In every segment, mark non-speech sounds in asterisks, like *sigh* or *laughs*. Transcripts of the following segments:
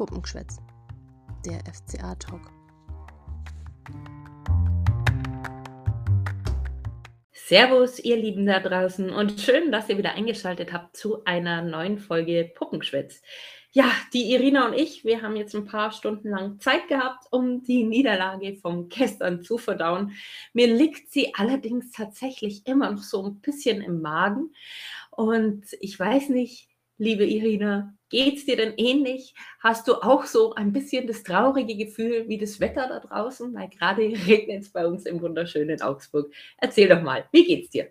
Puppengeschwätz, der FCA-Talk. Servus, ihr Lieben da draußen und schön, dass ihr wieder eingeschaltet habt zu einer neuen Folge Puppengeschwätz. Ja, die Irina und ich, wir haben jetzt ein paar Stunden lang Zeit gehabt, um die Niederlage vom gestern zu verdauen. Mir liegt sie allerdings tatsächlich immer noch so ein bisschen im Magen und ich weiß nicht, liebe Irina, geht's dir denn ähnlich? Hast du auch so ein bisschen das traurige Gefühl wie das Wetter da draußen? Weil gerade *laughs* regnet es bei uns im wunderschönen Augsburg. Erzähl doch mal, wie geht's dir?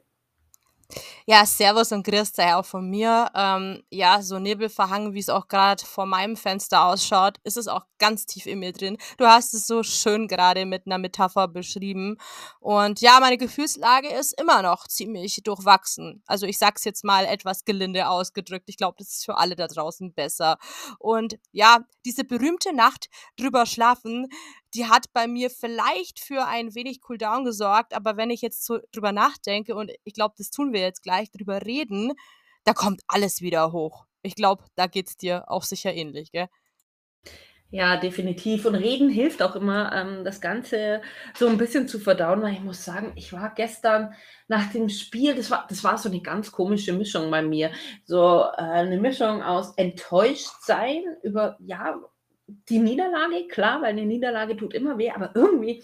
Ja, Servus und Grüß sei auch von mir. Ähm, ja, so nebelverhangen, wie es auch gerade vor meinem Fenster ausschaut, ist es auch ganz tief in mir drin. Du hast es so schön gerade mit einer Metapher beschrieben. Und ja, meine Gefühlslage ist immer noch ziemlich durchwachsen. Also ich sag's jetzt mal etwas gelinde ausgedrückt. Ich glaube, das ist für alle da draußen besser. Und ja, diese berühmte Nacht drüber schlafen, die hat bei mir vielleicht für ein wenig Cooldown gesorgt, aber wenn ich jetzt so drüber nachdenke und ich glaube, das tun wir jetzt gleich, drüber reden, da kommt alles wieder hoch. Ich glaube, da geht's dir auch sicher ähnlich, gell? Ja, definitiv. Und reden hilft auch immer, ähm, das Ganze so ein bisschen zu verdauen, weil ich muss sagen, ich war gestern nach dem Spiel, das war, das war so eine ganz komische Mischung bei mir. So äh, eine Mischung aus enttäuscht sein über, ja, die Niederlage, klar, weil eine Niederlage tut immer weh, aber irgendwie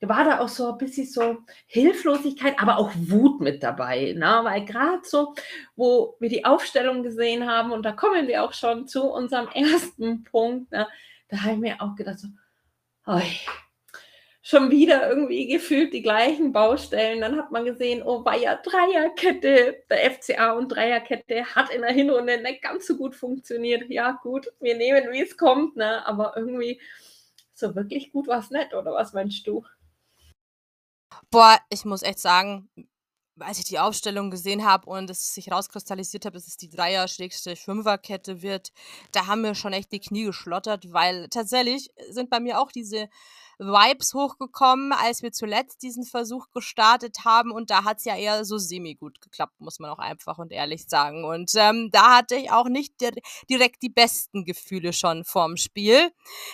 war da auch so ein bisschen so Hilflosigkeit, aber auch Wut mit dabei. Ne? Weil gerade so, wo wir die Aufstellung gesehen haben, und da kommen wir auch schon zu unserem ersten Punkt, ne? da habe ich mir auch gedacht, so, oi, schon wieder irgendwie gefühlt die gleichen Baustellen. Dann hat man gesehen, oh war ja Dreierkette, der FCA und Dreierkette hat in der Hinrunde nicht ganz so gut funktioniert. Ja, gut, wir nehmen, wie es kommt, ne? aber irgendwie so wirklich gut war es nicht, oder was meinst du? Boah, ich muss echt sagen, als ich die Aufstellung gesehen habe und es sich rauskristallisiert hat, dass es die Dreier-Fünfer-Kette wird, da haben mir schon echt die Knie geschlottert, weil tatsächlich sind bei mir auch diese Vibes hochgekommen, als wir zuletzt diesen Versuch gestartet haben. Und da hat es ja eher so semi-gut geklappt, muss man auch einfach und ehrlich sagen. Und ähm, da hatte ich auch nicht direkt die besten Gefühle schon vorm Spiel.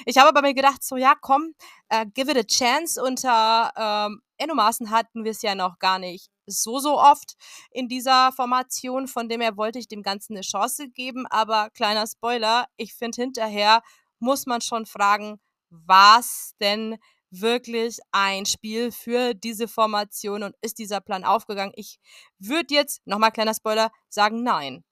Ich habe aber mir gedacht, so ja, komm, äh, give it a chance. Unter ähm, Ennomaßen hatten wir es ja noch gar nicht so, so oft in dieser Formation. Von dem her wollte ich dem Ganzen eine Chance geben. Aber kleiner Spoiler, ich finde hinterher muss man schon fragen, was denn wirklich ein Spiel für diese Formation und ist dieser Plan aufgegangen? Ich würde jetzt, nochmal kleiner Spoiler, sagen nein.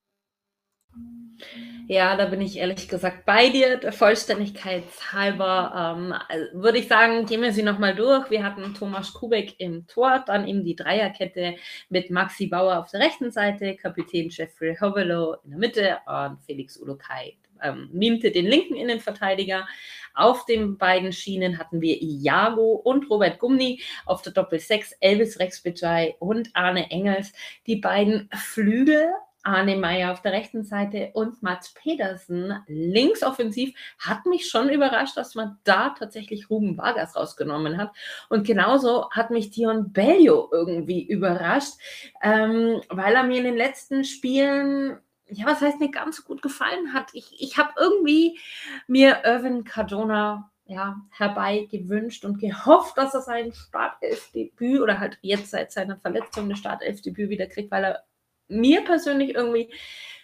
Ja, da bin ich ehrlich gesagt bei dir. Der Vollständigkeit halber ähm, also würde ich sagen, gehen wir sie nochmal durch. Wir hatten Thomas Kubek im Tor, dann eben die Dreierkette mit Maxi Bauer auf der rechten Seite, Kapitän Jeffrey Hovelo in der Mitte und Felix Ulokai ähm, mimte den linken Innenverteidiger. Auf den beiden Schienen hatten wir Iago und Robert Gumni. Auf der Doppel 6 Elvis Rexbejai und Arne Engels. Die beiden Flügel Arne Meyer auf der rechten Seite und Mats Pedersen links offensiv hat mich schon überrascht, dass man da tatsächlich Ruben Vargas rausgenommen hat. Und genauso hat mich Dion Bellio irgendwie überrascht, ähm, weil er mir in den letzten Spielen ja, was heißt mir ganz so gut gefallen hat. Ich, ich habe irgendwie mir Irvin Cardona ja, herbei gewünscht und gehofft, dass er sein Startelfdebüt oder halt jetzt seit seiner Verletzung ein Startelfdebüt wieder kriegt, weil er mir persönlich irgendwie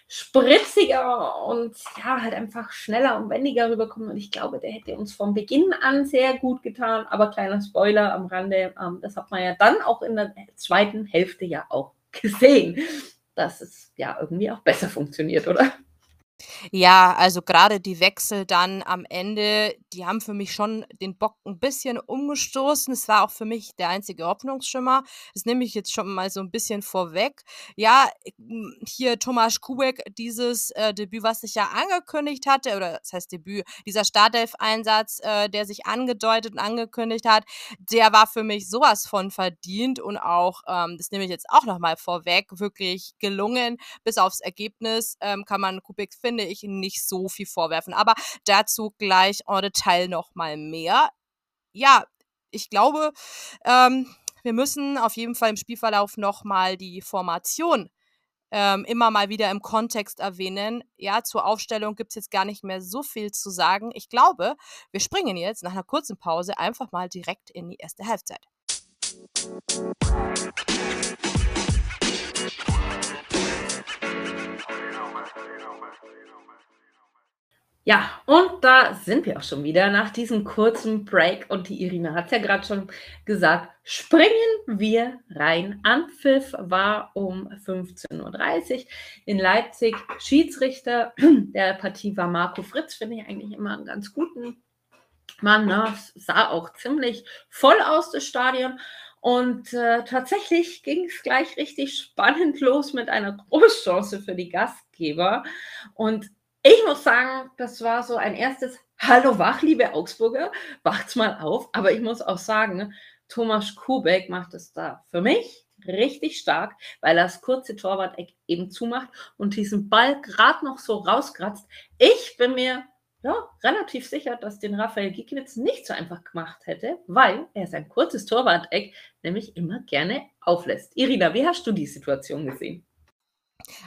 spritziger und ja, halt einfach schneller und wendiger rüberkommt. Und ich glaube, der hätte uns von Beginn an sehr gut getan. Aber kleiner Spoiler am Rande, ähm, das hat man ja dann auch in der zweiten Hälfte ja auch gesehen dass es ja irgendwie auch besser funktioniert, oder? Ja, also gerade die Wechsel dann am Ende, die haben für mich schon den Bock ein bisschen umgestoßen. Es war auch für mich der einzige Hoffnungsschimmer. Das nehme ich jetzt schon mal so ein bisschen vorweg. Ja, hier Thomas Kubek, dieses äh, Debüt, was sich ja angekündigt hatte, oder das heißt Debüt, dieser Startelf-Einsatz, äh, der sich angedeutet und angekündigt hat, der war für mich sowas von verdient und auch, ähm, das nehme ich jetzt auch nochmal vorweg, wirklich gelungen. Bis aufs Ergebnis ähm, kann man Kubek finden finde ich nicht so viel vorwerfen. Aber dazu gleich en Detail noch mal mehr. Ja, ich glaube, ähm, wir müssen auf jeden Fall im Spielverlauf noch mal die Formation ähm, immer mal wieder im Kontext erwähnen. Ja, zur Aufstellung gibt es jetzt gar nicht mehr so viel zu sagen. Ich glaube, wir springen jetzt nach einer kurzen Pause einfach mal direkt in die erste Halbzeit. Ja, und da sind wir auch schon wieder nach diesem kurzen Break. Und die Irina hat es ja gerade schon gesagt, springen wir rein. Anpfiff war um 15.30 Uhr in Leipzig. Schiedsrichter *clears throat* der Partie war Marco Fritz, finde ich eigentlich immer einen ganz guten Mann. Ne? Sah auch ziemlich voll aus, das Stadion. Und äh, tatsächlich ging es gleich richtig spannend *laughs* los mit einer Großchance für die Gastgeber. Und ich muss sagen, das war so ein erstes Hallo wach, liebe Augsburger, wacht's mal auf. Aber ich muss auch sagen, Thomas Kubek macht es da für mich richtig stark, weil er das kurze Torwart-Eck eben zumacht und diesen Ball gerade noch so rauskratzt. Ich bin mir ja, relativ sicher, dass den Raphael Gikiewicz nicht so einfach gemacht hätte, weil er sein kurzes Torwart-Eck nämlich immer gerne auflässt. Irina, wie hast du die Situation gesehen?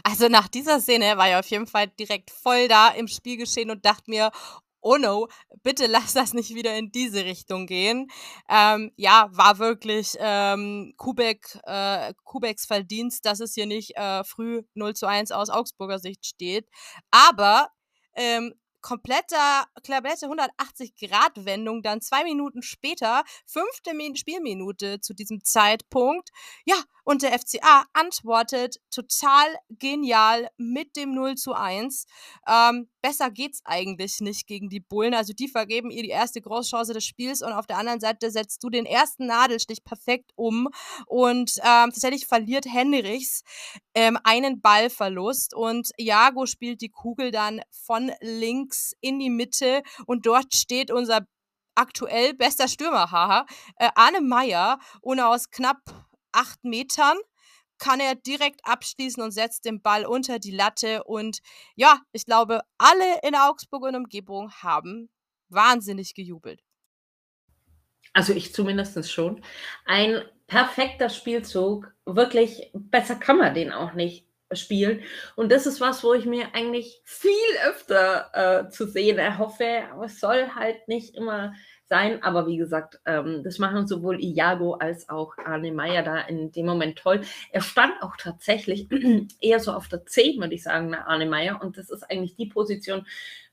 Also nach dieser Szene war ich auf jeden Fall direkt voll da im Spiel geschehen und dachte mir, oh no, bitte lass das nicht wieder in diese Richtung gehen. Ähm, ja, war wirklich ähm, Kubek, äh, Kubeks Verdienst, dass es hier nicht äh, früh 0 zu 1 aus Augsburger Sicht steht. Aber ähm, kompletter, komplette 180-Grad-Wendung, dann zwei Minuten später, fünfte Min Spielminute zu diesem Zeitpunkt. Ja, und der FCA antwortet total genial mit dem 0 zu 1. Ähm, besser geht's eigentlich nicht gegen die Bullen. Also die vergeben ihr die erste Großchance des Spiels und auf der anderen Seite setzt du den ersten Nadelstich perfekt um und ähm, tatsächlich verliert Henrichs ähm, einen Ballverlust und Jago spielt die Kugel dann von links in die Mitte und dort steht unser aktuell bester Stürmer, äh, Arne Meyer und aus knapp acht Metern kann er direkt abschließen und setzt den Ball unter die Latte. Und ja, ich glaube, alle in Augsburg und Umgebung haben wahnsinnig gejubelt. Also ich zumindest schon. Ein perfekter Spielzug. Wirklich besser kann man den auch nicht spielen. Und das ist was, wo ich mir eigentlich viel öfter äh, zu sehen erhoffe. Aber es soll halt nicht immer sein. Aber wie gesagt, ähm, das machen sowohl Iago als auch Arne Meyer da in dem Moment toll. Er stand auch tatsächlich *clears throat* eher so auf der 10, würde ich sagen, nach Arne Meyer. Und das ist eigentlich die Position,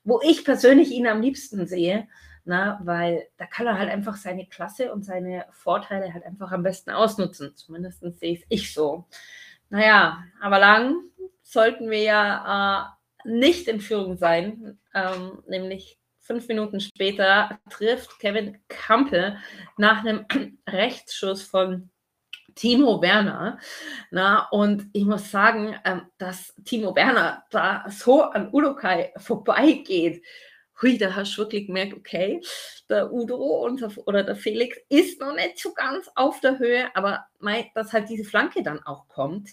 wo ich persönlich ihn am liebsten sehe. Na, weil da kann er halt einfach seine Klasse und seine Vorteile halt einfach am besten ausnutzen. Zumindest sehe ich so. Naja, aber lang sollten wir ja äh, nicht in Führung sein, ähm, nämlich Fünf Minuten später trifft Kevin Campbell nach einem *clears throat* Rechtsschuss von Timo Werner. Na, und ich muss sagen, ähm, dass Timo Werner da so an Udokai vorbeigeht. Hui, da hast du wirklich gemerkt, okay, der Udo und der, oder der Felix ist noch nicht so ganz auf der Höhe, aber mei, dass halt diese Flanke dann auch kommt.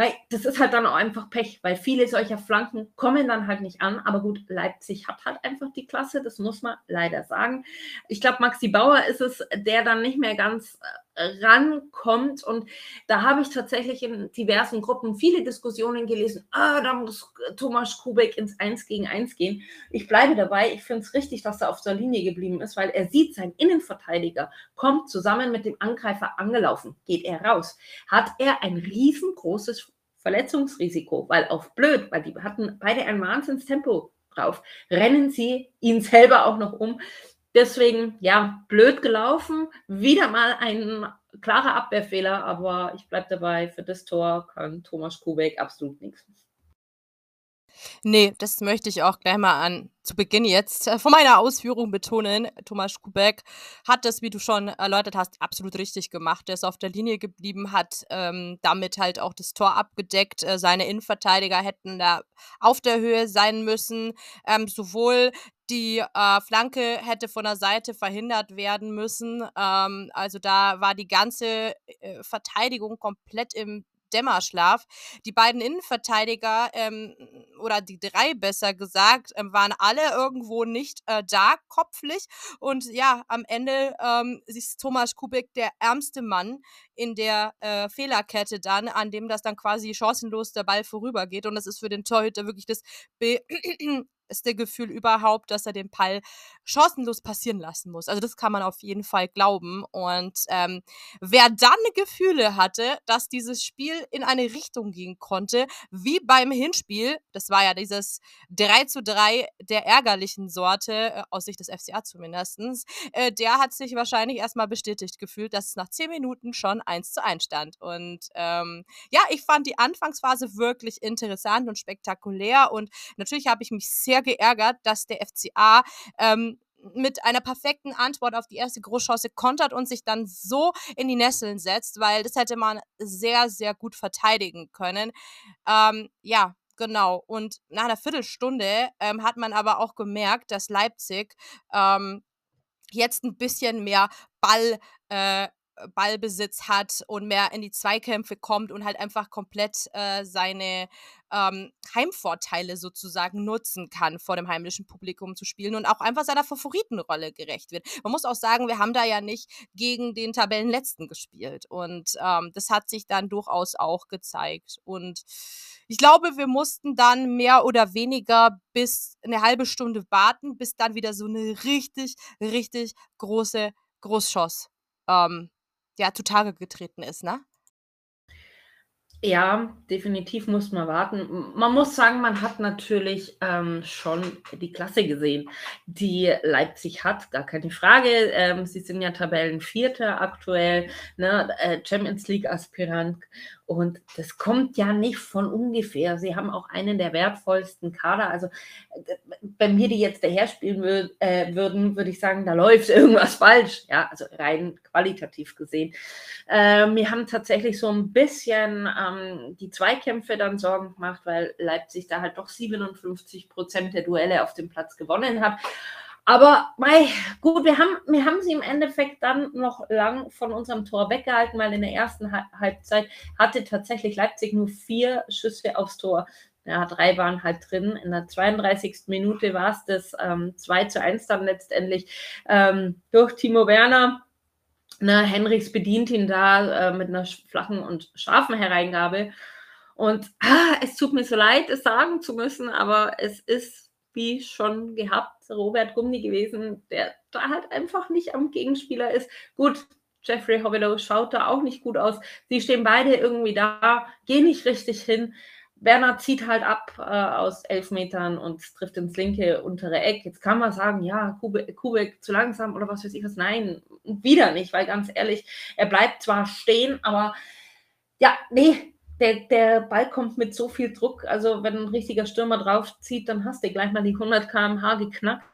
Weil das ist halt dann auch einfach Pech, weil viele solcher Flanken kommen dann halt nicht an. Aber gut, Leipzig hat halt einfach die Klasse, das muss man leider sagen. Ich glaube, Maxi Bauer ist es, der dann nicht mehr ganz äh, rankommt. Und da habe ich tatsächlich in diversen Gruppen viele Diskussionen gelesen. Ah, da muss Thomas Kubek ins 1 gegen 1 gehen. Ich bleibe dabei. Ich finde es richtig, dass er auf der Linie geblieben ist, weil er sieht, sein Innenverteidiger kommt zusammen mit dem Angreifer angelaufen. Geht er raus, hat er ein riesengroßes Verletzungsrisiko, weil auf blöd, weil die hatten beide ein Wahnsinnstempo drauf, rennen sie ihn selber auch noch um. Deswegen, ja, blöd gelaufen. Wieder mal ein klarer Abwehrfehler, aber ich bleibe dabei, für das Tor kann Thomas Kubek absolut nichts. Nee, das möchte ich auch gleich mal an zu Beginn jetzt äh, von meiner Ausführung betonen. Thomas Kubek hat das, wie du schon erläutert hast, absolut richtig gemacht. Er ist auf der Linie geblieben, hat ähm, damit halt auch das Tor abgedeckt. Äh, seine Innenverteidiger hätten da auf der Höhe sein müssen. Ähm, sowohl die äh, Flanke hätte von der Seite verhindert werden müssen. Ähm, also da war die ganze äh, Verteidigung komplett im Dämmerschlaf. Die beiden Innenverteidiger, ähm, oder die drei besser gesagt, ähm, waren alle irgendwo nicht äh, da kopflich. Und ja, am Ende ähm, ist Thomas Kubik der ärmste Mann in der äh, Fehlerkette dann, an dem das dann quasi chancenlos der Ball vorübergeht. Und das ist für den Torhüter wirklich das Be *clears throat* Gefühl überhaupt, dass er den Ball chancenlos passieren lassen muss. Also das kann man auf jeden Fall glauben. Und ähm, wer dann Gefühle hatte, dass dieses Spiel in eine Richtung gehen konnte, wie beim Hinspiel, das war ja dieses 3 zu 3 der ärgerlichen Sorte, äh, aus Sicht des FCA zumindest, äh, der hat sich wahrscheinlich erstmal bestätigt gefühlt, dass es nach 10 Minuten schon 1 zu 1 stand. Und ähm, ja, ich fand die Anfangsphase wirklich interessant und spektakulär. Und natürlich habe ich mich sehr geärgert, dass der FCA ähm, mit einer perfekten Antwort auf die erste Großchance kontert und sich dann so in die Nesseln setzt, weil das hätte man sehr, sehr gut verteidigen können. Ähm, ja, genau. Und nach einer Viertelstunde ähm, hat man aber auch gemerkt, dass Leipzig ähm, jetzt ein bisschen mehr Ball. Äh, Ballbesitz hat und mehr in die Zweikämpfe kommt und halt einfach komplett äh, seine ähm, Heimvorteile sozusagen nutzen kann, vor dem heimischen Publikum zu spielen und auch einfach seiner Favoritenrolle gerecht wird. Man muss auch sagen, wir haben da ja nicht gegen den Tabellenletzten gespielt und ähm, das hat sich dann durchaus auch gezeigt. Und ich glaube, wir mussten dann mehr oder weniger bis eine halbe Stunde warten, bis dann wieder so eine richtig, richtig große Großschoss ähm, ja, zutage getreten ist, ne? Ja, definitiv muss man warten. Man muss sagen, man hat natürlich ähm, schon die Klasse gesehen, die Leipzig hat, gar keine Frage. Ähm, sie sind ja Tabellenvierter aktuell, ne, äh, Champions League Aspirant und das kommt ja nicht von ungefähr. Sie haben auch einen der wertvollsten Kader. Also bei mir, die jetzt daher spielen wür äh, würden, würde ich sagen, da läuft *laughs* irgendwas falsch. Ja, also rein qualitativ gesehen. Äh, mir haben tatsächlich so ein bisschen ähm, die Zweikämpfe dann Sorgen gemacht, weil Leipzig da halt doch 57 Prozent der Duelle auf dem Platz gewonnen hat. Aber mei, gut, wir haben, wir haben sie im Endeffekt dann noch lang von unserem Tor weggehalten, weil in der ersten Halbzeit hatte tatsächlich Leipzig nur vier Schüsse aufs Tor. Ja, drei waren halt drin. In der 32. Minute war es das ähm, 2 zu 1 dann letztendlich ähm, durch Timo Werner. Ne, Henrichs bedient ihn da äh, mit einer flachen und scharfen Hereingabe. Und ah, es tut mir so leid, es sagen zu müssen, aber es ist wie schon gehabt, Robert Gummi gewesen, der da halt einfach nicht am Gegenspieler ist. Gut, Jeffrey Hovelow schaut da auch nicht gut aus. Sie stehen beide irgendwie da, gehen nicht richtig hin. Werner zieht halt ab äh, aus elf Metern und trifft ins linke untere Eck. Jetzt kann man sagen, ja, Kubek, Kubek zu langsam oder was weiß ich was. Nein, wieder nicht, weil ganz ehrlich, er bleibt zwar stehen, aber ja, nee, der, der Ball kommt mit so viel Druck. Also, wenn ein richtiger Stürmer drauf zieht, dann hast du gleich mal die 100 km/h geknackt.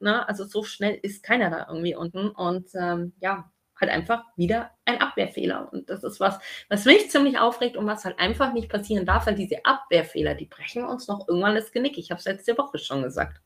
Ne? Also, so schnell ist keiner da irgendwie unten. Und ähm, ja, halt einfach wieder ein Abwehrfehler. Und das ist was, was mich ziemlich aufregt und was halt einfach nicht passieren darf, weil diese Abwehrfehler, die brechen uns noch irgendwann das Genick. Ich habe es letzte Woche schon gesagt.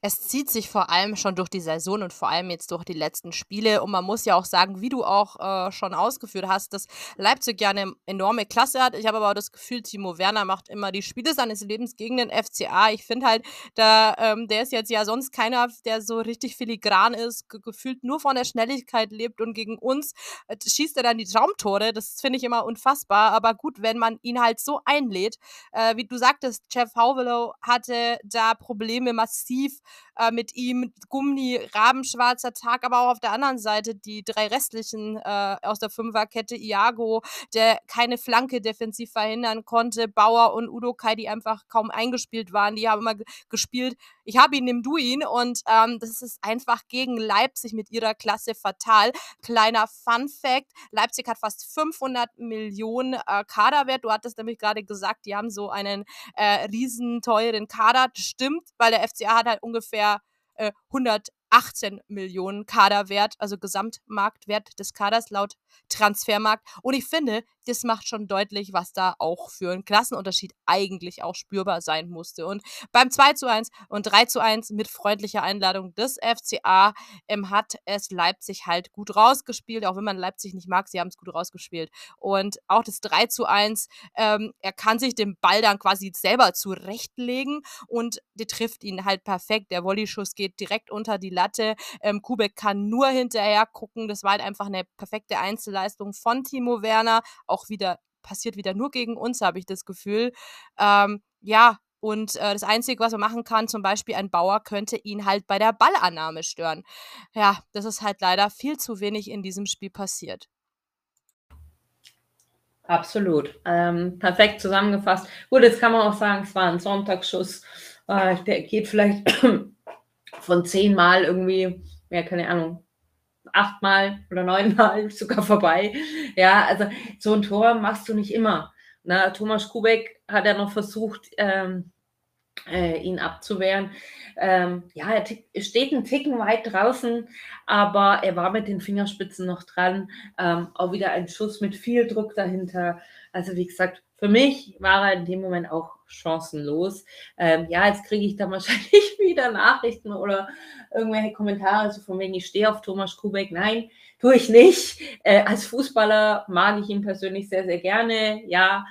Es zieht sich vor allem schon durch die Saison und vor allem jetzt durch die letzten Spiele. Und man muss ja auch sagen, wie du auch äh, schon ausgeführt hast, dass Leipzig ja eine enorme Klasse hat. Ich habe aber auch das Gefühl, Timo Werner macht immer die Spiele seines Lebens gegen den FCA. Ich finde halt, da, ähm, der ist jetzt ja sonst keiner, der so richtig filigran ist, ge gefühlt nur von der Schnelligkeit lebt und gegen uns äh, schießt er dann die Traumtore. Das finde ich immer unfassbar. Aber gut, wenn man ihn halt so einlädt, äh, wie du sagtest, Jeff Hauvelow hatte da Probleme massiv Tief äh, mit ihm, Gummi, Rabenschwarzer Tag, aber auch auf der anderen Seite die drei restlichen äh, aus der Fünferkette, Iago, der keine Flanke defensiv verhindern konnte, Bauer und Udo Kai, die einfach kaum eingespielt waren, die haben immer gespielt, ich habe ihn, nimm du ihn und ähm, das ist einfach gegen Leipzig mit ihrer Klasse fatal. Kleiner Fun Fact, Leipzig hat fast 500 Millionen äh, Kaderwert, du hattest nämlich gerade gesagt, die haben so einen äh, riesen teuren Kader, das stimmt, weil der FCA hat halt ungefähr äh, 118 Millionen Kaderwert, also Gesamtmarktwert des Kaders laut Transfermarkt. Und ich finde, das macht schon deutlich, was da auch für ein Klassenunterschied eigentlich auch spürbar sein musste. Und beim 2 zu 1 und 3 zu 1 mit freundlicher Einladung des FCA ähm, hat es Leipzig halt gut rausgespielt, auch wenn man Leipzig nicht mag, sie haben es gut rausgespielt. Und auch das 3 zu 1, ähm, er kann sich den Ball dann quasi selber zurechtlegen und der trifft ihn halt perfekt. Der Volleyschuss geht direkt unter die Latte. Ähm, Kubek kann nur hinterher gucken. Das war halt einfach eine perfekte Einzelleistung von Timo Werner. Auch wieder passiert wieder nur gegen uns, habe ich das Gefühl. Ähm, ja, und äh, das Einzige, was man machen kann, zum Beispiel ein Bauer, könnte ihn halt bei der Ballannahme stören. Ja, das ist halt leider viel zu wenig in diesem Spiel passiert. Absolut. Ähm, perfekt zusammengefasst. Gut, jetzt kann man auch sagen, es war ein Sonntagsschuss. Äh, der geht vielleicht *clears throat* von zehnmal irgendwie, ja, keine Ahnung, achtmal oder neunmal *laughs* sogar vorbei. Ja, also so ein Tor machst du nicht immer. Na, Thomas Kubek hat ja noch versucht, ähm, äh, ihn abzuwehren. Ähm, ja, er steht einen Ticken weit draußen, aber er war mit den Fingerspitzen noch dran. Ähm, auch wieder ein Schuss mit viel Druck dahinter. Also wie gesagt, für mich war er in dem Moment auch chancenlos. Ähm, ja, jetzt kriege ich da *laughs* wahrscheinlich wieder Nachrichten oder irgendwelche Kommentare, so von wegen, ich stehe auf Thomas Kubek. Nein, tue ich nicht. Äh, als Fußballer mag ich ihn persönlich sehr, sehr gerne, ja.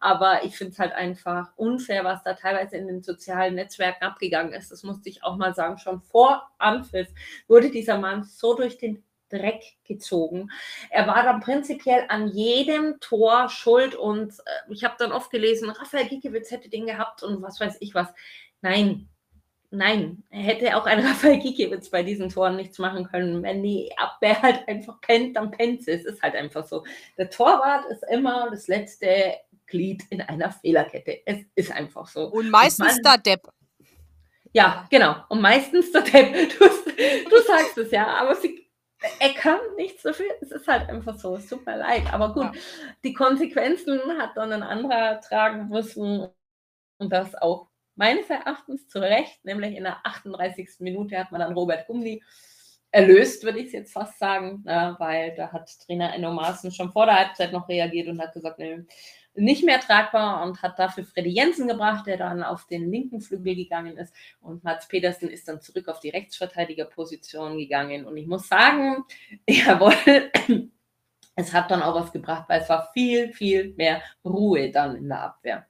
aber ich finde es halt einfach unfair, was da teilweise in den sozialen Netzwerken abgegangen ist. Das musste ich auch mal sagen. Schon vor Anpfiff wurde dieser Mann so durch den Dreck gezogen. Er war dann prinzipiell an jedem Tor schuld und äh, ich habe dann oft gelesen, Raphael Giekewitz hätte den gehabt und was weiß ich was. Nein, nein, hätte auch ein *laughs* Raphael Giekewitz bei diesen Toren nichts machen können. Wenn die Abwehr halt einfach pennt, dann pennt sie. Es ist halt einfach so. Der Torwart ist immer das letzte Glied in einer Fehlerkette. Es ist einfach so. Und meistens und man, der Depp. Ja, genau. Und meistens der Depp. *laughs* Du, du sagst es ja, aber sie er kann nichts dafür. Es ist halt einfach so. Es tut mir leid. Aber gut, ja. die Konsequenzen hat dann ein anderer tragen müssen. Und das auch meines Erachtens zu Recht, nämlich in der 38. Minute hat man dann Robert Gumli erlöst, würde ich jetzt fast sagen, ja, weil da hat Trainer Enno Maaßen schon vor der Halbzeit noch reagiert und hat gesagt, nee, nicht mehr tragbar und hat dafür Freddy Jensen gebracht, der dann auf den linken Flügel gegangen ist. Und Mats Petersen ist dann zurück auf die Rechtsverteidigerposition gegangen. Und ich muss sagen, *laughs* jawohl, es hat dann auch was gebracht, weil es war viel, viel mehr Ruhe dann in der Abwehr.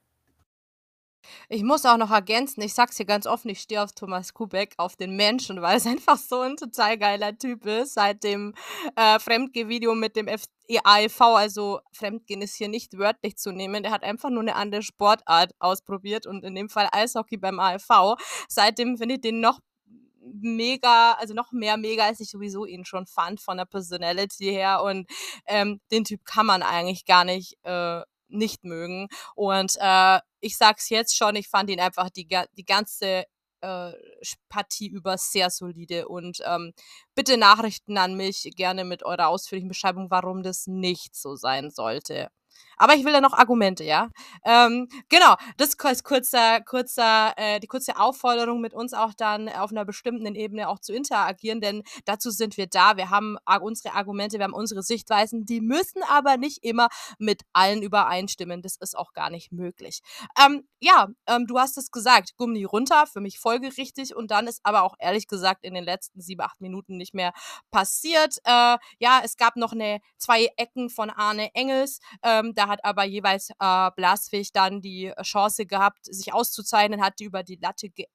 Ich muss auch noch ergänzen, ich sag's hier ganz offen, ich stehe auf Thomas Kubek, auf den Menschen, *laughs* weil es einfach so ein total geiler Typ ist. Seit dem äh, Fremdgeh-Video mit dem AIV, also Fremdgehen ist hier nicht wörtlich zu nehmen. Der hat einfach nur eine andere Sportart ausprobiert und in dem Fall Eishockey beim AIV. Seitdem finde ich den noch mega, also noch mehr mega, als ich sowieso ihn schon fand von der Personality her. Und ähm, den Typ kann man eigentlich gar nicht äh, nicht mögen. Und äh, ich sag's jetzt schon, ich fand ihn einfach die, die ganze äh, Partie über sehr solide. Und ähm, bitte Nachrichten an mich, gerne mit eurer ausführlichen Beschreibung, warum das nicht so sein sollte. Aber ich will da noch Argumente, ja. Ähm, genau, das ist kurzer, kurzer, äh, die kurze Aufforderung mit uns auch dann auf einer bestimmten Ebene auch zu interagieren, denn dazu sind wir da. Wir haben unsere Argumente, wir haben unsere Sichtweisen, die müssen aber nicht immer mit allen übereinstimmen. Das ist auch gar nicht möglich. Ähm, ja, ähm, du hast es gesagt, Gummi runter, für mich folgerichtig und dann ist aber auch ehrlich gesagt in den letzten sieben, acht Minuten nicht mehr passiert. Äh, ja, es gab noch eine, zwei Ecken von Arne Engels. Ähm, da hat aber jeweils äh, Blaswig dann die Chance gehabt, sich auszuzeichnen, hat die über die Latte gelenkt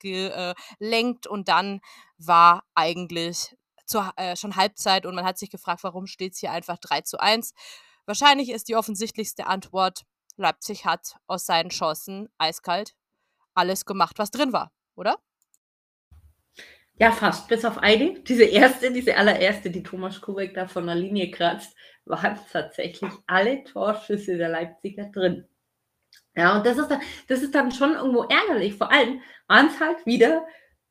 ge, äh, und dann war eigentlich zur, äh, schon Halbzeit und man hat sich gefragt, warum steht es hier einfach 3 zu 1. Wahrscheinlich ist die offensichtlichste Antwort, Leipzig hat aus seinen Chancen eiskalt alles gemacht, was drin war, oder? Ja, fast. Bis auf eine. Diese erste, diese allererste, die Thomas Kubek da von der Linie kratzt, waren tatsächlich alle Torschüsse der Leipziger drin. Ja, und das ist dann, das ist dann schon irgendwo ärgerlich. Vor allem waren es halt wieder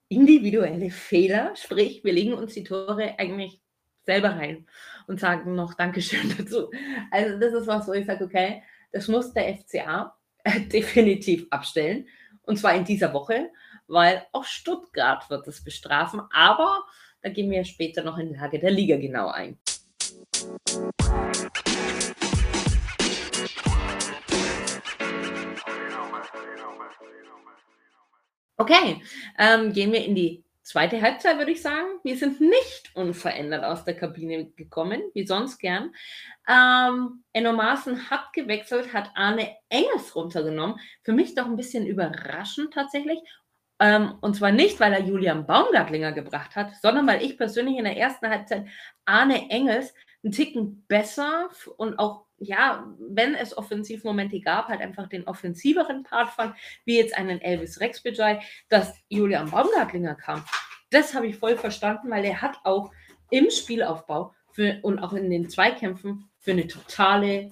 individuelle Fehler. Sprich, wir legen uns die Tore eigentlich selber rein und sagen noch Dankeschön *laughs* dazu. Also, das ist was, wo ich sage, okay, das muss der FCA *laughs* definitiv abstellen. Und zwar in dieser Woche weil auch Stuttgart wird es bestrafen. Aber da gehen wir später noch in die Lage der Liga genau ein. Okay, ähm, gehen wir in die zweite Halbzeit, würde ich sagen. Wir sind nicht unverändert aus der Kabine gekommen, wie sonst gern. Ähm, Enno Maaßen hat gewechselt, hat Arne Engels runtergenommen. Für mich doch ein bisschen überraschend tatsächlich. Ähm, und zwar nicht, weil er Julian Baumgartlinger gebracht hat, sondern weil ich persönlich in der ersten Halbzeit Arne Engels einen Ticken besser und auch ja, wenn es Offensivmomente gab, halt einfach den offensiveren Part fand, wie jetzt einen Elvis Rexbejai, dass Julian Baumgartlinger kam. Das habe ich voll verstanden, weil er hat auch im Spielaufbau für, und auch in den Zweikämpfen für eine totale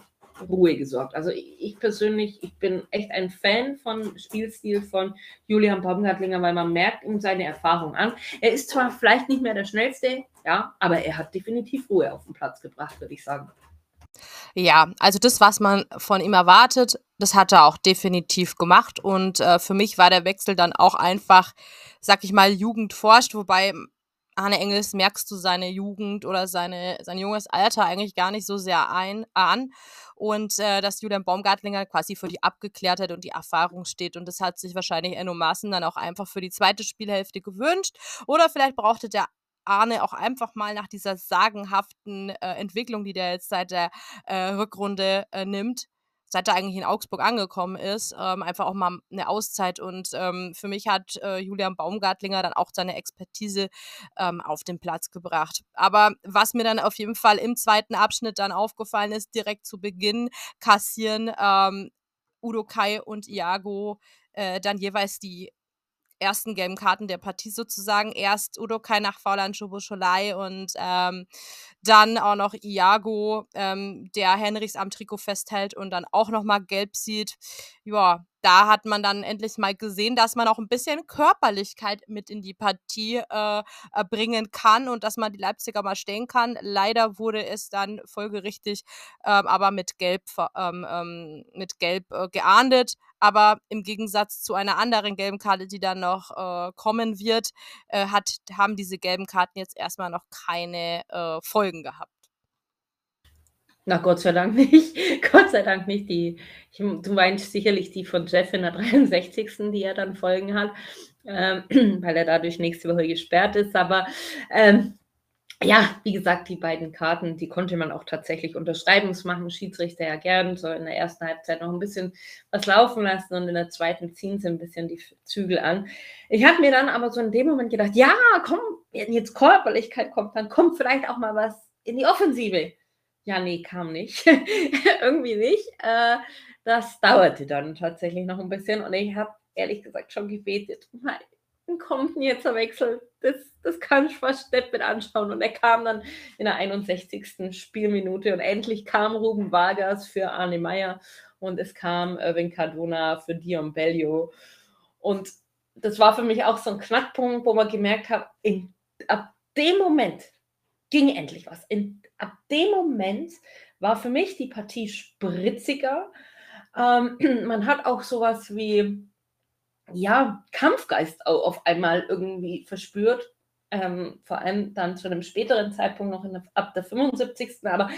Ruhe gesorgt. Also ich persönlich, ich bin echt ein Fan von Spielstil von Julian Baumgartlinger, weil man merkt ihm seine Erfahrung an. Er ist zwar vielleicht nicht mehr der schnellste, ja, aber er hat definitiv Ruhe auf den Platz gebracht, würde ich sagen. Ja, also das, was man von ihm erwartet, das hat er auch definitiv gemacht. Und äh, für mich war der Wechsel dann auch einfach, sag ich mal, Jugend forscht, wobei Arne Engels merkst du seine Jugend oder seine, sein junges Alter eigentlich gar nicht so sehr ein, an. Und äh, dass Julian Baumgartlinger quasi für die Abgeklärtheit und die Erfahrung steht. Und das hat sich wahrscheinlich Enno Maaßen dann auch einfach für die zweite Spielhälfte gewünscht. Oder vielleicht brauchte der Arne auch einfach mal nach dieser sagenhaften äh, Entwicklung, die der jetzt seit der äh, Rückrunde äh, nimmt, seit er eigentlich in Augsburg angekommen ist, ähm, einfach auch mal eine Auszeit. Und ähm, für mich hat äh, Julian Baumgartlinger dann auch seine Expertise ähm, auf den Platz gebracht. Aber was mir dann auf jeden Fall im zweiten Abschnitt dann aufgefallen ist, direkt zu Beginn kassieren ähm, Udo Kai und Iago äh, dann jeweils die ersten gelben Karten der Partie sozusagen. Erst Udokai nach Faulan Choboscholai und ähm, dann auch noch Iago, ähm, der Henrichs am Trikot festhält und dann auch nochmal gelb sieht. Ja, da hat man dann endlich mal gesehen, dass man auch ein bisschen Körperlichkeit mit in die Partie äh, äh, bringen kann und dass man die Leipziger mal stehen kann. Leider wurde es dann folgerichtig, ähm, aber mit Gelb, ähm, ähm, mit Gelb äh, geahndet. Aber im Gegensatz zu einer anderen gelben Karte, die dann noch äh, kommen wird, äh, hat, haben diese gelben Karten jetzt erstmal noch keine äh, Folgen gehabt. Na, Gott sei Dank nicht. *laughs* Gott sei Dank nicht. Die, ich, du meinst sicherlich die von Jeff in der *laughs* 63. die er dann Folgen hat, ähm, *clears throat* weil er dadurch nächste Woche gesperrt ist. Aber ähm, ja, wie gesagt, die beiden Karten, die konnte man auch tatsächlich unterschreiben. Das machen Schiedsrichter ja gern. So in der ersten Halbzeit noch ein bisschen was laufen lassen und in der zweiten ziehen sie ein bisschen die Zügel an. Ich habe mir dann aber so in dem Moment gedacht, ja, komm, wenn jetzt Körperlichkeit kommt, dann kommt vielleicht auch mal was in die Offensive. Ja, nee, kam nicht. *laughs* Irgendwie nicht. Äh, das dauerte dann tatsächlich noch ein bisschen und ich habe ehrlich gesagt schon gebetet. Nein, kommt denn jetzt ein Wechsel? Das, das kann ich fast nicht mit anschauen. Und er kam dann in der 61. Spielminute und endlich kam Ruben Vargas für Arne Meyer und es kam Irving Cardona für Dion Bellio. Und das war für mich auch so ein Knackpunkt, wo man gemerkt hat, in, ab dem Moment ging endlich was. In, ab dem Moment war für mich die Partie spritziger. Ähm, *clears throat* man hat auch sowas wie ja, Kampfgeist auf einmal irgendwie verspürt. Ähm, vor allem dann zu einem späteren Zeitpunkt noch der, ab der 75. Aber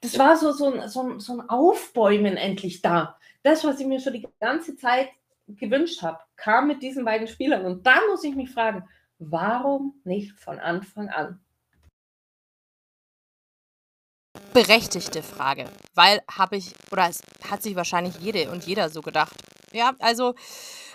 das war so, so, ein, so, so ein Aufbäumen endlich da. Das, was ich mir schon die ganze Zeit gewünscht habe, kam mit diesen beiden Spielern. Und da muss ich mich fragen, warum nicht von Anfang an? Berechtigte Frage, weil habe ich, oder es hat sich wahrscheinlich jede und jeder so gedacht. Ja, also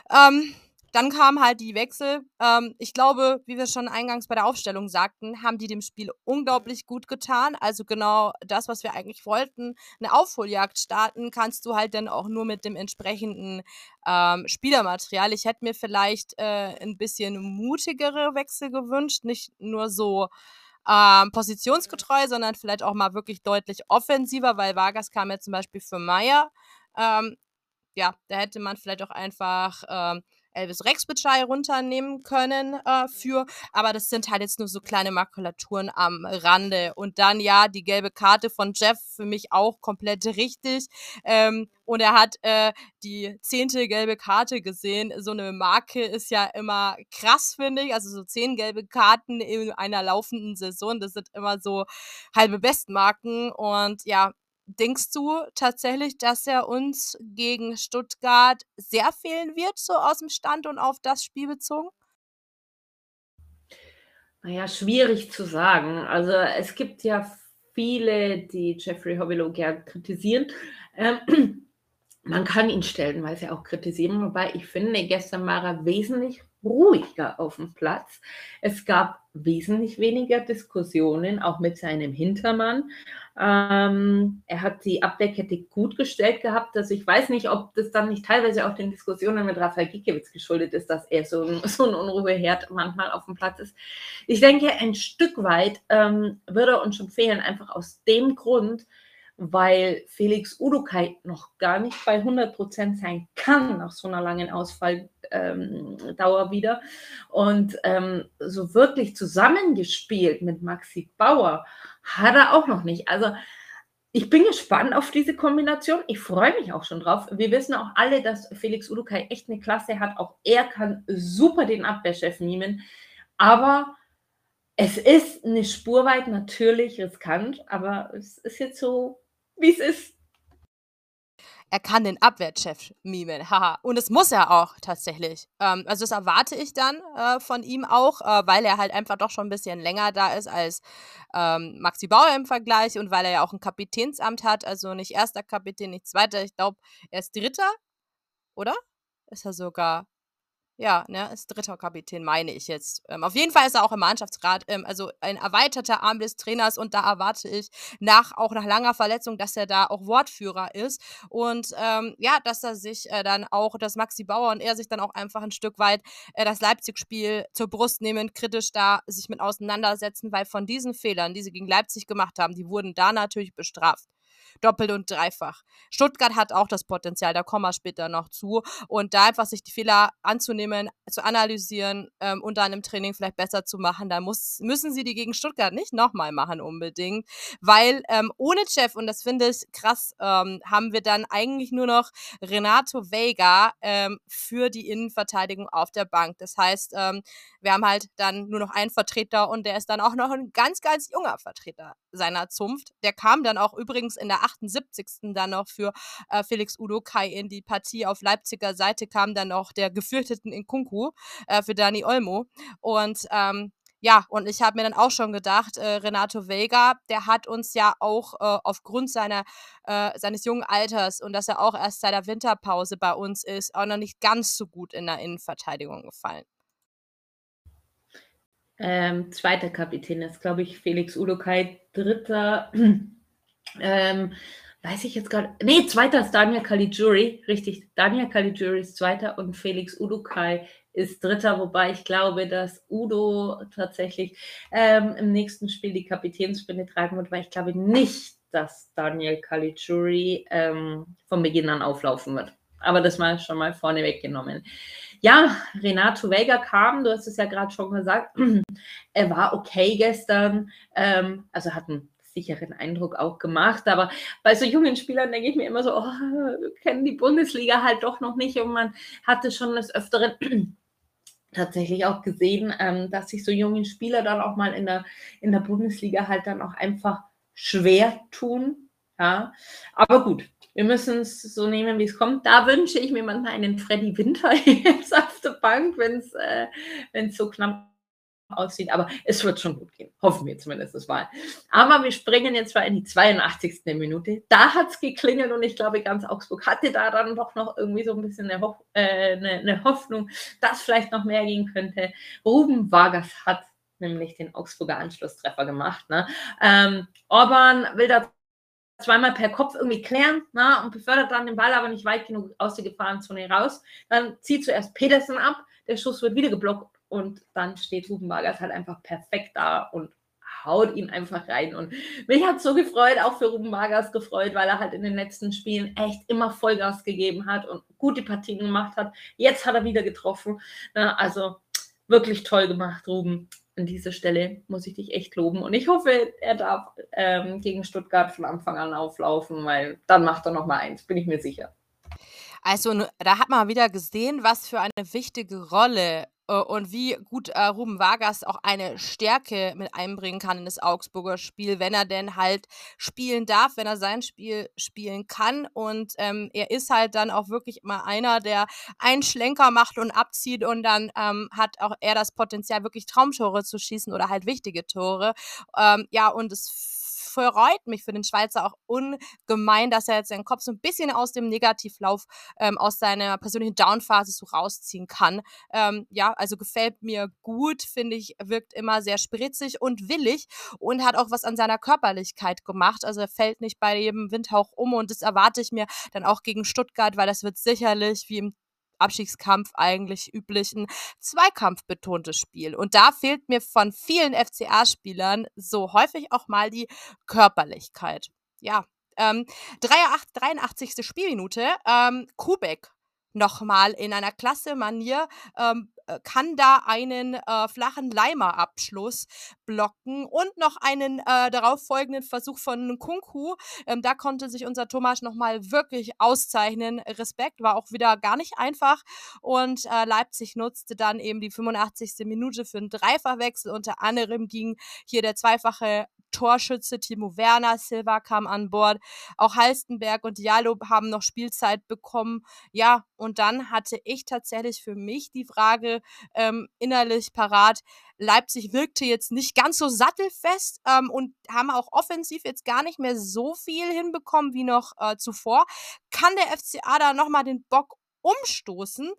ähm, dann kamen halt die Wechsel. Ähm, ich glaube, wie wir schon eingangs bei der Aufstellung sagten, haben die dem Spiel unglaublich gut getan. Also genau das, was wir eigentlich wollten. Eine Aufholjagd starten kannst du halt dann auch nur mit dem entsprechenden ähm, Spielermaterial. Ich hätte mir vielleicht äh, ein bisschen mutigere Wechsel gewünscht, nicht nur so ähm, positionsgetreu, sondern vielleicht auch mal wirklich deutlich offensiver, weil Vargas kam ja zum Beispiel für Meier. Ähm, ja, da hätte man vielleicht auch einfach ähm, Elvis Rexbitschei runternehmen können äh, für, aber das sind halt jetzt nur so kleine Makulaturen am Rande. Und dann ja, die gelbe Karte von Jeff für mich auch komplett *laughs* richtig. Ähm, und er hat äh, die zehnte gelbe Karte gesehen. So eine Marke ist ja immer krass, finde ich. Also so zehn gelbe Karten in einer laufenden Saison, das sind immer so halbe Bestmarken. Und ja, denkst du tatsächlich, dass er uns gegen Stuttgart sehr fehlen wird, so aus dem Stand und auf das Spiel bezogen? Naja, schwierig zu sagen. Also es gibt ja viele, die Jeffrey Hobelow gern kritisieren. Ähm, man kann ihn stellenweise auch kritisieren, wobei ich finde, gestern war er wesentlich ruhiger auf dem Platz. Es gab wesentlich weniger Diskussionen, auch mit seinem Hintermann. Ähm, er hat die Abwehrkette gut gestellt gehabt. Also ich weiß nicht, ob das dann nicht teilweise auch den Diskussionen mit Rafael Gikiewicz geschuldet ist, dass er so ein, *laughs* so ein Unruheherd manchmal auf dem Platz ist. Ich denke, ein Stück weit ähm, würde uns schon fehlen, einfach aus dem Grund, weil Felix Udukai noch gar nicht bei 100 Prozent sein kann nach so einer langen Ausfalldauer ähm, wieder. Und ähm, so wirklich zusammengespielt mit Maxi Bauer hat er auch noch nicht. Also ich bin gespannt auf diese Kombination. Ich freue mich auch schon drauf. Wir wissen auch alle, dass Felix Udukai echt eine Klasse hat. Auch er kann super den Abwehrchef mimen. Aber es ist eine Spur weit natürlich riskant, aber es ist jetzt so wie es ist. Er kann den Abwehrchef mimen, haha. Und das muss er auch tatsächlich. Ähm, also das erwarte ich dann äh, von ihm auch, äh, weil er halt einfach doch schon ein bisschen länger da ist als ähm, Maxi Bauer im Vergleich und weil er ja auch ein Kapitänsamt hat. Also nicht erster Kapitän, nicht zweiter. Ich glaube, er ist dritter, oder? Ist er sogar ja, ne, ist dritter Kapitän, meine ich jetzt. Ähm, auf jeden Fall ist er auch im Mannschaftsrat, ähm, also ein erweiterter Arm des Trainers und da erwarte ich nach, auch nach langer Verletzung, dass er da auch Wortführer ist und ähm, ja, dass er sich äh, dann auch, dass Maxi Bauer und er sich dann auch einfach ein Stück weit äh, das Leipzig-Spiel zur Brust nehmen, kritisch da sich mit auseinandersetzen, weil von diesen Fehlern, die sie gegen Leipzig gemacht haben, die wurden da natürlich bestraft doppelt und dreifach. Stuttgart hat auch das Potenzial, da kommen wir später noch zu. Und da einfach sich die Fehler anzunehmen, zu analysieren ähm, und dann im Training vielleicht besser zu machen, da muss, müssen sie die gegen Stuttgart nicht nochmal machen unbedingt. Weil ähm, ohne Chef, und das finde ich krass, ähm, haben wir dann eigentlich nur noch Renato Vega ähm, für die Innenverteidigung auf der Bank. Das heißt, ähm, wir haben halt dann nur noch einen Vertreter und der ist dann auch noch ein ganz, ganz junger Vertreter seiner Zunft. Der kam dann auch übrigens in der 78. dann noch für äh, Felix Udo Kai in die Partie. Auf Leipziger Seite kam dann noch der gefürchteten Inkunku äh, für Dani Olmo. Und ähm, ja, und ich habe mir dann auch schon gedacht, äh, Renato Vega, der hat uns ja auch äh, aufgrund seiner, äh, seines jungen Alters und dass er auch erst seit der Winterpause bei uns ist, auch noch nicht ganz so gut in der Innenverteidigung gefallen. Ähm, zweiter Kapitän ist, glaube ich, Felix Udokai. Dritter ähm, weiß ich jetzt gerade. Nee, zweiter ist Daniel Caligiuri. Richtig, Daniel Caligiuri ist zweiter und Felix Udukai ist dritter, wobei ich glaube, dass Udo tatsächlich ähm, im nächsten Spiel die Kapitänsspinne tragen wird, weil ich glaube nicht, dass Daniel Caligiuri ähm, von Beginn an auflaufen wird. Aber das mal schon mal vorne weggenommen. Ja, Renato Vega kam, du hast es ja gerade schon gesagt, *clears throat* er war okay gestern, ähm, also hat einen sicheren Eindruck auch gemacht. Aber bei so jungen Spielern denke ich mir immer so, oh, kennen die Bundesliga halt doch noch nicht. Und man hatte schon des Öfteren *clears throat* tatsächlich auch gesehen, ähm, dass sich so junge Spieler dann auch mal in der, in der Bundesliga halt dann auch einfach schwer tun. Ja, aber gut, wir müssen es so nehmen, wie es kommt. Da wünsche ich mir manchmal einen Freddy Winter *laughs* jetzt auf der Bank, wenn es äh, so knapp aussieht, aber es wird schon gut gehen. Hoffen wir zumindest mal. Aber wir springen jetzt mal in die 82. Minute. Da hat es geklingelt und ich glaube, ganz Augsburg hatte da dann doch noch irgendwie so ein bisschen eine, Ho äh, eine, eine Hoffnung, dass vielleicht noch mehr gehen könnte. Ruben Vargas hat nämlich den Augsburger Anschlusstreffer gemacht. Ne? Ähm, Orban will da zweimal per Kopf irgendwie klären ne? und befördert dann den Ball aber nicht weit genug aus der Gefahrenzone raus. Dann zieht zuerst Petersen ab, der Schuss wird wieder geblockt und dann steht Ruben Vargas halt einfach perfekt da und haut ihn einfach rein. Und mich hat so gefreut, auch für Ruben Vargas gefreut, weil er halt in den letzten Spielen echt immer Vollgas gegeben hat und gute Partien gemacht hat. Jetzt hat er wieder getroffen. Also wirklich toll gemacht, Ruben. An dieser Stelle muss ich dich echt loben. Und ich hoffe, er darf ähm, gegen Stuttgart von Anfang an auflaufen, weil dann macht er noch mal eins, bin ich mir sicher. Also da hat man wieder gesehen, was für eine wichtige Rolle und wie gut äh, Ruben Vargas auch eine Stärke mit einbringen kann in das Augsburger Spiel, wenn er denn halt spielen darf, wenn er sein Spiel spielen kann. Und ähm, er ist halt dann auch wirklich immer einer, der einen Schlenker macht und abzieht und dann ähm, hat auch er das Potenzial, wirklich Traumtore zu schießen oder halt wichtige Tore. Ähm, ja, und es freut mich für den Schweizer auch ungemein, dass er jetzt seinen Kopf so ein bisschen aus dem Negativlauf, ähm, aus seiner persönlichen Downphase so rausziehen kann. Ähm, ja, also gefällt mir gut, finde ich, wirkt immer sehr spritzig und willig und hat auch was an seiner Körperlichkeit gemacht. Also er fällt nicht bei jedem Windhauch um und das erwarte ich mir dann auch gegen Stuttgart, weil das wird sicherlich wie im Abstiegskampf eigentlich üblich ein zweikampfbetontes Spiel. Und da fehlt mir von vielen FCA-Spielern so häufig auch mal die Körperlichkeit. Ja, ähm, 83. Spielminute, ähm, Kubek nochmal in einer klasse Manier ähm, äh, kann da einen äh, flachen Leimer-Abschluss blocken und noch einen äh, darauf folgenden Versuch von Kunku. Ähm, da konnte sich unser Thomas nochmal wirklich auszeichnen. Respekt, war auch wieder gar nicht einfach. Und äh, Leipzig nutzte dann eben die 85. Minute für einen Dreifachwechsel. Unter anderem ging hier der zweifache Torschütze Timo Werner, Silva kam an Bord, auch Halstenberg und Diallo haben noch Spielzeit bekommen. Ja, und dann hatte ich tatsächlich für mich die Frage ähm, innerlich parat. Leipzig wirkte jetzt nicht ganz so sattelfest ähm, und haben auch offensiv jetzt gar nicht mehr so viel hinbekommen wie noch äh, zuvor. Kann der FCA da nochmal den Bock umstoßen?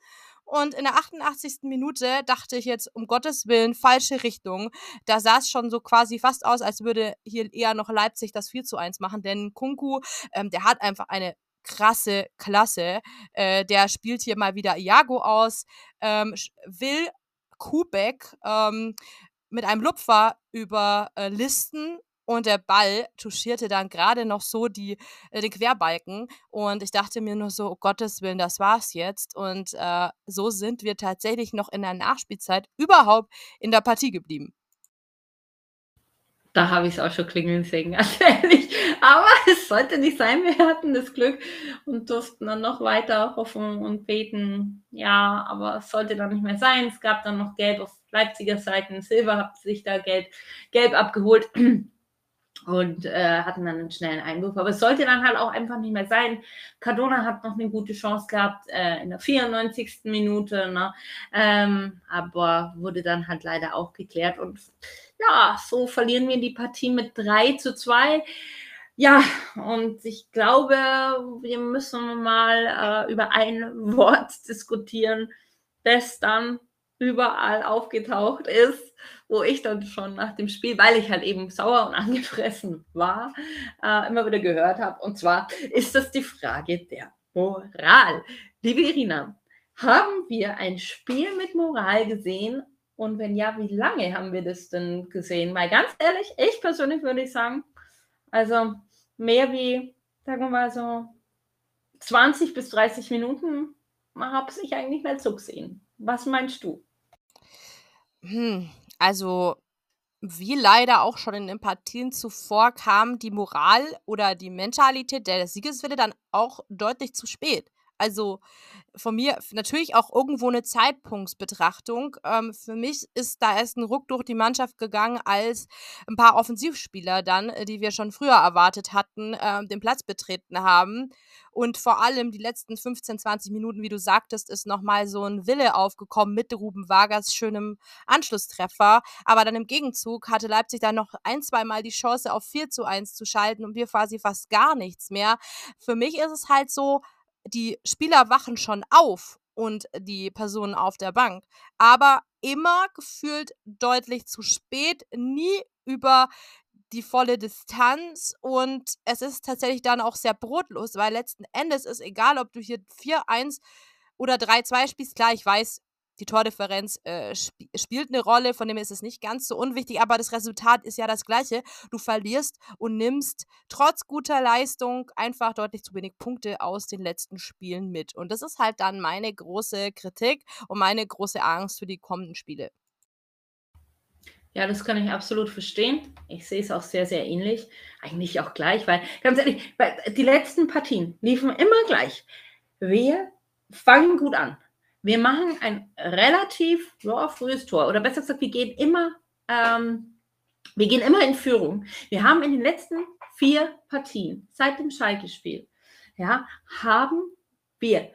Und in der 88. Minute dachte ich jetzt, um Gottes Willen, falsche Richtung. Da sah es schon so quasi fast aus, als würde hier eher noch Leipzig das 4 zu 1 machen. Denn Kunku, ähm, der hat einfach eine krasse Klasse. Äh, der spielt hier mal wieder Iago aus, ähm, will Kubek ähm, mit einem Lupfer über äh, Listen und der Ball touchierte dann gerade noch so die, äh, den Querbalken. Und ich dachte mir nur so, oh Gottes Willen, das war's jetzt. Und äh, so sind wir tatsächlich noch in der Nachspielzeit überhaupt in der Partie geblieben. Da habe ich es auch schon klingeln sehen, *laughs* ganz ehrlich. Aber es sollte nicht sein, wir hatten das Glück und durften dann noch weiter hoffen und beten. Ja, aber es sollte dann nicht mehr sein. Es gab dann noch Gelb auf Leipziger Seiten. Silber hat sich da gelb, gelb abgeholt und äh, hatten dann einen schnellen Einwurf. Aber es sollte dann halt auch einfach nicht mehr sein. Cardona hat noch eine gute Chance gehabt äh, in der 94. Minute, ne? ähm, aber wurde dann halt leider auch geklärt. Und ja, so verlieren wir die Partie mit 3 zu 2. Ja, und ich glaube, wir müssen mal äh, über ein *laughs* Wort diskutieren, das dann überall aufgetaucht ist, wo ich dann schon nach dem Spiel, weil ich halt eben sauer und *laughs* angefressen war, äh, immer wieder gehört habe. Und zwar ist das die Frage der Moral. Liebe Irina, haben wir ein Spiel mit Moral gesehen? Und wenn ja, wie lange haben wir das denn gesehen? Weil ganz ehrlich, ich persönlich würde ich sagen, also mehr wie, sagen wir mal so 20 bis 30 Minuten habe ich eigentlich nicht so gesehen. Was meinst du? Hm, also, wie leider auch schon in den Partien zuvor kam die Moral oder die Mentalität der Siegeswille dann auch deutlich zu spät. Also von mir natürlich auch irgendwo eine Zeitpunktsbetrachtung. Ähm, für mich ist da erst ein Ruck durch die Mannschaft gegangen, als ein paar Offensivspieler dann, äh, die wir schon früher erwartet hatten, äh, den Platz betreten haben. Und vor allem die letzten 15, 20 Minuten, wie du sagtest, ist nochmal so ein Wille aufgekommen mit Ruben Vargas schönem Anschlusstreffer. Aber dann im Gegenzug hatte Leipzig dann noch ein, zwei Mal die Chance auf 4 zu 1 zu schalten und wir quasi fast gar nichts mehr. Für mich ist es halt so, die Spieler wachen schon auf und die Personen auf der Bank, aber immer gefühlt deutlich zu spät, nie über die volle Distanz und es ist tatsächlich dann auch sehr brotlos, weil letzten Endes ist egal, ob du hier 4-1 oder 3-2 spielst, klar, ich weiß, die Tordifferenz äh, sp spielt eine Rolle, von dem ist es nicht ganz so unwichtig, aber das Resultat ist ja das gleiche. Du verlierst und nimmst trotz guter Leistung einfach deutlich zu wenig Punkte aus den letzten Spielen mit. Und das ist halt dann meine große Kritik und meine große Angst für die kommenden Spiele. Ja, das kann ich absolut verstehen. Ich sehe es auch sehr, sehr ähnlich. Eigentlich auch gleich, weil, ganz ehrlich, die letzten Partien liefen immer gleich. Wir fangen gut an wir machen ein relativ ja, frühes Tor. Oder besser gesagt, wir gehen immer, ähm, wir gehen immer in Führung. Wir haben in den letzten vier Partien seit dem Schalke-Spiel, ja, haben wir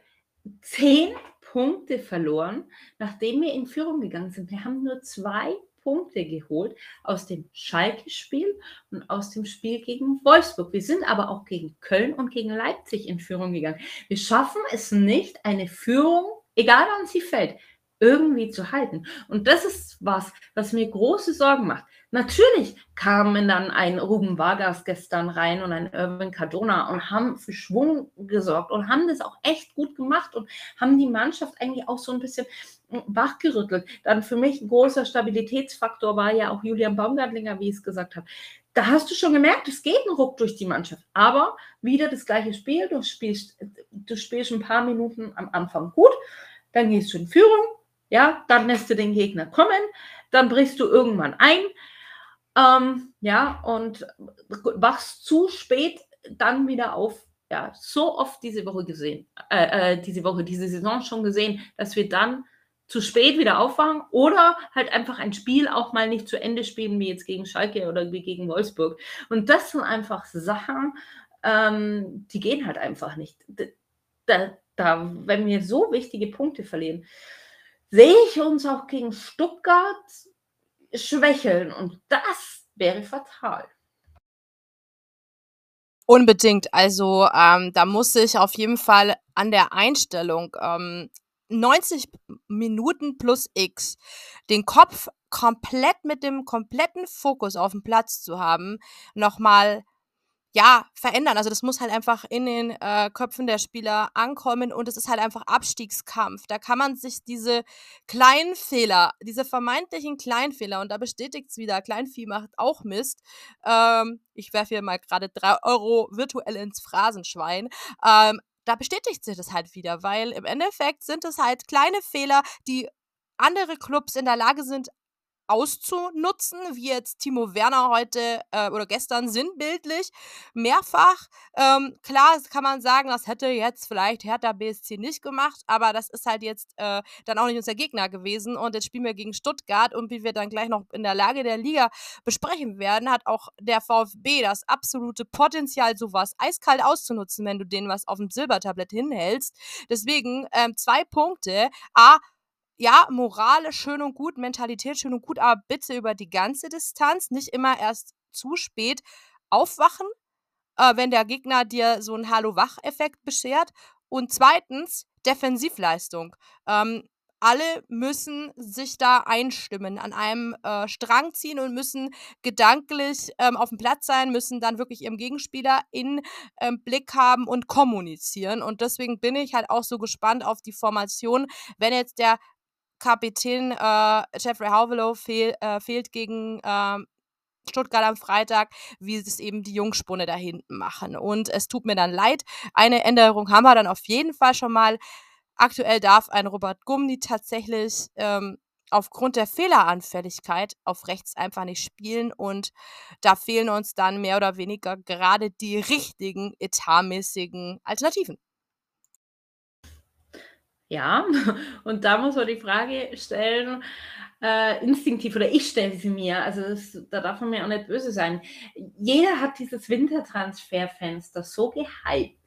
zehn Punkte verloren, nachdem wir in Führung gegangen sind. Wir haben nur zwei Punkte geholt aus dem Schalke-Spiel und aus dem Spiel gegen Wolfsburg. Wir sind aber auch gegen Köln und gegen Leipzig in Führung gegangen. Wir schaffen es nicht, eine Führung, egal wann sie fällt, irgendwie zu halten. Und das ist was, was mir große Sorgen macht. Natürlich kamen dann ein Ruben Vargas gestern rein und ein Irvin Cardona und haben für Schwung gesorgt und haben das auch echt gut gemacht und haben die Mannschaft eigentlich auch so ein bisschen wachgerüttelt. Dann für mich ein großer Stabilitätsfaktor war ja auch Julian Baumgartlinger, wie ich es gesagt habe. Da hast du schon gemerkt, es geht ein Ruck durch die Mannschaft. Aber wieder das gleiche Spiel. Du spielst, du spielst ein paar Minuten am Anfang gut, dann gehst du in Führung, ja, dann lässt du den Gegner kommen, dann brichst du irgendwann ein, ähm, ja, und wachst zu spät dann wieder auf. Ja, so oft diese Woche gesehen, äh, äh, diese Woche, diese Saison schon gesehen, dass wir dann zu spät wieder aufwachen oder halt einfach ein Spiel auch mal nicht zu Ende spielen, wie jetzt gegen Schalke oder wie gegen Wolfsburg. Und das sind einfach Sachen, ähm, die gehen halt einfach nicht. Da, da, wenn wir so wichtige Punkte verlieren, sehe ich uns auch gegen Stuttgart schwächeln und das wäre fatal. Unbedingt. Also ähm, da muss ich auf jeden Fall an der Einstellung ähm, 90 Minuten plus X den Kopf komplett mit dem kompletten Fokus auf dem Platz zu haben, nochmal ja, verändern. Also das muss halt einfach in den äh, Köpfen der Spieler ankommen und es ist halt einfach Abstiegskampf. Da kann man sich diese kleinen Fehler, diese vermeintlichen Kleinfehler, und da bestätigt es wieder, Kleinvieh macht auch Mist. Ähm, ich werfe hier mal gerade drei Euro virtuell ins Phrasenschwein. Ähm, da bestätigt sich das halt wieder, weil im Endeffekt sind es halt kleine Fehler, die andere Clubs in der Lage sind auszunutzen, wie jetzt Timo Werner heute äh, oder gestern sinnbildlich mehrfach. Ähm, klar kann man sagen, das hätte jetzt vielleicht Hertha BSC nicht gemacht, aber das ist halt jetzt äh, dann auch nicht unser Gegner gewesen und jetzt spielen wir gegen Stuttgart und wie wir dann gleich noch in der Lage der Liga besprechen werden, hat auch der VfB das absolute Potenzial, sowas eiskalt auszunutzen, wenn du denen was auf dem Silbertablett hinhältst. Deswegen ähm, zwei Punkte. A, ja, Morale schön und gut, Mentalität schön und gut, aber bitte über die ganze Distanz, nicht immer erst zu spät aufwachen, äh, wenn der Gegner dir so einen Hallo-Wach-Effekt beschert. Und zweitens, Defensivleistung. Ähm, alle müssen sich da einstimmen, an einem äh, Strang ziehen und müssen gedanklich ähm, auf dem Platz sein, müssen dann wirklich ihrem Gegenspieler in ähm, Blick haben und kommunizieren. Und deswegen bin ich halt auch so gespannt auf die Formation, wenn jetzt der Kapitän äh, Jeffrey Hauvelow fehl, äh, fehlt gegen äh, Stuttgart am Freitag, wie es eben die Jungspunde da hinten machen. Und es tut mir dann leid. Eine Änderung haben wir dann auf jeden Fall schon mal. Aktuell darf ein Robert Gumni tatsächlich ähm, aufgrund der Fehleranfälligkeit auf rechts einfach nicht spielen und da fehlen uns dann mehr oder weniger gerade die richtigen etatmäßigen Alternativen. Ja, *laughs* und da muss man die Frage stellen, äh, instinktiv, oder ich stelle sie mir, also das, da darf man mir auch nicht böse sein. Jeder hat dieses Wintertransferfenster so gehypt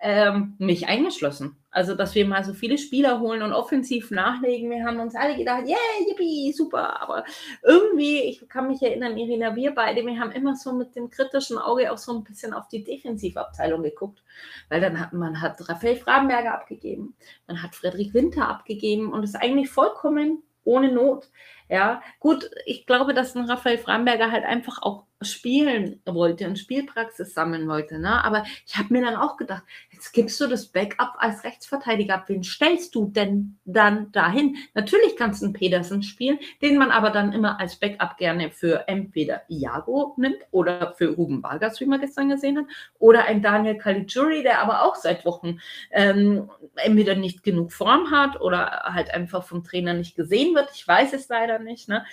ähm, mich eingeschlossen. Also, dass wir mal so viele Spieler holen und offensiv nachlegen. Wir haben uns alle gedacht, yeah, yippie, super. Aber irgendwie, ich kann mich erinnern, Irina, wir beide, wir haben immer so mit dem kritischen Auge auch so ein bisschen auf die Defensivabteilung geguckt. Weil dann hat man hat Raphael Frabenberger abgegeben, man hat Friedrich Winter abgegeben und ist eigentlich vollkommen ohne Not. Ja, gut, ich glaube, dass ein Raphael Framberger halt einfach auch spielen wollte und Spielpraxis sammeln wollte. Ne? Aber ich habe mir dann auch gedacht, jetzt gibst du das Backup als Rechtsverteidiger ab. Wen stellst du denn dann dahin? Natürlich kannst du einen Pedersen spielen, den man aber dann immer als Backup gerne für entweder Iago nimmt oder für Ruben Vargas, wie man gestern gesehen hat, oder ein Daniel Caligiuri, der aber auch seit Wochen ähm, entweder nicht genug Form hat oder halt einfach vom Trainer nicht gesehen wird. Ich weiß es leider nicht. Ne?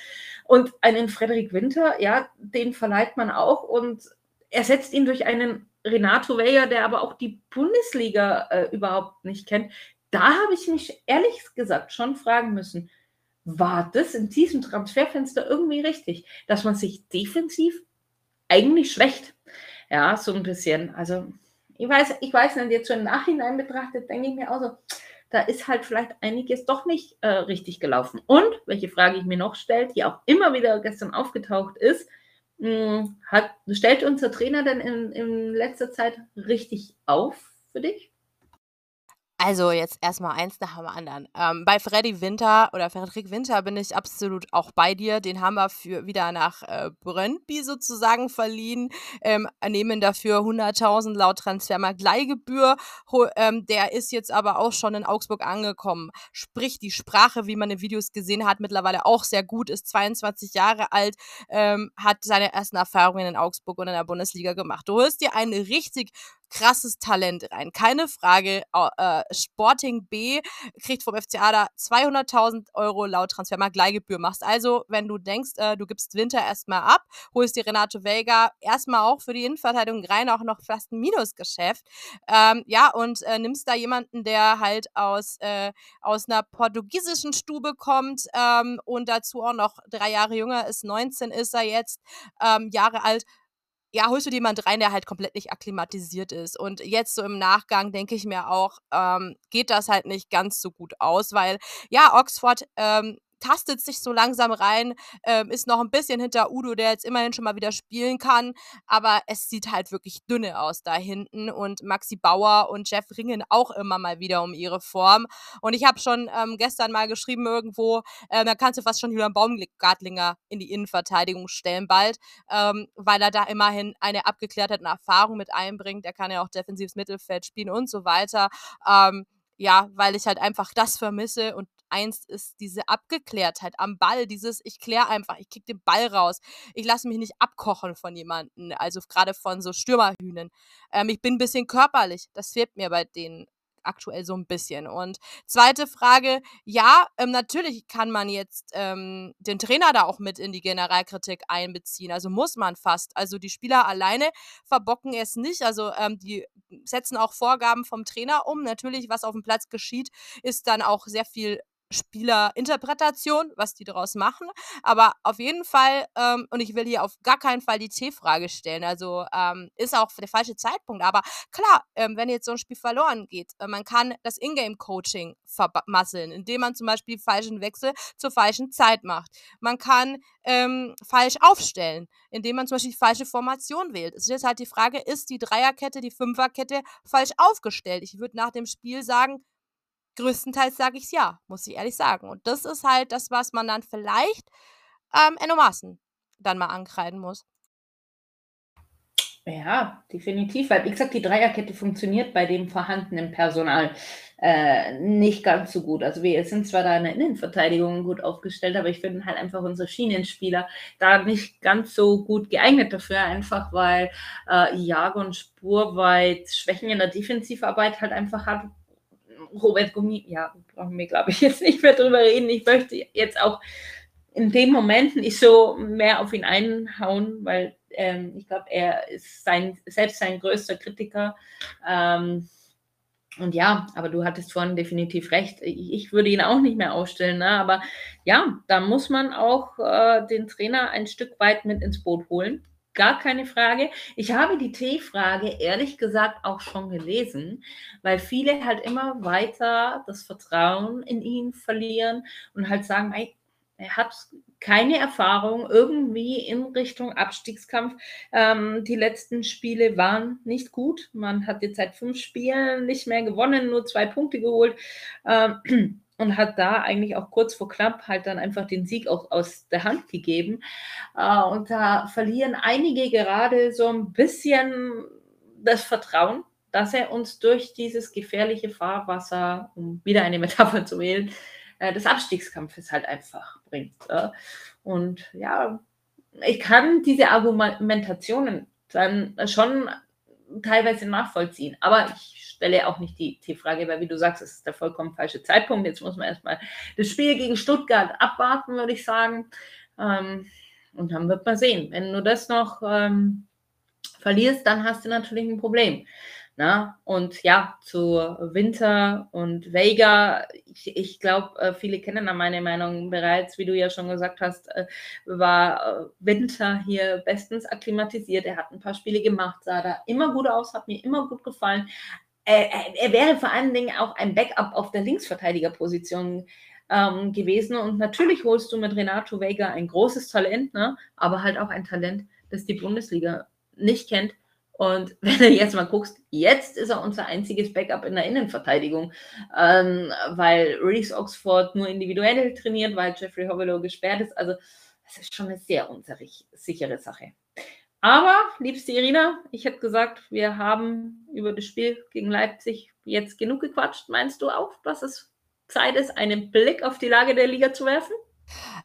Und einen Frederik Winter, ja, den verleiht man auch und ersetzt ihn durch einen Renato Vega, der aber auch die Bundesliga äh, überhaupt nicht kennt. da habe ich mich ehrlich gesagt schon fragen müssen, war das in diesem Transferfenster irgendwie richtig, dass man sich defensiv eigentlich schwächt? Ja, so ein bisschen. Also, ich weiß, ich weiß nicht, jetzt so im Nachhinein betrachtet, denke ich mir auch so, da ist halt vielleicht einiges doch nicht äh, richtig gelaufen. Und, welche Frage ich mir noch stelle, die auch immer wieder gestern aufgetaucht ist, hat, stellt unser Trainer denn in, in letzter Zeit richtig auf für dich? Also jetzt erstmal eins nach dem anderen. Ähm, bei Freddy Winter oder Frederik Winter bin ich absolut auch bei dir. Den haben wir für wieder nach äh, Brøndby sozusagen verliehen, ähm, nehmen dafür 100.000 laut Transfermarkt Leihgebühr. Ähm, der ist jetzt aber auch schon in Augsburg angekommen. Sprich die Sprache, wie man in Videos gesehen hat, mittlerweile auch sehr gut, ist 22 Jahre alt, ähm, hat seine ersten Erfahrungen in Augsburg und in der Bundesliga gemacht. Du holst dir einen richtig krasses Talent rein. Keine Frage. Äh, Sporting B kriegt vom FCA da 200.000 Euro laut Transfermarkt Leihgebühr. Machst also, wenn du denkst, äh, du gibst Winter erstmal ab, holst dir Renato Vega erstmal auch für die Innenverteidigung rein, auch noch fast ein Minusgeschäft. Ähm, ja, und äh, nimmst da jemanden, der halt aus, äh, aus einer portugiesischen Stube kommt ähm, und dazu auch noch drei Jahre jünger ist, 19 ist er jetzt, ähm, Jahre alt ja, holst du jemand rein, der halt komplett nicht akklimatisiert ist. Und jetzt so im Nachgang denke ich mir auch, ähm, geht das halt nicht ganz so gut aus, weil ja, Oxford ähm, tastet sich so langsam rein, ähm, ist noch ein bisschen hinter Udo, der jetzt immerhin schon mal wieder spielen kann, aber es sieht halt wirklich dünne aus da hinten und Maxi Bauer und Jeff ringen auch immer mal wieder um ihre Form. Und ich habe schon ähm, gestern mal geschrieben irgendwo, äh, da kannst du fast schon Julian Baumgartlinger in die Innenverteidigung stellen bald, ähm, weil er da immerhin eine abgeklärte Erfahrung mit einbringt, er kann ja auch defensives Mittelfeld spielen und so weiter, ähm, ja, weil ich halt einfach das vermisse und eins ist diese Abgeklärtheit am Ball, dieses ich kläre einfach, ich krieg den Ball raus. Ich lasse mich nicht abkochen von jemandem, also gerade von so Stürmerhühnen. Ähm, ich bin ein bisschen körperlich, das fehlt mir bei denen aktuell so ein bisschen. Und zweite Frage, ja, ähm, natürlich kann man jetzt ähm, den Trainer da auch mit in die Generalkritik einbeziehen. Also muss man fast. Also die Spieler alleine verbocken es nicht. Also ähm, die setzen auch Vorgaben vom Trainer um. Natürlich, was auf dem Platz geschieht, ist dann auch sehr viel Spielerinterpretation, was die daraus machen. Aber auf jeden Fall, ähm, und ich will hier auf gar keinen Fall die C-Frage stellen, also ähm, ist auch der falsche Zeitpunkt. Aber klar, ähm, wenn jetzt so ein Spiel verloren geht, äh, man kann das Ingame-Coaching vermasseln, indem man zum Beispiel falschen Wechsel zur falschen Zeit macht. Man kann ähm, falsch aufstellen, indem man zum Beispiel die falsche Formation wählt. Es ist jetzt halt die Frage, ist die Dreierkette, die Fünferkette falsch aufgestellt? Ich würde nach dem Spiel sagen, größtenteils sage ich es ja, muss ich ehrlich sagen. Und das ist halt das, was man dann vielleicht ähm, Enno Maaßen dann mal ankreiden muss. Ja, definitiv. Weil, wie gesagt, die Dreierkette funktioniert bei dem vorhandenen Personal äh, nicht ganz so gut. Also wir sind zwar da in der Innenverteidigung gut aufgestellt, aber ich finde halt einfach unsere Schienenspieler da nicht ganz so gut geeignet dafür, einfach weil äh, Jagon spurweit Schwächen in der Defensivarbeit halt einfach hat, Robert Gummi, ja, brauchen wir, glaube ich, jetzt nicht mehr drüber reden. Ich möchte jetzt auch in den Momenten nicht so mehr auf ihn einhauen, weil ähm, ich glaube, er ist sein, selbst sein größter Kritiker. Ähm, und ja, aber du hattest vorhin definitiv recht. Ich würde ihn auch nicht mehr aufstellen, ne? aber ja, da muss man auch äh, den Trainer ein Stück weit mit ins Boot holen gar keine Frage. Ich habe die T-Frage ehrlich gesagt auch schon gelesen, weil viele halt immer weiter das Vertrauen in ihn verlieren und halt sagen, er hat keine Erfahrung irgendwie in Richtung Abstiegskampf. Ähm, die letzten Spiele waren nicht gut. Man hat jetzt seit fünf Spielen nicht mehr gewonnen, nur zwei Punkte geholt. Ähm, und hat da eigentlich auch kurz vor knapp halt dann einfach den Sieg auch aus der Hand gegeben. Äh, und da verlieren einige gerade so ein bisschen das Vertrauen, dass er uns durch dieses gefährliche Fahrwasser, um wieder eine *laughs* Metapher zu wählen, äh, des Abstiegskampfes halt einfach bringt. Äh. Und ja, ich kann diese Argumentationen dann schon teilweise nachvollziehen. Aber ich stelle auch nicht die, die Frage, weil wie du sagst, es ist der vollkommen falsche Zeitpunkt. Jetzt muss man erstmal das Spiel gegen Stuttgart abwarten, würde ich sagen. Ähm, und dann wird man sehen. Wenn du das noch ähm, verlierst, dann hast du natürlich ein Problem. Na? Und ja, zu Winter und Vega, ich, ich glaube, äh, viele kennen da meine Meinung bereits, wie du ja schon gesagt hast, äh, war äh, Winter hier bestens akklimatisiert. Er hat ein paar Spiele gemacht, sah da immer gut aus, hat mir immer gut gefallen. Er, er, er wäre vor allen Dingen auch ein Backup auf der Linksverteidigerposition ähm, gewesen. Und natürlich holst du mit Renato Vega ein großes Talent, ne? aber halt auch ein Talent, das die Bundesliga nicht kennt und *laughs* wenn du jetzt mal guckst, jetzt ist er unser einziges Backup in der Innenverteidigung, ähm, weil Reese Oxford nur individuell trainiert, weil Jeffrey Hovelow gesperrt ist. Also das ist schon eine sehr unsichere Sache. Aber, liebste Irina, ich hätte gesagt, wir haben über das Spiel gegen Leipzig jetzt genug gequatscht. Meinst du auch, dass es Zeit ist, einen Blick auf die Lage der Liga zu werfen?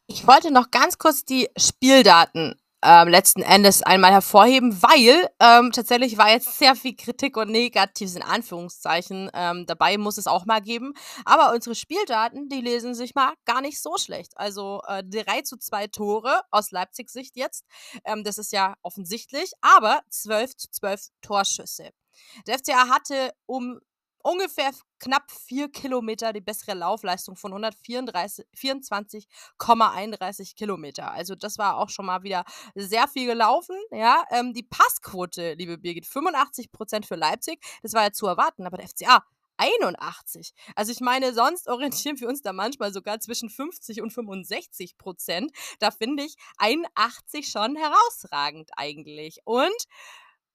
Ich wollte noch ganz kurz die Spieldaten ähm, letzten Endes einmal hervorheben, weil ähm, tatsächlich war jetzt sehr viel Kritik und Negatives in Anführungszeichen ähm, dabei, muss es auch mal geben. Aber unsere Spieldaten, die lesen sich mal gar nicht so schlecht. Also äh, 3 zu 2 Tore aus Leipzigs Sicht jetzt, ähm, das ist ja offensichtlich, aber 12 zu 12 Torschüsse. Der FCA hatte um ungefähr knapp vier Kilometer die bessere Laufleistung von 124,31 Kilometer. Also das war auch schon mal wieder sehr viel gelaufen. Ja, ähm, die Passquote, liebe Birgit, 85 Prozent für Leipzig. Das war ja zu erwarten, aber der FCA 81. Also ich meine, sonst *laughs* orientieren wir uns da manchmal sogar zwischen 50 und 65 Prozent. Da finde ich 81 schon herausragend eigentlich. Und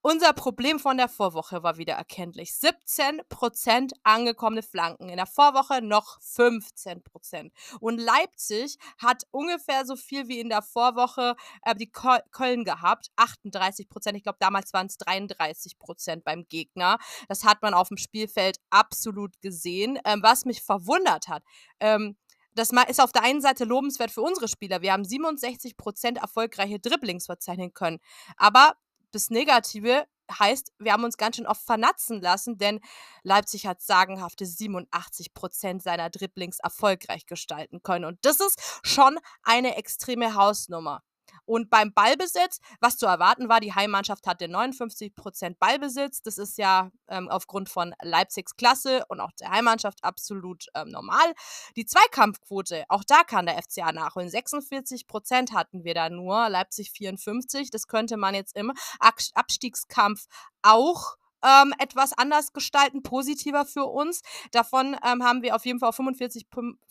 unser Problem von der Vorwoche war wieder erkenntlich. 17% angekommene Flanken. In der Vorwoche noch 15%. Und Leipzig hat ungefähr so viel wie in der Vorwoche äh, die Köln gehabt. 38%. Ich glaube, damals waren es 33% beim Gegner. Das hat man auf dem Spielfeld absolut gesehen. Ähm, was mich verwundert hat, ähm, das ist auf der einen Seite lobenswert für unsere Spieler. Wir haben 67% erfolgreiche Dribblings verzeichnen können. Aber das Negative heißt, wir haben uns ganz schön oft vernatzen lassen, denn Leipzig hat sagenhafte 87 Prozent seiner Dribblings erfolgreich gestalten können. Und das ist schon eine extreme Hausnummer. Und beim Ballbesitz, was zu erwarten war, die Heimmannschaft hatte 59% Ballbesitz. Das ist ja ähm, aufgrund von Leipzigs Klasse und auch der Heimmannschaft absolut ähm, normal. Die Zweikampfquote, auch da kann der FCA nachholen. 46% hatten wir da nur, Leipzig 54. Das könnte man jetzt im Abstiegskampf auch ähm, etwas anders gestalten, positiver für uns. Davon ähm, haben wir auf jeden Fall auf 45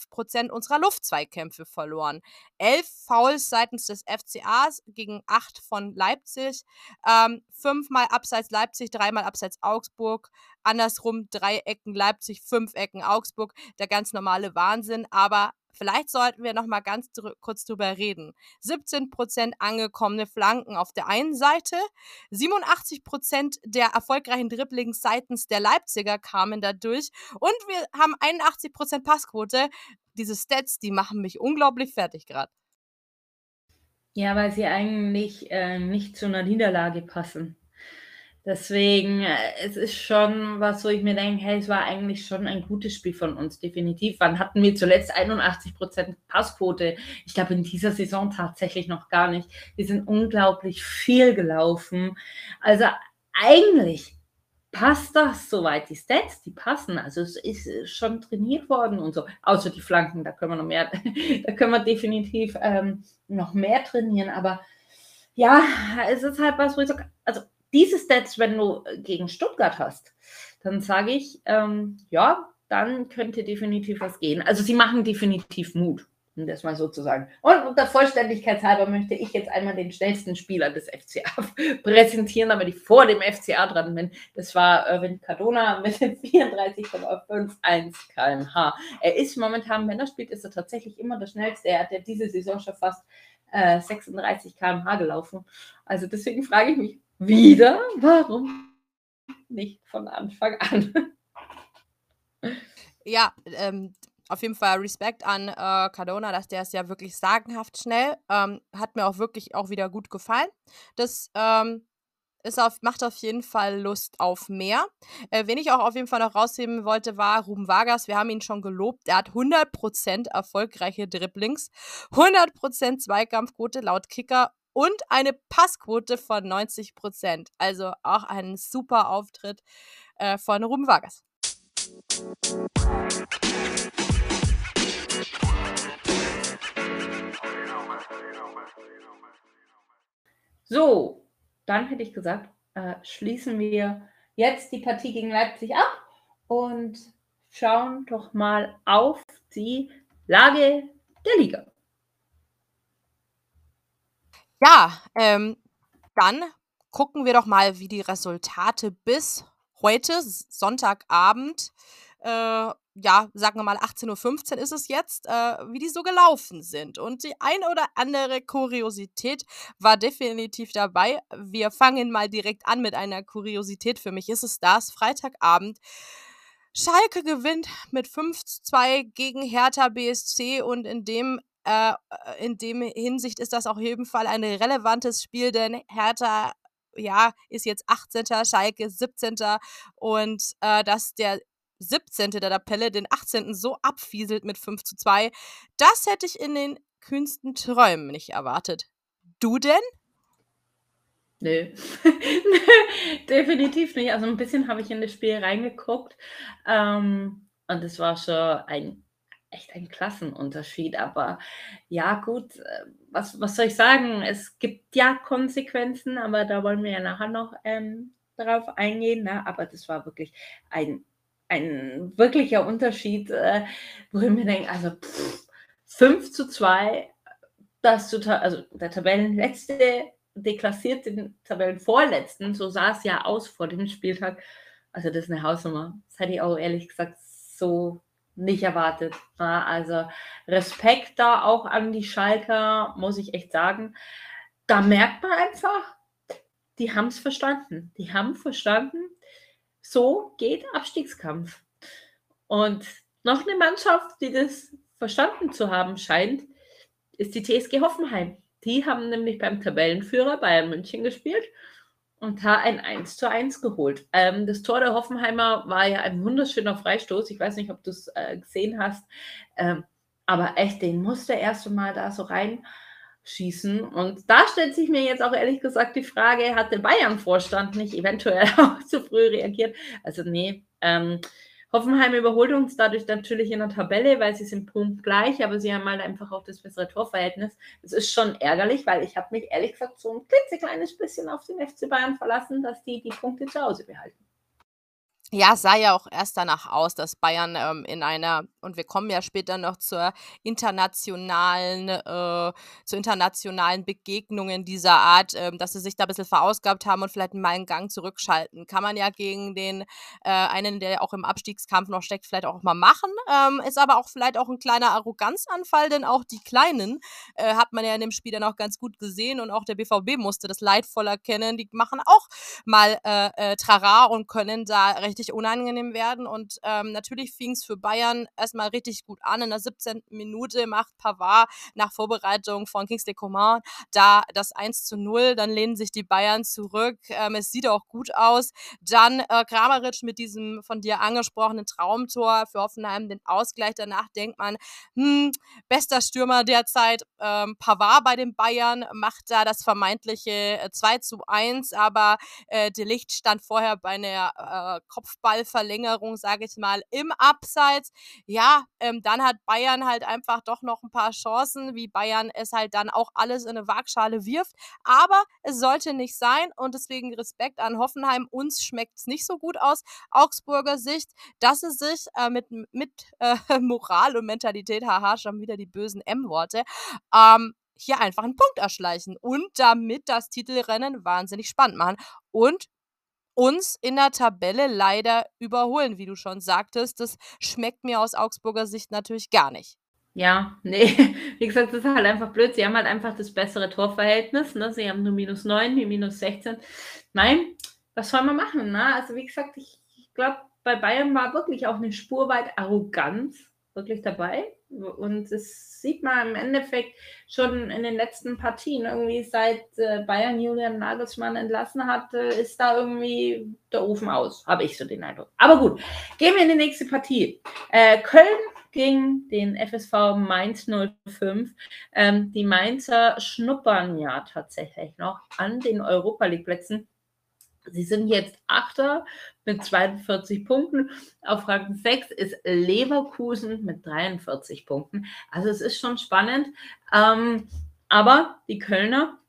Prozent unserer Luftzweikämpfe verloren. Elf Fouls seitens des FCAs gegen acht von Leipzig. Ähm, fünfmal abseits Leipzig, dreimal abseits Augsburg. Andersrum drei Ecken Leipzig, fünf Ecken Augsburg. Der ganz normale Wahnsinn. Aber Vielleicht sollten wir noch mal ganz drü kurz drüber reden. 17% angekommene Flanken auf der einen Seite, 87% der erfolgreichen Dribblings seitens der Leipziger kamen dadurch und wir haben 81% Passquote. Diese Stats, die machen mich unglaublich fertig gerade. Ja, weil sie eigentlich äh, nicht zu einer Niederlage passen. Deswegen, äh, es ist schon was, wo ich mir denke, hey, es war eigentlich schon ein gutes Spiel von uns, definitiv. Wann hatten wir zuletzt 81% Passquote? Ich glaube, in dieser Saison tatsächlich noch gar nicht. Wir sind unglaublich viel gelaufen. Also eigentlich passt das soweit. Die Stats, die passen. Also es ist schon trainiert worden und so. Außer die Flanken, da können wir noch mehr, *laughs* da können wir definitiv ähm, noch mehr trainieren. Aber ja, es ist halt was, wo ich sage, also diese Stats, wenn du äh, gegen Stuttgart hast, dann sage ich, ähm, ja, dann könnte definitiv was gehen. Also sie machen definitiv Mut, um das mal so zu sagen. Und unter Vollständigkeitshalber möchte ich jetzt einmal den schnellsten Spieler des FCA *laughs* präsentieren, damit ich vor dem FCA dran bin. Das war Irwin Cardona mit *laughs* 34,51 km/h. Er ist momentan, wenn er spielt, ist er tatsächlich immer der schnellste. Er hat ja diese Saison schon fast äh, 36 km/h gelaufen. Also deswegen frage ich mich, wieder? Warum nicht von Anfang an? Ja, ähm, auf jeden Fall Respekt an äh, Cardona, dass der ist ja wirklich sagenhaft schnell. Ähm, hat mir auch wirklich auch wieder gut gefallen. Das ähm, ist auf, macht auf jeden Fall Lust auf mehr. Äh, wen ich auch auf jeden Fall noch rausheben wollte, war Ruben Vargas. Wir haben ihn schon gelobt. Er hat 100% erfolgreiche Dribblings, 100% Zweikampfquote laut Kicker und eine Passquote von 90 Prozent. Also auch ein super Auftritt. äh, von Ruben Vargas. So, dann hätte ich gesagt, äh, schließen wir jetzt die Partie gegen Leipzig ab und schauen doch mal auf die Lage der Liga. Ja, ähm, dann gucken wir doch mal, wie die Resultate bis heute, Sonntagabend, äh, ja, sagen wir mal 18.15 Uhr ist es jetzt, äh, wie die so gelaufen sind. Und die ein oder andere Kuriosität war definitiv dabei. Wir fangen mal direkt an mit einer Kuriosität. Für mich ist es das, Freitagabend. Schalke gewinnt mit 5 zu 2 gegen Hertha BSC und in dem äh, in dem Hinsicht ist das auf jeden Fall ein relevantes Spiel, denn Hertha ja, ist jetzt 18. Schalke 17. Und äh, dass der 17. der Tabelle den 18. so abfieselt mit 5 zu 2, das hätte ich in den kühnsten Träumen nicht erwartet. Du denn? Nö. *laughs* Definitiv nicht. Also ein bisschen habe ich in das Spiel reingeguckt. Ähm, und es war schon ein echt ein Klassenunterschied. Aber ja, gut, äh, was, was soll ich sagen? Es gibt ja Konsequenzen, aber da wollen wir ja nachher noch ähm, darauf eingehen. Ne? Aber das war wirklich ein ein wirklicher Unterschied, äh, wohin wir denken, also pff, 5 zu 2, das total, also der Tabellenletzte deklassiert den Tabellenvorletzten, so sah es ja aus vor dem Spieltag. Also das ist eine Hausnummer. Das hätte ich auch ehrlich gesagt so nicht erwartet. Ja, also Respekt da auch an die Schalker, muss ich echt sagen. Da merkt man einfach, die haben es verstanden. Die haben verstanden, so geht Abstiegskampf. Und noch eine Mannschaft, die das verstanden zu haben scheint, ist die TSG Hoffenheim. Die haben nämlich beim Tabellenführer Bayern München gespielt und da ein 1 zu 1 geholt. Ähm, das Tor der Hoffenheimer war ja ein wunderschöner Freistoß. Ich weiß nicht, ob du es äh, gesehen hast. Ähm, aber echt, den musste erst mal da so rein schießen. Und da stellt sich mir jetzt auch ehrlich gesagt die Frage, hat der Bayern-Vorstand nicht eventuell *laughs* auch zu früh reagiert? Also nee, ähm, Hoffenheim überholt uns dadurch natürlich in der Tabelle, weil sie sind punktgleich, aber sie haben halt einfach auch das bessere Torverhältnis. Das ist schon ärgerlich, weil ich habe mich ehrlich gesagt so ein klitzekleines bisschen auf den FC Bayern verlassen, dass die die Punkte zu Hause behalten. Ja, es sah ja auch erst danach aus, dass Bayern ähm, in einer, und wir kommen ja später noch zur internationalen, äh, zu internationalen Begegnungen dieser Art, äh, dass sie sich da ein bisschen verausgabt haben und vielleicht mal einen Gang zurückschalten. Kann man ja gegen den äh, einen, der auch im Abstiegskampf noch steckt, vielleicht auch mal machen. Ähm, ist aber auch vielleicht auch ein kleiner Arroganzanfall, denn auch die Kleinen äh, hat man ja in dem Spiel dann auch ganz gut gesehen und auch der BVB musste das leidvoll erkennen. Die machen auch mal äh, äh, Trara und können da richtig richtig unangenehm werden. Und ähm, natürlich fing es für Bayern erstmal richtig gut an. In der 17. Minute macht Pavard nach Vorbereitung von Kingsley Coman da das 1 zu 0. Dann lehnen sich die Bayern zurück. Ähm, es sieht auch gut aus. Dann äh, Kramaric mit diesem von dir angesprochenen Traumtor für Hoffenheim den Ausgleich. Danach denkt man, hm, bester Stürmer derzeit. Ähm, Pavard bei den Bayern macht da das vermeintliche 2 äh, zu 1, aber äh, der Licht stand vorher bei einer äh, Kopf Kopfballverlängerung, sage ich mal, im Abseits. Ja, ähm, dann hat Bayern halt einfach doch noch ein paar Chancen, wie Bayern es halt dann auch alles in eine Waagschale wirft. Aber es sollte nicht sein und deswegen Respekt an Hoffenheim. Uns schmeckt es nicht so gut aus. Augsburger Sicht, dass sie sich äh, mit, mit äh, *laughs* Moral und Mentalität, haha, schon wieder die bösen M-Worte, ähm, hier einfach einen Punkt erschleichen und damit das Titelrennen wahnsinnig spannend machen. Und uns in der Tabelle leider überholen, wie du schon sagtest. Das schmeckt mir aus Augsburger Sicht natürlich gar nicht. Ja, *laughs* nee, wie gesagt, das ist halt einfach blöd. Sie haben halt einfach das bessere Torverhältnis. Ne? Sie haben nur minus 9, wie minus 16. Nein, was soll man machen? Ne? Also, wie gesagt, ich, ich glaube, bei Bayern war wirklich auch eine Spur weit Arroganz wirklich dabei. Und das sieht man im Endeffekt schon in den letzten Partien. Irgendwie seit äh, Bayern Julian Nagelsmann entlassen hat, ist da irgendwie der Ofen aus, habe ich so den Eindruck. Aber gut, gehen wir in die nächste Partie. Äh, Köln gegen den FSV Mainz 05. Ähm, die Mainzer schnuppern ja tatsächlich noch an den Europa League Plätzen. Sie sind jetzt Achter mit 42 Punkten. Auf Rang 6 ist Leverkusen mit 43 Punkten. Also es ist schon spannend. Ähm, aber die Kölner,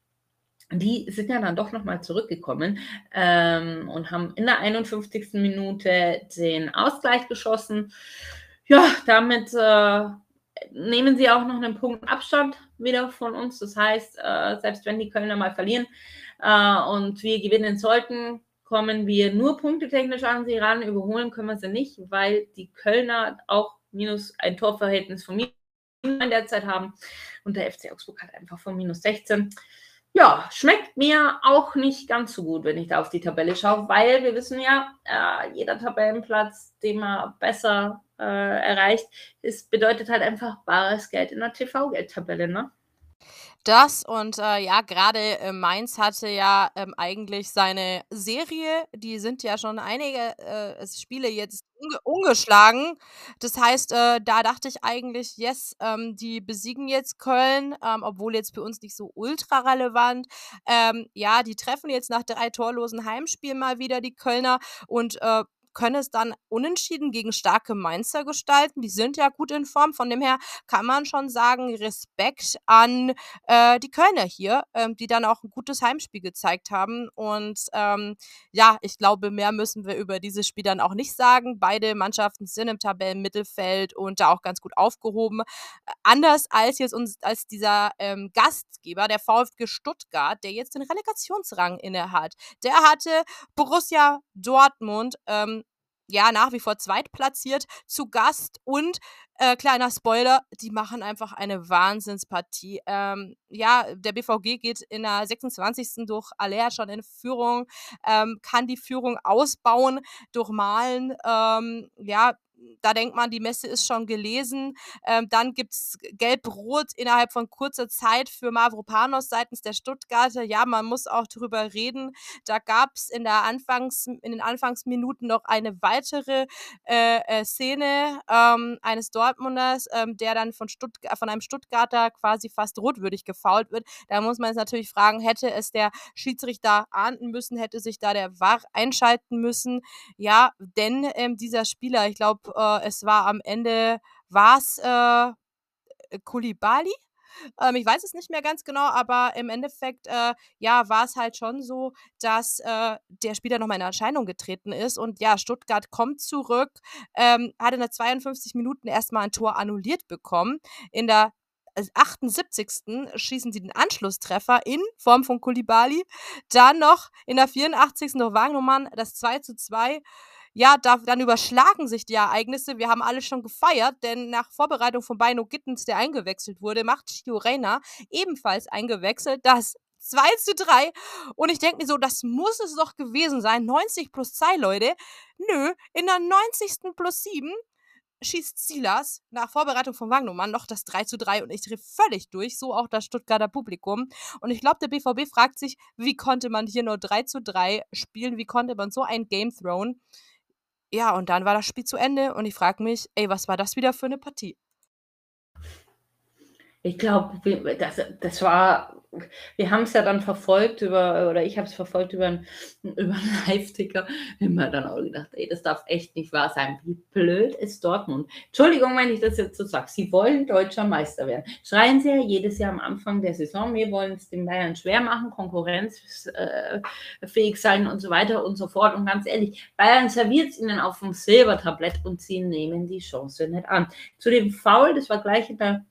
die sind ja dann doch nochmal zurückgekommen ähm, und haben in der 51. Minute den Ausgleich geschossen. Ja, damit äh, nehmen sie auch noch einen Punkt Abstand wieder von uns. Das heißt, äh, selbst wenn die Kölner mal verlieren und wir gewinnen sollten, kommen wir nur punktetechnisch an sie ran. Überholen können wir sie nicht, weil die Kölner auch minus ein Torverhältnis von minus in der Zeit haben und der FC Augsburg hat einfach von minus 16. Ja, schmeckt mir auch nicht ganz so gut, wenn ich da auf die Tabelle schaue, weil wir wissen ja, äh, jeder Tabellenplatz, den man besser äh, erreicht, ist, bedeutet halt einfach bares Geld in der TV-Geldtabelle, ne? Das und äh, ja, gerade äh, Mainz hatte ja ähm, eigentlich seine Serie, die sind ja schon einige äh, Spiele jetzt unge ungeschlagen. Das heißt, äh, da dachte ich eigentlich, yes, ähm, die besiegen jetzt Köln, ähm, obwohl jetzt für uns nicht so ultra relevant. Ähm, ja, die treffen jetzt nach drei torlosen Heimspielen mal wieder die Kölner und äh, können es dann unentschieden gegen starke Mainzer gestalten. Die sind ja gut in Form. Von dem her kann man schon sagen, Respekt an äh, die Kölner hier, ähm, die dann auch ein gutes Heimspiel gezeigt haben. Und ähm, ja, ich glaube, mehr müssen wir über dieses Spiel dann auch nicht sagen. Beide Mannschaften sind im Tabellenmittelfeld und da auch ganz gut aufgehoben. Anders als jetzt uns, als dieser ähm, Gastgeber, der VfG Stuttgart, der jetzt den Relegationsrang inne hat. Der hatte Borussia Dortmund ähm, ja, nach wie vor zweitplatziert zu Gast und äh, kleiner Spoiler, die machen einfach eine Wahnsinnspartie. Ähm, ja, der BVG geht in der 26. durch Aller schon in Führung, ähm, kann die Führung ausbauen, durchmalen. Ähm, ja, da denkt man, die Messe ist schon gelesen. Ähm, dann gibt es Gelb-Rot innerhalb von kurzer Zeit für Mavropanos seitens der Stuttgarter. Ja, man muss auch drüber reden. Da gab es in, Anfangs, in den Anfangsminuten noch eine weitere äh, äh, Szene ähm, eines Dortmunders, ähm, der dann von, von einem Stuttgarter quasi fast rotwürdig gefault wird. Da muss man jetzt natürlich fragen, hätte es der Schiedsrichter ahnden müssen, hätte sich da der VAR einschalten müssen. Ja, denn ähm, dieser Spieler, ich glaube, äh, es war am Ende, war es äh, Kulibali? Ähm, ich weiß es nicht mehr ganz genau, aber im Endeffekt, äh, ja, war es halt schon so, dass äh, der Spieler nochmal in Erscheinung getreten ist. Und ja, Stuttgart kommt zurück, ähm, hat in der 52 Minuten erstmal ein Tor annulliert bekommen. In der 78. schießen sie den Anschlusstreffer in Form von Kulibali. Dann noch in der 84. noch Wagnumann das 2 zu 2 ja, da, dann überschlagen sich die Ereignisse. Wir haben alle schon gefeiert, denn nach Vorbereitung von Beino Gittens, der eingewechselt wurde, macht Gio Reyna ebenfalls eingewechselt. Das *laughs* 2 zu 3. Und ich denke mir so, das muss es doch gewesen sein. 90 plus 2, Leute. Nö, in der 90. plus 7 schießt Silas nach Vorbereitung von Wagnumann noch das 3 zu 3 und ich drehe völlig durch, so auch das Stuttgarter Publikum. Und ich glaube, der BVB fragt sich, wie konnte man hier nur 3 zu 3 spielen? Wie konnte man so ein Game thrown? Ja, und dann war das Spiel zu Ende und ich frage mich, ey, was war das wieder für eine Partie? Ich glaube, das, das war, wir haben es ja dann verfolgt über, oder ich habe es verfolgt über, einen, über einen Live-Ticker. Haben dann auch gedacht, ey, das darf echt nicht wahr sein. Wie blöd ist Dortmund? Entschuldigung, wenn ich das jetzt so sage. Sie wollen deutscher Meister werden. Schreien sie ja jedes Jahr am Anfang der Saison, wir wollen es den Bayern schwer machen, konkurrenzfähig äh, sein und so weiter und so fort. Und ganz ehrlich, Bayern serviert es ihnen auf dem Silbertablett und sie nehmen die Chance nicht an. Zu dem Foul, das war gleich in der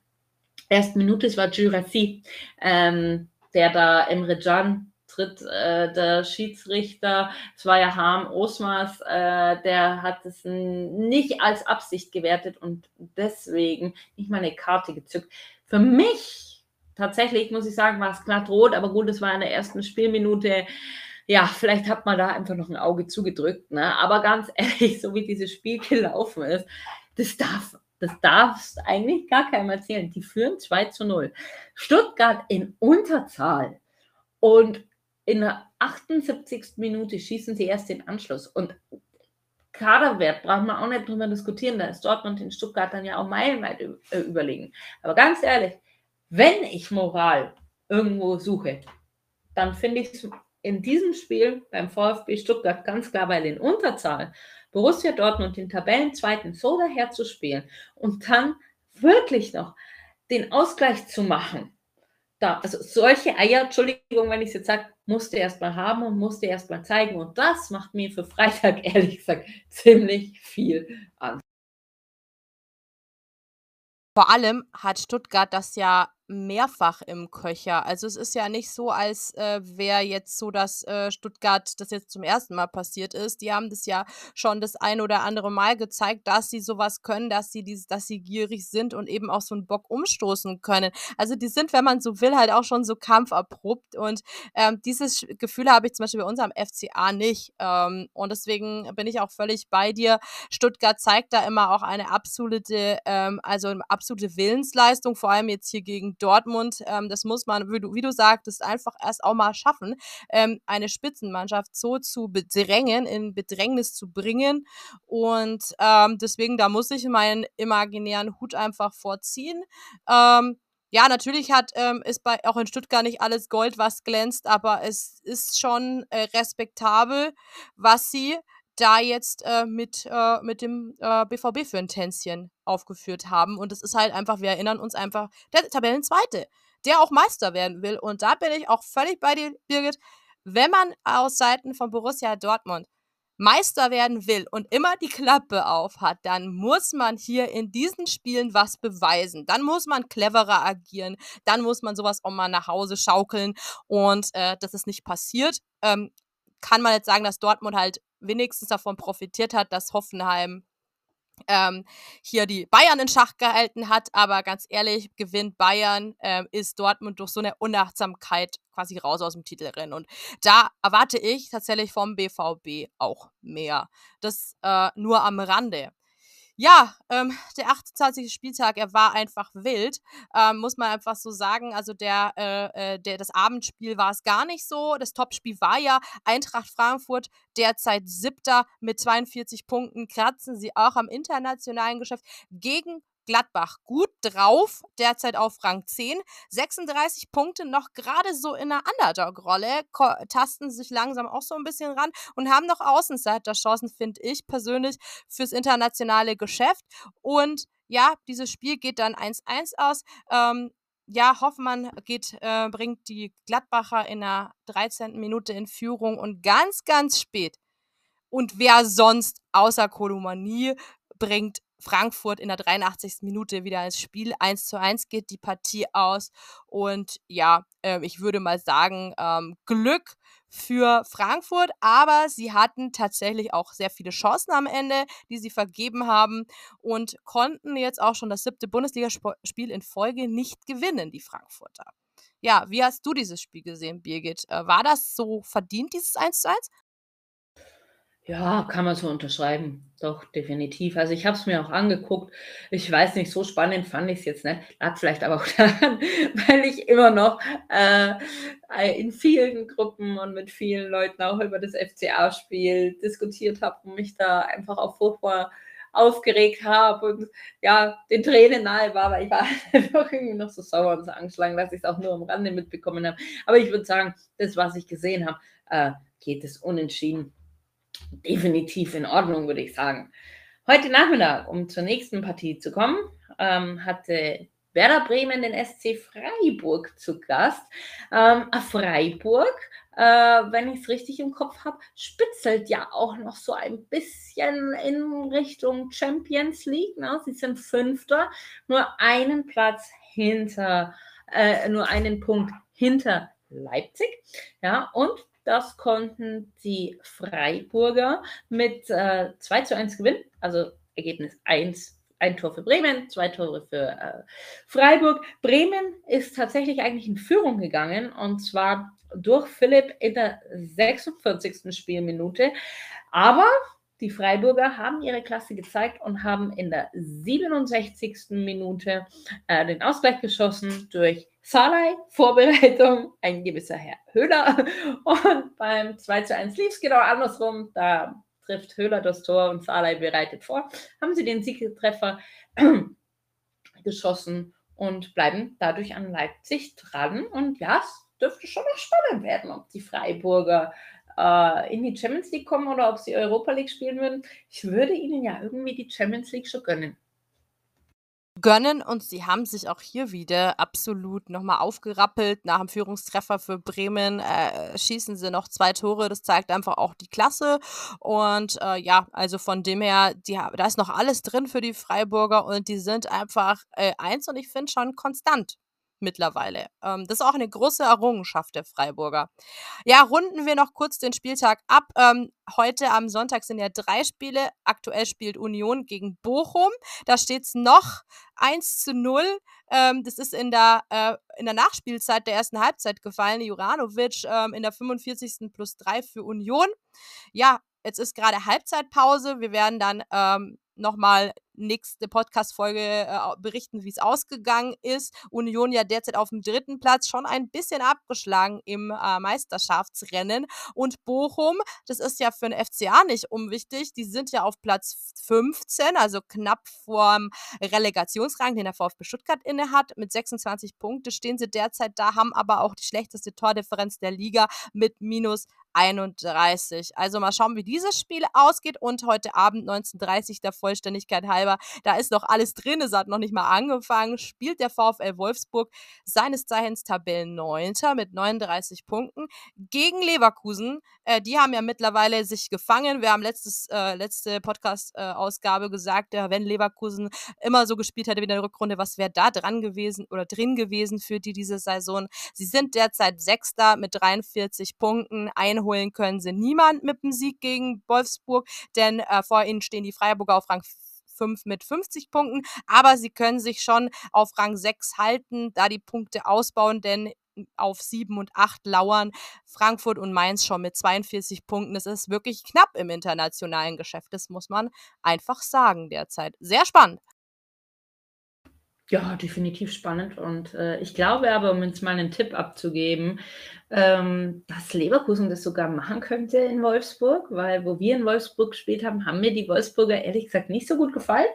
ersten Minute, es war Jurassi, ähm, der da Emre Can tritt, äh, der Schiedsrichter, es war ja Harm Osmas, äh, der hat es nicht als Absicht gewertet und deswegen nicht mal eine Karte gezückt. Für mich tatsächlich, muss ich sagen, war es glatt rot, aber gut, es war in der ersten Spielminute. Ja, vielleicht hat man da einfach noch ein Auge zugedrückt, ne? aber ganz *laughs* ehrlich, so wie dieses Spiel gelaufen ist, das darf das darfst eigentlich gar keinem erzählen. Die führen 2 zu 0. Stuttgart in Unterzahl. Und in der 78. Minute schießen sie erst den Anschluss. Und Kaderwert brauchen wir auch nicht drüber diskutieren. Da ist Dortmund Stuttgart dann ja auch meilenweit äh, überlegen. Aber ganz ehrlich, wenn ich Moral irgendwo suche, dann finde ich es in diesem Spiel beim VfB Stuttgart ganz klar, weil in Unterzahl Borussia Dortmund den Tabellenzweiten so daherzuspielen und dann wirklich noch den Ausgleich zu machen. Da, also solche Eier, Entschuldigung, wenn ich es jetzt sage, musste erstmal haben und musste erstmal zeigen. Und das macht mir für Freitag *laughs* ehrlich gesagt ziemlich viel Angst. Vor allem hat Stuttgart das ja mehrfach im Köcher. Also es ist ja nicht so, als äh, wäre jetzt so, dass äh, Stuttgart das jetzt zum ersten Mal passiert ist. Die haben das ja schon das ein oder andere Mal gezeigt, dass sie sowas können, dass sie dieses, dass sie gierig sind und eben auch so einen Bock umstoßen können. Also die sind, wenn man so will, halt auch schon so kampferprobt und ähm, dieses Gefühl habe ich zum Beispiel bei unserem FCA nicht. Ähm, und deswegen bin ich auch völlig bei dir. Stuttgart zeigt da immer auch eine absolute, ähm, also eine absolute Willensleistung, vor allem jetzt hier gegen Dortmund. Ähm, das muss man, wie du, wie du sagtest, einfach erst auch mal schaffen, ähm, eine Spitzenmannschaft so zu bedrängen, in Bedrängnis zu bringen. Und ähm, deswegen, da muss ich meinen imaginären Hut einfach vorziehen. Ähm, ja, natürlich hat, ähm, ist bei, auch in Stuttgart nicht alles Gold, was glänzt, aber es ist schon äh, respektabel, was sie da jetzt äh, mit, äh, mit dem äh, BVB für ein Tänzchen aufgeführt haben. Und es ist halt einfach, wir erinnern uns einfach, der Tabellenzweite, der auch Meister werden will. Und da bin ich auch völlig bei dir, Birgit. Wenn man aus Seiten von Borussia Dortmund Meister werden will und immer die Klappe auf hat, dann muss man hier in diesen Spielen was beweisen. Dann muss man cleverer agieren. Dann muss man sowas auch mal nach Hause schaukeln. Und äh, das ist nicht passiert. Ähm, kann man jetzt sagen, dass Dortmund halt wenigstens davon profitiert hat, dass Hoffenheim ähm, hier die Bayern in Schach gehalten hat. Aber ganz ehrlich, gewinnt Bayern, ähm, ist Dortmund durch so eine Unachtsamkeit quasi raus aus dem Titelrennen. Und da erwarte ich tatsächlich vom BVB auch mehr. Das äh, nur am Rande. Ja, ähm, der 28. Spieltag, er war einfach wild, ähm, muss man einfach so sagen. Also der, äh, äh, der, das Abendspiel war es gar nicht so. Das Topspiel war ja Eintracht Frankfurt, derzeit siebter mit 42 Punkten, kratzen sie auch am internationalen Geschäft gegen Gladbach gut drauf, derzeit auf Rang 10. 36 Punkte noch gerade so in der Underdog-Rolle, tasten sich langsam auch so ein bisschen ran und haben noch Außenseiterchancen, finde ich persönlich, fürs internationale Geschäft. Und ja, dieses Spiel geht dann 1-1 aus. Ähm, ja, Hoffmann geht, äh, bringt die Gladbacher in der 13. Minute in Führung und ganz, ganz spät. Und wer sonst außer Kolomanie bringt Frankfurt in der 83. Minute wieder ins Spiel. 1 zu 1 geht die Partie aus. Und ja, äh, ich würde mal sagen, ähm, Glück für Frankfurt, aber sie hatten tatsächlich auch sehr viele Chancen am Ende, die sie vergeben haben und konnten jetzt auch schon das siebte Bundesligaspiel in Folge nicht gewinnen, die Frankfurter. Ja, wie hast du dieses Spiel gesehen, Birgit? Äh, war das so verdient, dieses 1 zu 1? Ja, kann man so unterschreiben. Doch, definitiv. Also ich habe es mir auch angeguckt. Ich weiß nicht, so spannend fand ich es jetzt nicht. Lag vielleicht aber auch *laughs* daran, weil ich immer noch äh, in vielen Gruppen und mit vielen Leuten auch über das FCA-Spiel diskutiert habe und mich da einfach auch furchtbar aufgeregt habe und ja, den Tränen nahe war, weil ich war *laughs* einfach irgendwie noch so sauer und so angeschlagen, dass ich es auch nur am Rande mitbekommen habe. Aber ich würde sagen, das, was ich gesehen habe, äh, geht es unentschieden definitiv in Ordnung, würde ich sagen. Heute Nachmittag, um zur nächsten Partie zu kommen, ähm, hatte Werder Bremen den SC Freiburg zu Gast. Ähm, Freiburg, äh, wenn ich es richtig im Kopf habe, spitzelt ja auch noch so ein bisschen in Richtung Champions League. Ne? Sie sind Fünfter, nur einen Platz hinter, äh, nur einen Punkt hinter Leipzig. Ja, und das konnten die Freiburger mit äh, 2 zu 1 gewinnen. Also Ergebnis 1, ein Tor für Bremen, zwei Tore für äh, Freiburg. Bremen ist tatsächlich eigentlich in Führung gegangen und zwar durch Philipp in der 46. Spielminute. Aber die Freiburger haben ihre Klasse gezeigt und haben in der 67. Minute äh, den Ausgleich geschossen durch Salai, Vorbereitung, ein gewisser Herr Höhler. Und beim 2 zu 1 lief es genau andersrum. Da trifft Höhler das Tor und Salai bereitet vor. Haben sie den Siegtreffer *clears throat* geschossen und bleiben dadurch an Leipzig dran. Und ja, dürfte schon noch spannend werden, ob die Freiburger äh, in die Champions League kommen oder ob sie Europa League spielen würden. Ich würde ihnen ja irgendwie die Champions League schon gönnen gönnen und sie haben sich auch hier wieder absolut nochmal aufgerappelt. Nach dem Führungstreffer für Bremen äh, schießen sie noch zwei Tore. Das zeigt einfach auch die Klasse. Und äh, ja, also von dem her, die, da ist noch alles drin für die Freiburger und die sind einfach äh, eins und ich finde schon konstant mittlerweile. Ähm, das ist auch eine große Errungenschaft der Freiburger. Ja, runden wir noch kurz den Spieltag ab. Ähm, heute am Sonntag sind ja drei Spiele. Aktuell spielt Union gegen Bochum. Da steht es noch 1 zu 0. Ähm, das ist in der, äh, in der Nachspielzeit der ersten Halbzeit gefallen. Juranovic ähm, in der 45. plus 3 für Union. Ja, jetzt ist gerade Halbzeitpause. Wir werden dann ähm, nochmal nächste Podcast-Folge äh, berichten, wie es ausgegangen ist. Union ja derzeit auf dem dritten Platz, schon ein bisschen abgeschlagen im äh, Meisterschaftsrennen. Und Bochum, das ist ja für den FCA nicht unwichtig, die sind ja auf Platz 15, also knapp vorm Relegationsrang, den der VfB Stuttgart inne hat. Mit 26 Punkten stehen sie derzeit da, haben aber auch die schlechteste Tordifferenz der Liga mit minus 31. Also mal schauen, wie dieses Spiel ausgeht. Und heute Abend 19.30 der Vollständigkeit halber, da ist noch alles drin, es hat noch nicht mal angefangen, spielt der VfL Wolfsburg seines Zeichens Tabellen 9. mit 39 Punkten gegen Leverkusen. Äh, die haben ja mittlerweile sich gefangen. Wir haben letztes, äh, letzte Podcast-Ausgabe äh, gesagt, wenn Leverkusen immer so gespielt hätte wie in der Rückrunde, was wäre da dran gewesen oder drin gewesen für die diese Saison? Sie sind derzeit Sechster mit 43 Punkten. Ein einholen können sie niemand mit dem Sieg gegen Wolfsburg, denn äh, vor ihnen stehen die Freiburger auf Rang 5 mit 50 Punkten, aber sie können sich schon auf Rang 6 halten, da die Punkte ausbauen, denn auf 7 und 8 lauern Frankfurt und Mainz schon mit 42 Punkten. Es ist wirklich knapp im internationalen Geschäft, das muss man einfach sagen derzeit. Sehr spannend. Ja, definitiv spannend. Und äh, ich glaube aber, um uns mal einen Tipp abzugeben, ähm, dass Leverkusen das sogar machen könnte in Wolfsburg, weil wo wir in Wolfsburg gespielt haben, haben mir die Wolfsburger ehrlich gesagt nicht so gut gefallen.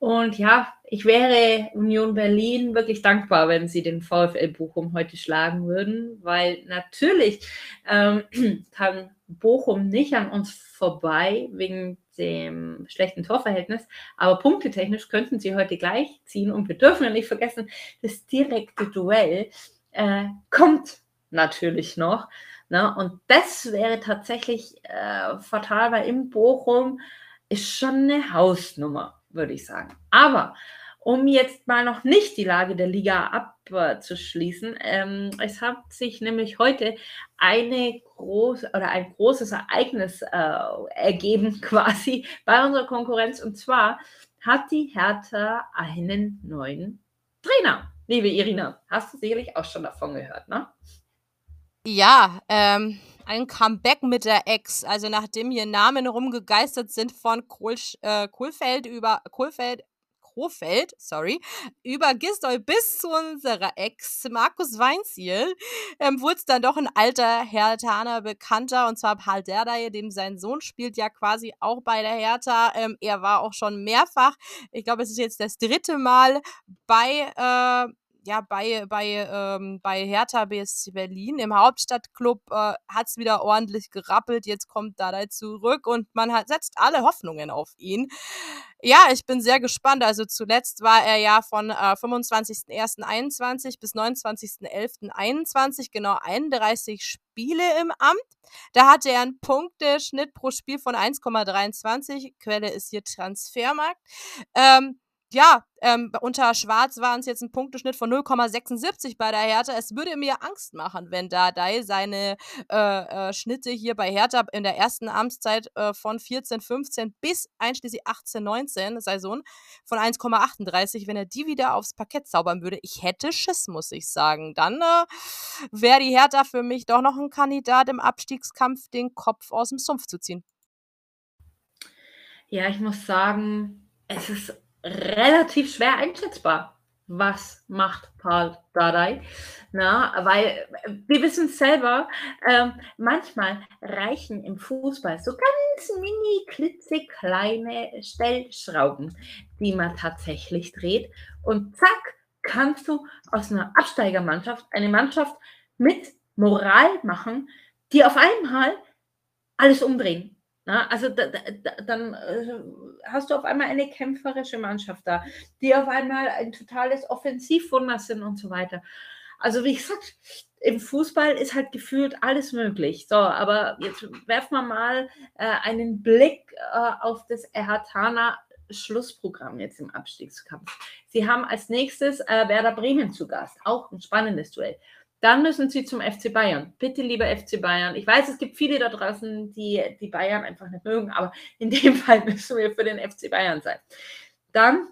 Und ja, ich wäre Union Berlin wirklich dankbar, wenn sie den VfL Bochum heute schlagen würden, weil natürlich ähm, *clears throat* kann Bochum nicht an uns vorbei wegen dem schlechten Torverhältnis, aber punktetechnisch könnten sie heute gleich ziehen und wir dürfen ja nicht vergessen, das direkte Duell äh, kommt natürlich noch. Ne? Und das wäre tatsächlich äh, fatal, weil im Bochum ist schon eine Hausnummer würde ich sagen. Aber um jetzt mal noch nicht die Lage der Liga abzuschließen, ähm, es hat sich nämlich heute eine große oder ein großes Ereignis äh, ergeben *laughs* quasi bei unserer Konkurrenz und zwar hat die Hertha einen neuen Trainer. Liebe Irina, hast du sicherlich auch schon davon gehört, ne? Ja, ähm, ein Comeback mit der Ex. Also nachdem hier Namen rumgegeistert sind von Kohl, äh, Kohlfeld über Kohlfeld, Krofeld, sorry, über Gistol bis zu unserer Ex, Markus Weinziel, ähm, wurde es dann doch ein alter Herthaner Bekannter, und zwar Paul Derdai, dem sein Sohn spielt ja quasi auch bei der Hertha. Ähm, er war auch schon mehrfach, ich glaube, es ist jetzt das dritte Mal bei äh, ja, bei, bei, ähm, bei Hertha BSC Berlin im Hauptstadtclub äh, hat es wieder ordentlich gerappelt. Jetzt kommt Dada zurück und man hat, setzt alle Hoffnungen auf ihn. Ja, ich bin sehr gespannt. Also zuletzt war er ja von äh, 25.01.21 bis 29.11.21 genau 31 Spiele im Amt. Da hatte er einen Punkteschnitt pro Spiel von 1,23. Quelle ist hier Transfermarkt. Ähm, ja, ähm, unter Schwarz waren es jetzt ein Punkteschnitt von 0,76 bei der Hertha. Es würde mir Angst machen, wenn Dardai seine äh, äh, Schnitte hier bei Hertha in der ersten Amtszeit äh, von 14, 15 bis einschließlich 18, 19 Saison von 1,38, wenn er die wieder aufs Parkett zaubern würde. Ich hätte Schiss, muss ich sagen. Dann äh, wäre die Hertha für mich doch noch ein Kandidat im Abstiegskampf, den Kopf aus dem Sumpf zu ziehen. Ja, ich muss sagen, es ist relativ schwer einschätzbar. Was macht Paul Dardai? Na, weil wir wissen selber, äh, manchmal reichen im Fußball so ganz mini klitzekleine Stellschrauben, die man tatsächlich dreht. Und zack, kannst du aus einer Absteigermannschaft eine Mannschaft mit Moral machen, die auf einmal alles umdrehen. Na, also da, da, dann äh, hast du auf einmal eine kämpferische Mannschaft da, die auf einmal ein totales Offensivwunder sind und so weiter. Also wie gesagt, im Fußball ist halt gefühlt alles möglich. So, aber jetzt werfen wir mal äh, einen Blick äh, auf das Erhatana Schlussprogramm jetzt im Abstiegskampf. Sie haben als nächstes äh, Werder Bremen zu Gast, auch ein spannendes Duell. Dann müssen sie zum FC Bayern. Bitte, lieber FC Bayern. Ich weiß, es gibt viele da draußen, die die Bayern einfach nicht mögen, aber *laughs* in dem Fall müssen wir für den FC Bayern sein. Dann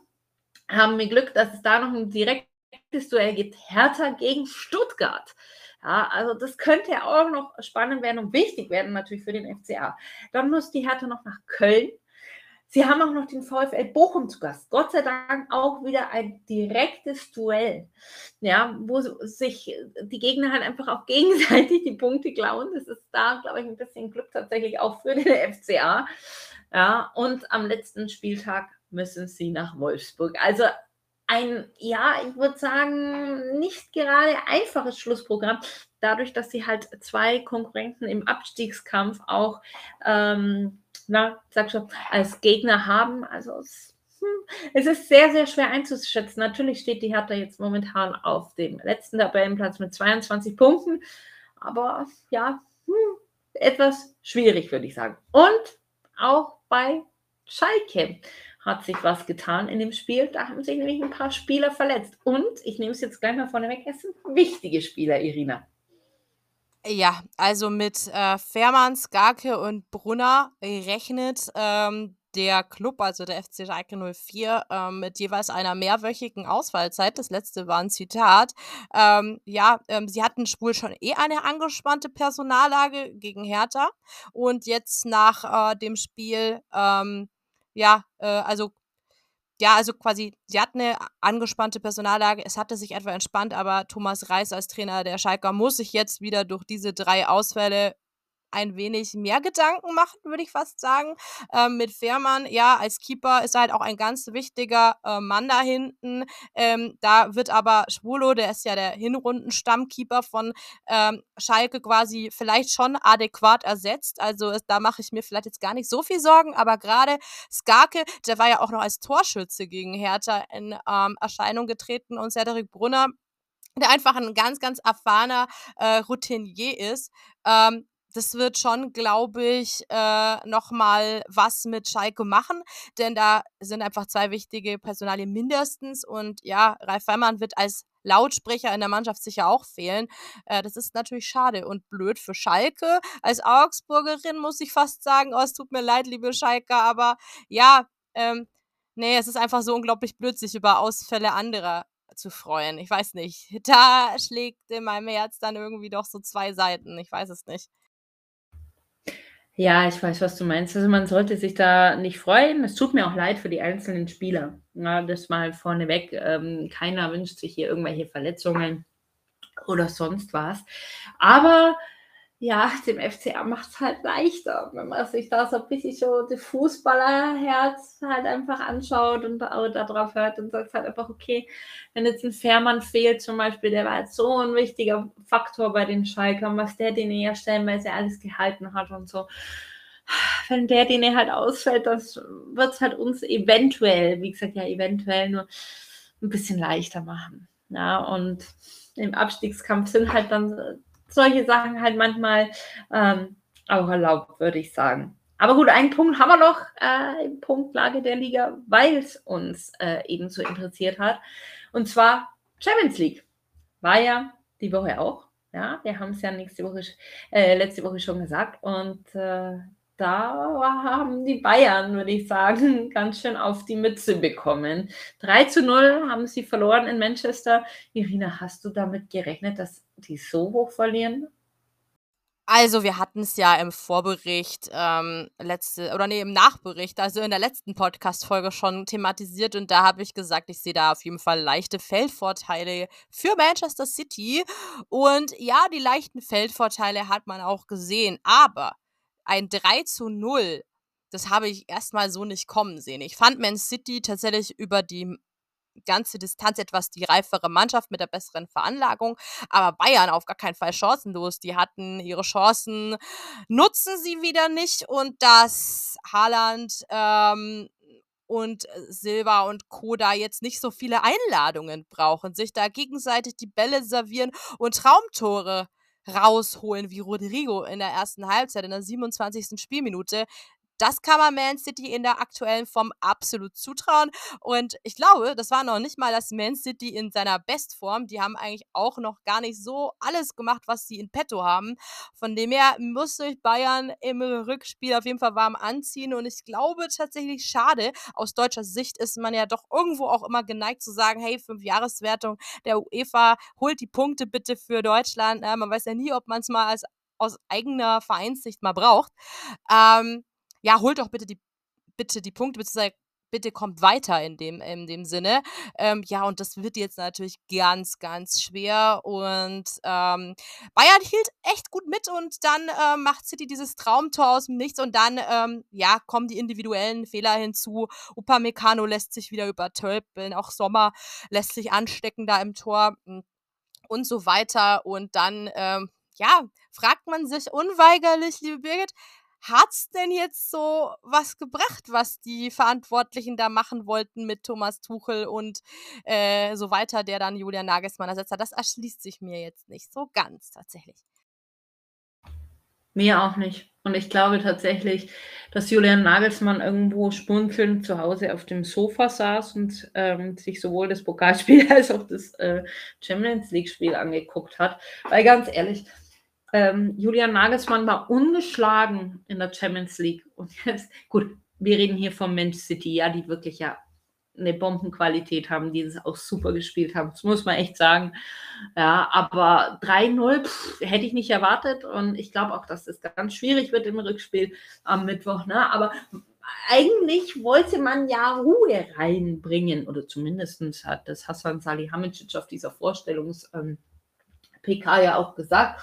haben wir Glück, dass es da noch ein direktes Duell gibt. Hertha gegen Stuttgart. Ja, also das könnte auch noch spannend werden und wichtig werden natürlich für den FCA. Dann muss die Hertha noch nach Köln. Sie haben auch noch den VfL Bochum zu Gast. Gott sei Dank auch wieder ein direktes Duell, ja, wo sich die Gegner halt einfach auch *laughs* gegenseitig die Punkte klauen. Das ist da, glaube ich, ein bisschen Glück tatsächlich auch für den *laughs* FCA. Ja, und am letzten Spieltag müssen sie nach Wolfsburg. Also ein, ja, ich würde sagen, nicht gerade einfaches Schlussprogramm, dadurch, dass sie halt zwei Konkurrenten im Abstiegskampf auch ähm, na, sag schon, als Gegner haben. Also es, hm, es, ist sehr, sehr schwer einzuschätzen. Natürlich steht die Hertha jetzt momentan auf dem letzten Tabellenplatz mit 22 Punkten. Aber ja, hm, etwas schwierig, würde ich sagen. Und auch bei Schalke hat sich was getan in dem Spiel. Da haben sich nämlich ein paar Spieler verletzt. Und ich nehme es jetzt gleich mal vorneweg, es sind wichtige Spieler, Irina. Ja, also mit äh, Fährmann, Skarke und Brunner rechnet ähm, der Club, also der FC Schalke 04, ähm, mit jeweils einer mehrwöchigen Ausfallzeit. Das letzte war ein Zitat. Ähm, ja, ähm, sie hatten wohl schon eh eine angespannte Personallage gegen Hertha. Und jetzt nach äh, dem Spiel, ähm, ja, äh, also ja, also quasi, sie hat eine angespannte Personallage. Es hatte sich etwa entspannt, aber Thomas Reis als Trainer der Schalker muss sich jetzt wieder durch diese drei Ausfälle ein wenig mehr Gedanken machen, würde ich fast sagen. Ähm, mit Fährmann, ja, als Keeper ist er halt auch ein ganz wichtiger äh, Mann da hinten. Ähm, da wird aber Schwulo, der ist ja der Hinrundenstammkeeper von ähm, Schalke, quasi vielleicht schon adäquat ersetzt. Also da mache ich mir vielleicht jetzt gar nicht so viel Sorgen, aber gerade Skarke, der war ja auch noch als Torschütze gegen Hertha in ähm, Erscheinung getreten und Cedric Brunner der einfach ein ganz, ganz erfahrener äh, Routinier ist. Ähm, das wird schon, glaube ich, äh, nochmal was mit Schalke machen, denn da sind einfach zwei wichtige Personalien mindestens und ja, Ralf Feimann wird als Lautsprecher in der Mannschaft sicher auch fehlen. Äh, das ist natürlich schade und blöd für Schalke. Als Augsburgerin muss ich fast sagen, oh, es tut mir leid, liebe Schalke, aber ja, ähm, nee, es ist einfach so unglaublich blöd, sich über Ausfälle anderer zu freuen. Ich weiß nicht. *laughs* Da schlägt in meinem Herz dann irgendwie doch so zwei Seiten. Ich weiß es nicht. Ja, ich weiß, was du meinst. Also man sollte sich da nicht freuen. Es tut mir auch leid für die einzelnen Spieler. Ja, das mal vorneweg. Ähm, keiner wünscht sich hier irgendwelche Verletzungen oder sonst was. Aber ja, dem FCA macht es halt leichter, wenn man sich da so ein bisschen so das Fußballerherz halt einfach anschaut und darauf hört und sagt halt einfach, okay, wenn jetzt ein Fährmann fehlt zum Beispiel, der war jetzt so ein wichtiger Faktor bei den Schalkern, was der den ja stellenweise alles gehalten hat und so. Wenn der den halt ausfällt, das wird es halt uns eventuell, wie gesagt, ja, eventuell nur ein bisschen leichter machen. Ja, und im Abstiegskampf sind halt dann solche Sachen halt manchmal ähm, auch erlaubt, würde ich sagen. Aber gut, einen Punkt haben wir noch äh, in Punktlage der Liga, weil es uns äh, eben so interessiert hat. Und zwar Champions League. War ja die Woche auch. Ja, wir haben es ja nächste Woche, äh, letzte Woche schon gesagt. Und äh, da haben die Bayern, würde ich sagen, *laughs* ganz schön auf die Mütze bekommen. 3 zu 0 haben sie verloren in Manchester. Irina, hast du damit gerechnet, dass die so hoch verlieren? Also, wir hatten es ja im Vorbericht, ähm, letzte oder nee, im Nachbericht, also in der letzten Podcast-Folge schon thematisiert und da habe ich gesagt, ich sehe da auf jeden Fall leichte Feldvorteile für Manchester City. Und ja, die leichten Feldvorteile hat man auch gesehen, aber ein 3 zu 0, das habe ich erstmal so nicht kommen sehen. Ich fand Man City tatsächlich über die ganze Distanz etwas die reifere Mannschaft mit der besseren Veranlagung. Aber Bayern auf gar keinen Fall chancenlos. Die hatten ihre Chancen, nutzen sie wieder nicht. Und dass Haaland ähm, und Silva und Co. da jetzt nicht so viele Einladungen brauchen, sich da gegenseitig die Bälle servieren und Traumtore rausholen wie Rodrigo in der ersten Halbzeit, in der 27. Spielminute. Das kann man Man City in der aktuellen Form absolut zutrauen. Und ich glaube, das war noch nicht mal das Man City in seiner Bestform. Die haben eigentlich auch noch gar nicht so alles gemacht, was sie in petto haben. Von dem her muss sich Bayern im Rückspiel auf jeden Fall warm anziehen. Und ich glaube tatsächlich schade. Aus deutscher Sicht ist man ja doch irgendwo auch immer geneigt zu sagen, hey, Fünf-Jahreswertung der UEFA, holt die Punkte bitte für Deutschland. man weiß ja nie, ob man es mal als aus eigener Vereinssicht mal braucht. Ähm, ja, holt doch bitte die, bitte die Punkte, beziehungsweise bitte kommt weiter in dem, in dem Sinne. Ähm, ja, und das wird jetzt natürlich ganz, ganz schwer. Und ähm, Bayern hielt echt gut mit und dann ähm, macht City dieses Traumtor aus dem Nichts und dann, ähm, ja, kommen die individuellen Fehler hinzu. Upamecano lässt sich wieder übertölpeln, auch Sommer lässt sich anstecken da im Tor hm, und so weiter. Und dann, ähm, ja, fragt man sich unweigerlich, liebe Birgit, Hat's denn jetzt so was gebracht, was die Verantwortlichen da machen wollten mit Thomas Tuchel und äh, so weiter, der dann Julian Nagelsmann ersetzt hat? Das erschließt sich mir jetzt nicht so ganz tatsächlich. Mir auch nicht. Und ich glaube tatsächlich, dass Julian Nagelsmann irgendwo spunzelnd zu Hause auf dem Sofa saß und ähm, sich sowohl das Pokalspiel *laughs* als auch das äh, Champions League-Spiel angeguckt hat. Weil ganz ehrlich, ähm, Julian Nagelsmann war ungeschlagen in der Champions League. Und jetzt, gut, wir reden hier vom Manchester City, ja, die wirklich ja eine Bombenqualität haben, die das auch super gespielt haben. Das muss man echt sagen. Ja, aber 3-0 hätte ich nicht erwartet und ich glaube auch, dass das ganz schwierig wird im Rückspiel am Mittwoch. Ne? Aber eigentlich wollte man ja Ruhe reinbringen oder zumindest hat das Hassan Salihamidzic auf dieser Vorstellungs-PK ähm, ja auch gesagt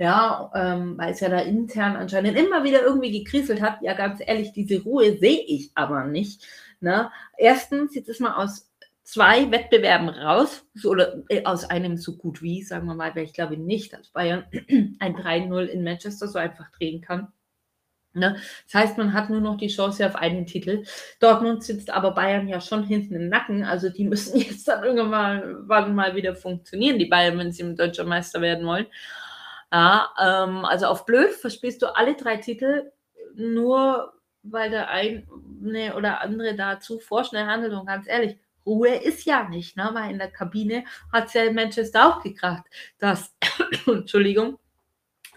ja, ähm, weil es ja da intern anscheinend immer wieder irgendwie gekriselt hat. Ja, ganz ehrlich, diese Ruhe sehe ich aber nicht. Ne? Erstens, jetzt ist man aus zwei Wettbewerben raus, so, oder äh, aus einem so gut wie, sagen wir mal, weil ich glaube nicht, dass Bayern *clears throat* ein 3-0 in Manchester so einfach drehen kann. Ne? Das heißt, man hat nur noch die Chance auf einen Titel. Dortmund sitzt aber Bayern ja schon hinten im Nacken. Also die müssen *laughs* jetzt dann irgendwann mal wieder funktionieren, die Bayern, wenn sie deutscher Meister werden wollen. Ja, ähm, also auf blöd verspielst du alle drei Titel nur, weil der eine oder andere da zu vorschnell handelt. Und ganz ehrlich, Ruhe ist ja nicht, ne? weil in der Kabine hat es ja Manchester auch gekracht, dass, *coughs* Entschuldigung,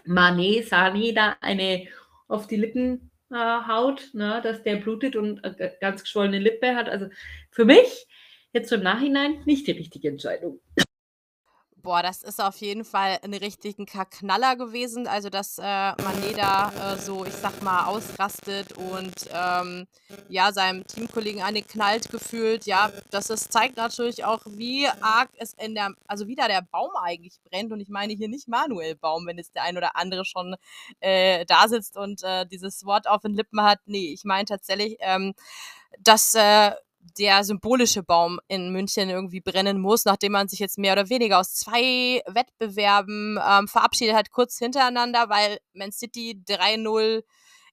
Mané, Sani da eine auf die Lippen äh, haut, ne? dass der blutet und äh, ganz geschwollene Lippe hat. Also für mich jetzt im Nachhinein nicht die richtige Entscheidung. Boah, das ist auf jeden Fall ein richtigen Knaller gewesen. Also, dass äh, Mané da äh, so, ich sag mal, ausrastet und ähm, ja, seinem Teamkollegen eine knallt gefühlt. Ja, das ist, zeigt natürlich auch, wie arg es in der, also wieder der Baum eigentlich brennt. Und ich meine hier nicht Manuel Baum, wenn jetzt der ein oder andere schon äh, da sitzt und äh, dieses Wort auf den Lippen hat. Nee, ich meine tatsächlich, ähm, dass äh, der symbolische Baum in München irgendwie brennen muss, nachdem man sich jetzt mehr oder weniger aus zwei Wettbewerben ähm, verabschiedet hat, kurz hintereinander, weil Man City 3-0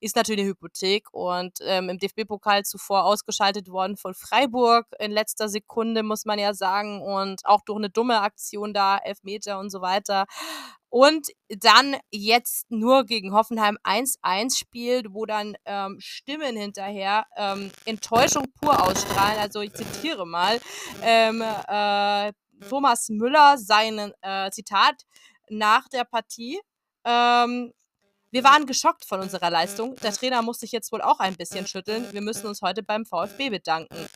ist natürlich eine Hypothek und ähm, im DFB-Pokal zuvor ausgeschaltet worden von Freiburg in letzter Sekunde, muss man ja sagen, und auch durch eine dumme Aktion da, Elfmeter und so weiter. Und dann jetzt nur gegen Hoffenheim 1-1 spielt, wo dann ähm, Stimmen hinterher ähm, Enttäuschung pur ausstrahlen. Also ich zitiere mal ähm, äh, Thomas Müller seinen äh, Zitat nach der Partie. Ähm, wir waren geschockt von unserer Leistung. Der Trainer muss sich jetzt wohl auch ein bisschen schütteln. Wir müssen uns heute beim VfB bedanken.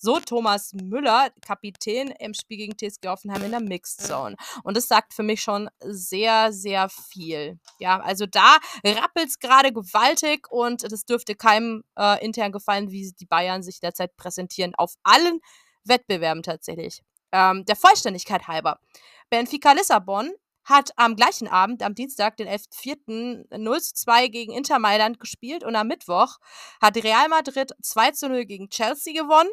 So Thomas Müller, Kapitän im Spiel gegen TSG Offenheim in der Mixed Zone. Und das sagt für mich schon sehr, sehr viel. Ja, also da rappelt es gerade gewaltig und das dürfte keinem äh, intern gefallen, wie die Bayern sich derzeit präsentieren. Auf allen Wettbewerben tatsächlich. Ähm, der Vollständigkeit halber. Benfica Lissabon hat am gleichen Abend, am Dienstag, den 11.04., 0 zu 2 gegen Inter Mailand gespielt und am Mittwoch hat Real Madrid 2 zu 0 gegen Chelsea gewonnen.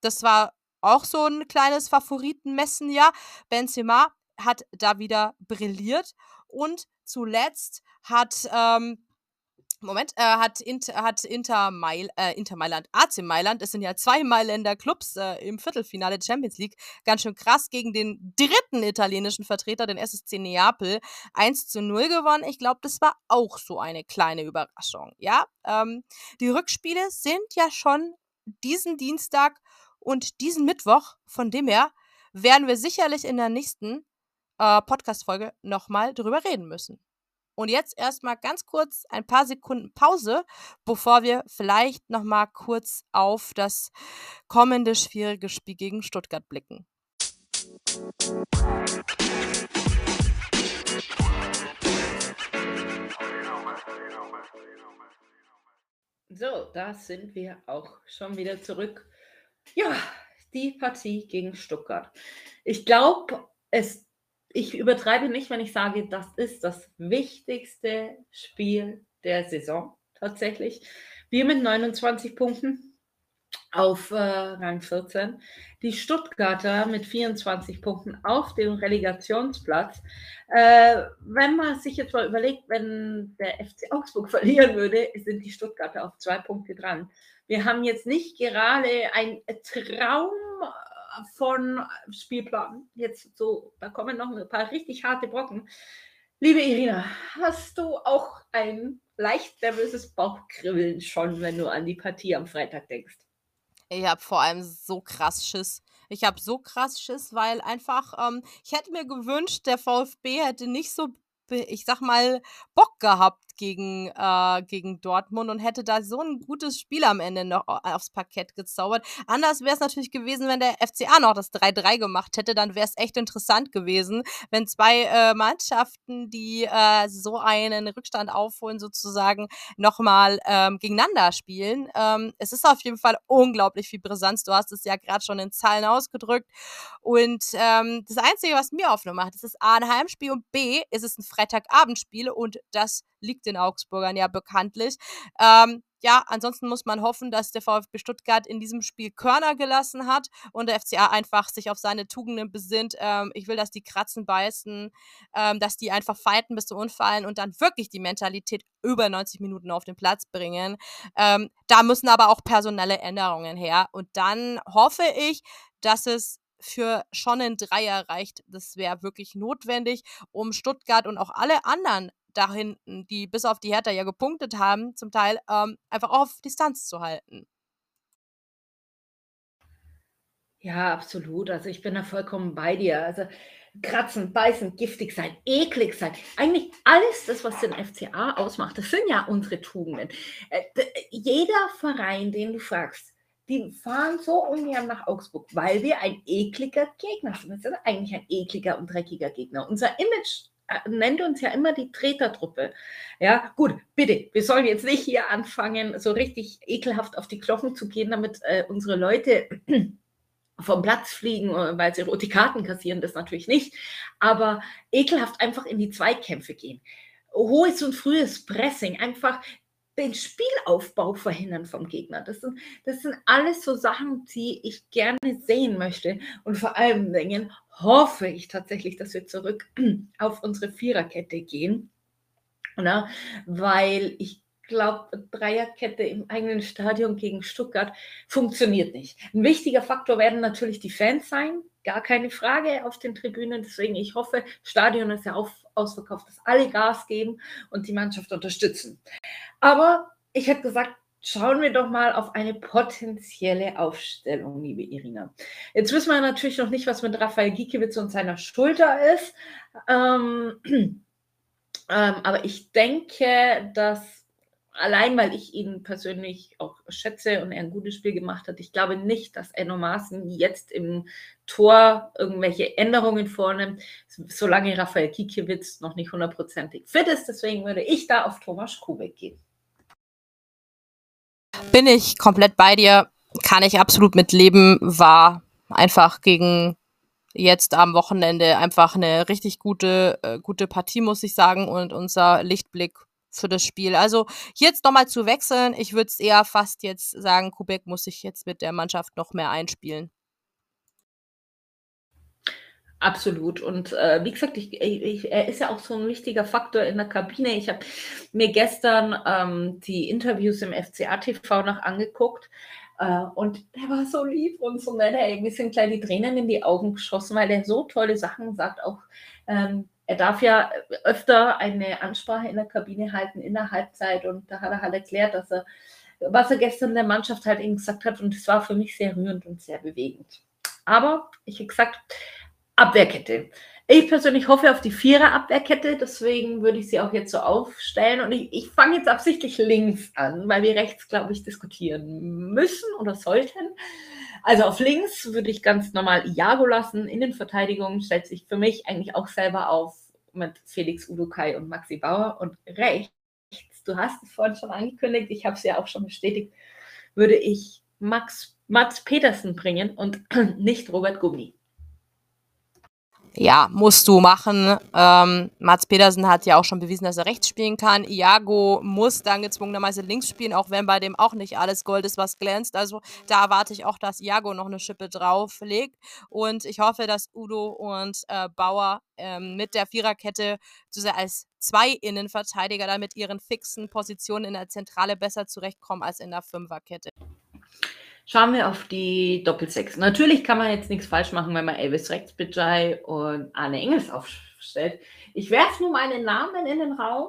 Das war auch so ein kleines Favoritenmessen, ja. Benzema hat da wieder brilliert und zuletzt hat ähm, Moment, äh, hat, Inter, hat Inter, Mail, äh, Inter Mailand, AC Mailand, es sind ja zwei Mailänder Clubs äh, im Viertelfinale Champions League, ganz schön krass gegen den dritten italienischen Vertreter, den SSC Neapel, 1 zu 0 gewonnen. Ich glaube, das war auch so eine kleine Überraschung, ja. Ähm, die Rückspiele sind ja schon diesen Dienstag und diesen Mittwoch, von dem her werden wir sicherlich in der nächsten äh, Podcast-Folge nochmal drüber reden müssen. Und jetzt erstmal ganz kurz ein paar Sekunden Pause, bevor wir vielleicht nochmal kurz auf das kommende schwierige Spiel gegen Stuttgart blicken. So, da sind wir auch schon wieder zurück. Ja, die Partie gegen Stuttgart. Ich glaube, es ich übertreibe nicht, wenn ich sage, das ist das wichtigste Spiel der Saison tatsächlich. Wir mit 29 Punkten auf äh, Rang 14. Die Stuttgarter mit 24 Punkten auf dem Relegationsplatz. Äh, wenn man sich jetzt mal überlegt, wenn der FC Augsburg *laughs* verlieren würde, sind die Stuttgarter auf zwei Punkte dran. Wir haben jetzt nicht gerade ein Traum von Spielplan. Jetzt so, da kommen noch ein paar richtig harte Brocken. Liebe Irina, hast du auch ein leicht nervöses Bauchkribbeln schon, wenn du an die Partie am Freitag denkst? Ich habe vor allem so krass Schiss. Ich habe so krass Schiss, weil einfach, ähm, ich hätte mir gewünscht, der VfB hätte nicht so, ich sag mal, Bock gehabt gegen, äh, gegen Dortmund und hätte da so ein gutes Spiel am Ende noch aufs Parkett gezaubert. Anders wäre es natürlich gewesen, wenn der FCA noch das 3-3 gemacht hätte. Dann wäre es echt interessant gewesen, wenn zwei äh, Mannschaften, die äh, so einen Rückstand aufholen, sozusagen nochmal ähm, gegeneinander spielen. Ähm, es ist auf jeden Fall unglaublich viel Brisanz. Du hast es ja gerade schon in Zahlen ausgedrückt. Und ähm, das Einzige, was mir Hoffnung macht, ist es A, ein Heimspiel und B, ist es ein Freitagabendspiel und das liegt den Augsburgern ja bekanntlich. Ähm, ja, ansonsten muss man hoffen, dass der VfB Stuttgart in diesem Spiel Körner gelassen hat und der FCA einfach sich auf seine Tugenden besinnt. Ähm, ich will, dass die kratzen, beißen, ähm, dass die einfach fighten bis zum Unfallen und dann wirklich die Mentalität über 90 Minuten auf den Platz bringen. Ähm, da müssen aber auch personelle Änderungen her. Und dann hoffe ich, dass es für schon ein Dreier reicht. Das wäre wirklich notwendig, um Stuttgart und auch alle anderen da hinten, die bis auf die Hertha ja gepunktet haben, zum Teil ähm, einfach auf Distanz zu halten. Ja, absolut. Also ich bin da vollkommen bei dir. Also kratzen, beißen, giftig sein, eklig sein. Eigentlich alles das, was den FCA ausmacht, das sind ja unsere Tugenden. Äh, jeder Verein, den du fragst, die fahren so ungern nach Augsburg, weil wir ein ekliger Gegner sind. Das ist eigentlich ein ekliger und dreckiger Gegner. Unser Image nennt uns ja immer die Tretertruppe. Ja, gut, bitte, wir sollen jetzt nicht hier anfangen, so richtig ekelhaft auf die Knochen zu gehen, damit äh, unsere Leute *clears throat* vom Platz fliegen, äh, weil sie rote Karten kassieren, das natürlich nicht, aber ekelhaft einfach in die Zweikämpfe gehen. Hohes und frühes Pressing, einfach den Spielaufbau verhindern vom Gegner. Das sind, das sind alles so Sachen, die ich gerne sehen möchte. Und vor allen Dingen hoffe ich tatsächlich, dass wir zurück *clears throat* auf unsere Viererkette gehen. Na, weil ich glaube, Dreierkette im eigenen Stadion gegen Stuttgart funktioniert nicht. Ein wichtiger Faktor werden natürlich die Fans sein, gar keine Frage auf den Tribünen. Deswegen, ich hoffe, Stadion ist ja auf, ausverkauft, dass alle Gas geben und die Mannschaft unterstützen. Aber ich hätte gesagt, schauen wir doch mal auf eine potenzielle Aufstellung, liebe Irina. Jetzt wissen wir natürlich noch nicht, was mit Rafael Giekewitz und seiner Schulter ist. Ähm, *clears throat* ähm, aber ich denke, dass allein weil ich ihn persönlich auch schätze und er ein gutes Spiel gemacht hat, ich glaube nicht, dass Enno Maaßen jetzt im Tor irgendwelche Änderungen vornimmt, solange Raphael Kikiewicz noch nicht hundertprozentig fit ist. Deswegen würde ich da auf Thomas Kubek gehen. Bin ich komplett bei dir, kann ich absolut mitleben, war einfach gegen jetzt am Wochenende einfach eine richtig gute, äh, gute Partie, muss ich sagen. Und unser Lichtblick für das Spiel. Also jetzt nochmal zu wechseln, ich würde es eher fast jetzt sagen, Kubek muss sich jetzt mit der Mannschaft noch mehr einspielen. Absolut. Und äh, wie gesagt, ich, ich, er ist ja auch so ein wichtiger Faktor in der Kabine. Ich habe mir gestern ähm, die Interviews im FCA-TV noch angeguckt. Äh, und der war so lieb und so nett. Ey, mir sind gleich die Tränen in die Augen geschossen, weil er so tolle Sachen sagt. Auch ähm, er darf ja öfter eine Ansprache in der Kabine halten in der Halbzeit. Und da hat er halt erklärt, dass er, was er gestern der Mannschaft halt eben gesagt hat. Und es war für mich sehr rührend und sehr bewegend. Aber ich habe gesagt, Abwehrkette. Ich persönlich hoffe auf die Vierer-Abwehrkette, deswegen würde ich sie auch jetzt so aufstellen. Und ich, ich fange jetzt absichtlich links an, weil wir rechts, glaube ich, diskutieren müssen oder sollten. Also auf links würde ich ganz normal Iago lassen. In den Verteidigungen stellt sich für mich eigentlich auch selber auf mit Felix Udukai und Maxi Bauer. Und rechts, du hast es vorhin schon angekündigt, ich habe es ja auch schon bestätigt, würde ich Max, Mats Petersen bringen und *clears throat* nicht Robert Gummi. Ja, musst du machen. Ähm, Mats Pedersen hat ja auch schon bewiesen, dass er rechts spielen kann. Iago muss dann gezwungenermaßen links spielen, auch wenn bei dem auch nicht alles Gold ist, was glänzt. Also da erwarte ich auch, dass Iago noch eine Schippe drauflegt. Und ich hoffe, dass Udo und äh, Bauer ähm, mit der Viererkette als zwei Innenverteidiger da mit ihren fixen Positionen in der Zentrale besser zurechtkommen als in der Fünferkette. Schauen wir auf die Doppelsechs. Natürlich kann man jetzt nichts falsch machen, wenn man Elvis Rechtsbejai und Arne Engels aufstellt. Ich werfe nur meinen Namen in den Raum,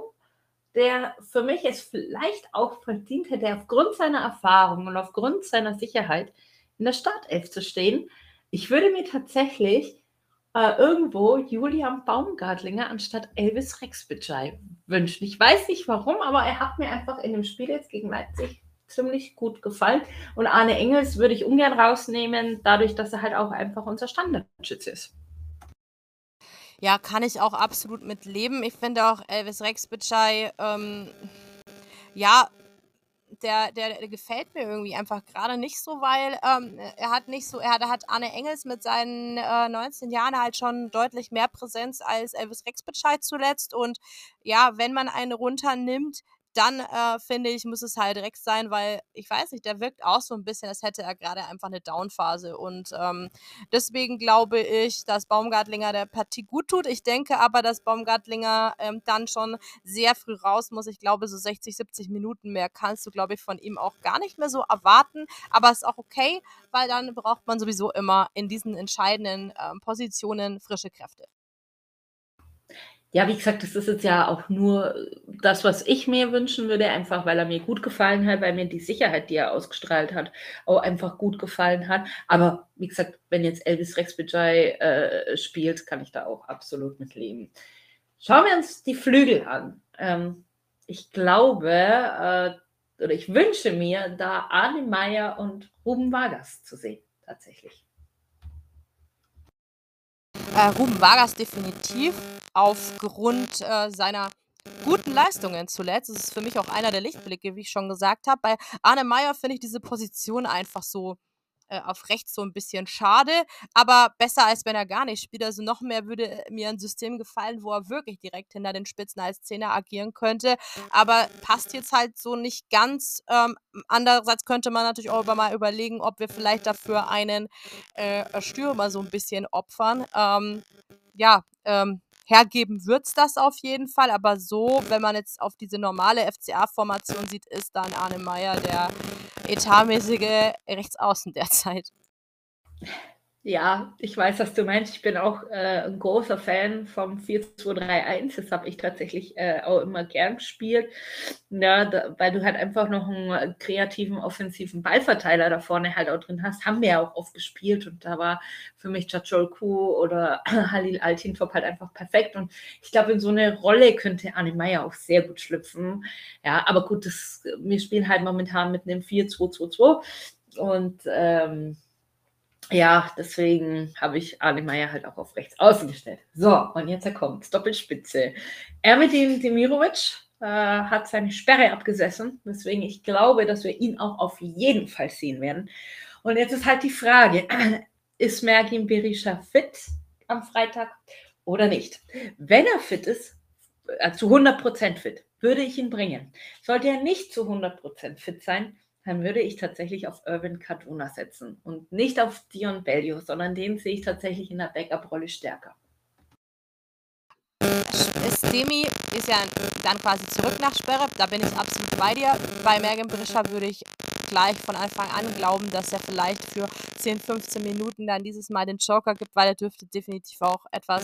der für mich es vielleicht auch verdient hätte, aufgrund seiner Erfahrung und aufgrund seiner Sicherheit in der Startelf zu stehen. Ich würde mir tatsächlich äh, irgendwo Julian Baumgartlinger anstatt Elvis Rexbejai wünschen. Ich weiß nicht warum, aber er hat mir einfach in dem Spiel jetzt gegen Leipzig ziemlich gut gefallen. Und Arne Engels würde ich ungern rausnehmen, dadurch, dass er halt auch einfach unser Standardschütze ist. Ja, kann ich auch absolut mit leben. Ich finde auch Elvis Rex Bitschei, ähm, ja, der, der, der, gefällt mir irgendwie einfach gerade nicht so, weil ähm, er hat nicht so, er hat, er hat Arne Engels mit seinen äh, 19 Jahren halt schon deutlich mehr Präsenz als Elvis Rex Bescheid zuletzt. Und ja, wenn man einen runternimmt, dann äh, finde ich, muss es halt direkt sein, weil ich weiß nicht, der wirkt auch so ein bisschen, als hätte er gerade einfach eine Downphase. Und ähm, deswegen glaube ich, dass Baumgartlinger der Partie gut tut. Ich denke aber, dass Baumgartlinger ähm, dann schon sehr früh raus muss. Ich glaube, so 60, 70 Minuten mehr kannst du, glaube ich, von ihm auch gar nicht mehr so erwarten. Aber ist auch okay, weil dann braucht man sowieso immer in diesen entscheidenden ähm, Positionen frische Kräfte. Ja, wie gesagt, das ist jetzt ja auch nur das, was ich mir wünschen würde, einfach weil er mir gut gefallen hat, weil mir die Sicherheit, die er ausgestrahlt hat, auch einfach gut gefallen hat. Aber wie gesagt, wenn jetzt Elvis Rexbejai äh, spielt, kann ich da auch absolut mit leben. Schauen wir uns die Flügel an. Ähm, ich glaube, äh, oder ich wünsche mir, da Arne Meyer und Ruben Vargas zu sehen, tatsächlich. Äh, Ruben Vargas definitiv aufgrund äh, seiner guten Leistungen zuletzt. Das ist für mich auch einer der Lichtblicke, wie ich schon gesagt habe. Bei Arne Meyer finde ich diese Position einfach so äh, auf rechts so ein bisschen schade, aber besser als wenn er gar nicht spielt. Also noch mehr würde mir ein System gefallen, wo er wirklich direkt hinter den Spitzen als Zehner agieren könnte. Aber passt jetzt halt so nicht ganz. Ähm, andererseits könnte man natürlich auch mal überlegen, ob wir vielleicht dafür einen äh, Stürmer so ein bisschen opfern. Ähm, ja, ähm, hergeben wird es das auf jeden Fall. Aber so, wenn man jetzt auf diese normale FCA-Formation sieht, ist dann Arne Meyer der etatmäßige Rechtsaußen *laughs* derzeit. Ja, ich weiß, was du meinst. Ich bin auch äh, ein großer Fan vom 4-2-3-1. Das habe ich tatsächlich äh, auch immer gern gespielt. Ja, da, weil du halt einfach noch einen kreativen, offensiven Ballverteiler da vorne halt auch drin hast. Haben wir ja auch oft gespielt und da war für mich Chachol Ku oder *clears throat* Halil Altintop halt einfach perfekt. Und ich glaube, in so eine Rolle könnte Arne Meyer auch sehr gut schlüpfen. Ja, aber gut, das, wir spielen halt momentan mit einem 4-2-2-2 und ähm, ja, deswegen habe ich Arne Meyer halt auch auf rechts außen gestellt. So, und jetzt er kommt, Doppelspitze. Ermetin Demirovic äh, hat seine Sperre abgesessen, weswegen ich glaube, dass wir ihn auch auf jeden Fall sehen werden. Und jetzt ist halt die Frage, *clears throat* ist Mergin Berisha fit am Freitag oder nicht? Wenn er fit ist, äh, zu 100% fit, würde ich ihn bringen. Sollte er nicht zu 100% fit sein, dann würde ich tatsächlich auf Irvin Cardona setzen und nicht auf Dion Bellio, sondern den sehe ich tatsächlich in der Backup-Rolle stärker. Demi ist ja dann quasi zurück nach Sperre, da bin ich absolut bei dir. Bei Megan Brischer würde ich gleich von Anfang an glauben, dass er vielleicht für 10, 15 Minuten dann dieses Mal den Joker gibt, weil er dürfte definitiv auch etwas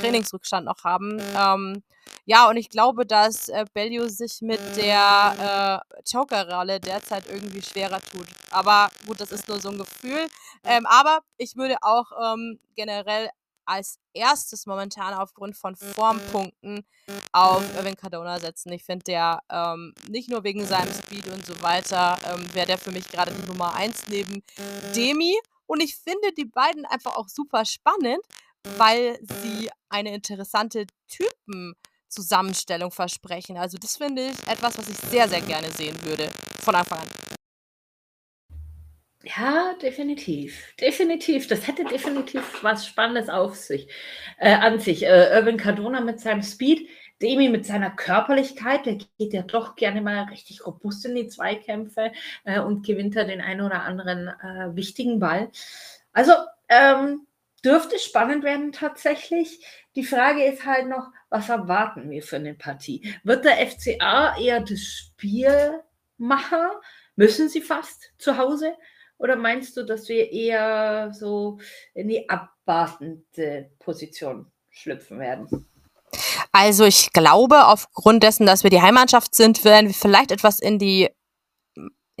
Trainingsrückstand noch haben. Ähm, ja, und ich glaube, dass äh, Bellio sich mit der äh, Joker-Rolle derzeit irgendwie schwerer tut. Aber gut, das ist nur so ein Gefühl. Ähm, aber ich würde auch ähm, generell als erstes momentan aufgrund von Formpunkten auf Irving Cardona setzen. Ich finde der ähm, nicht nur wegen seinem Speed und so weiter, ähm, wäre der für mich gerade die Nummer 1 neben Demi. Und ich finde die beiden einfach auch super spannend, weil sie eine interessante Typenzusammenstellung versprechen. Also das finde ich etwas, was ich sehr, sehr gerne sehen würde von Anfang an. Ja, definitiv. Definitiv. Das hätte definitiv was Spannendes auf sich, äh, an sich. Äh, Irvin Cardona mit seinem Speed, Demi mit seiner Körperlichkeit, der geht ja doch gerne mal richtig robust in die Zweikämpfe äh, und gewinnt da den einen oder anderen äh, wichtigen Ball. Also ähm, dürfte spannend werden tatsächlich. Die Frage ist halt noch, was erwarten wir für eine Partie? Wird der FCA eher das Spiel machen? Müssen sie fast zu Hause? Oder meinst du, dass wir eher so in die abwartende Position schlüpfen werden? Also ich glaube, aufgrund dessen, dass wir die Heimmannschaft sind, werden wir vielleicht etwas in die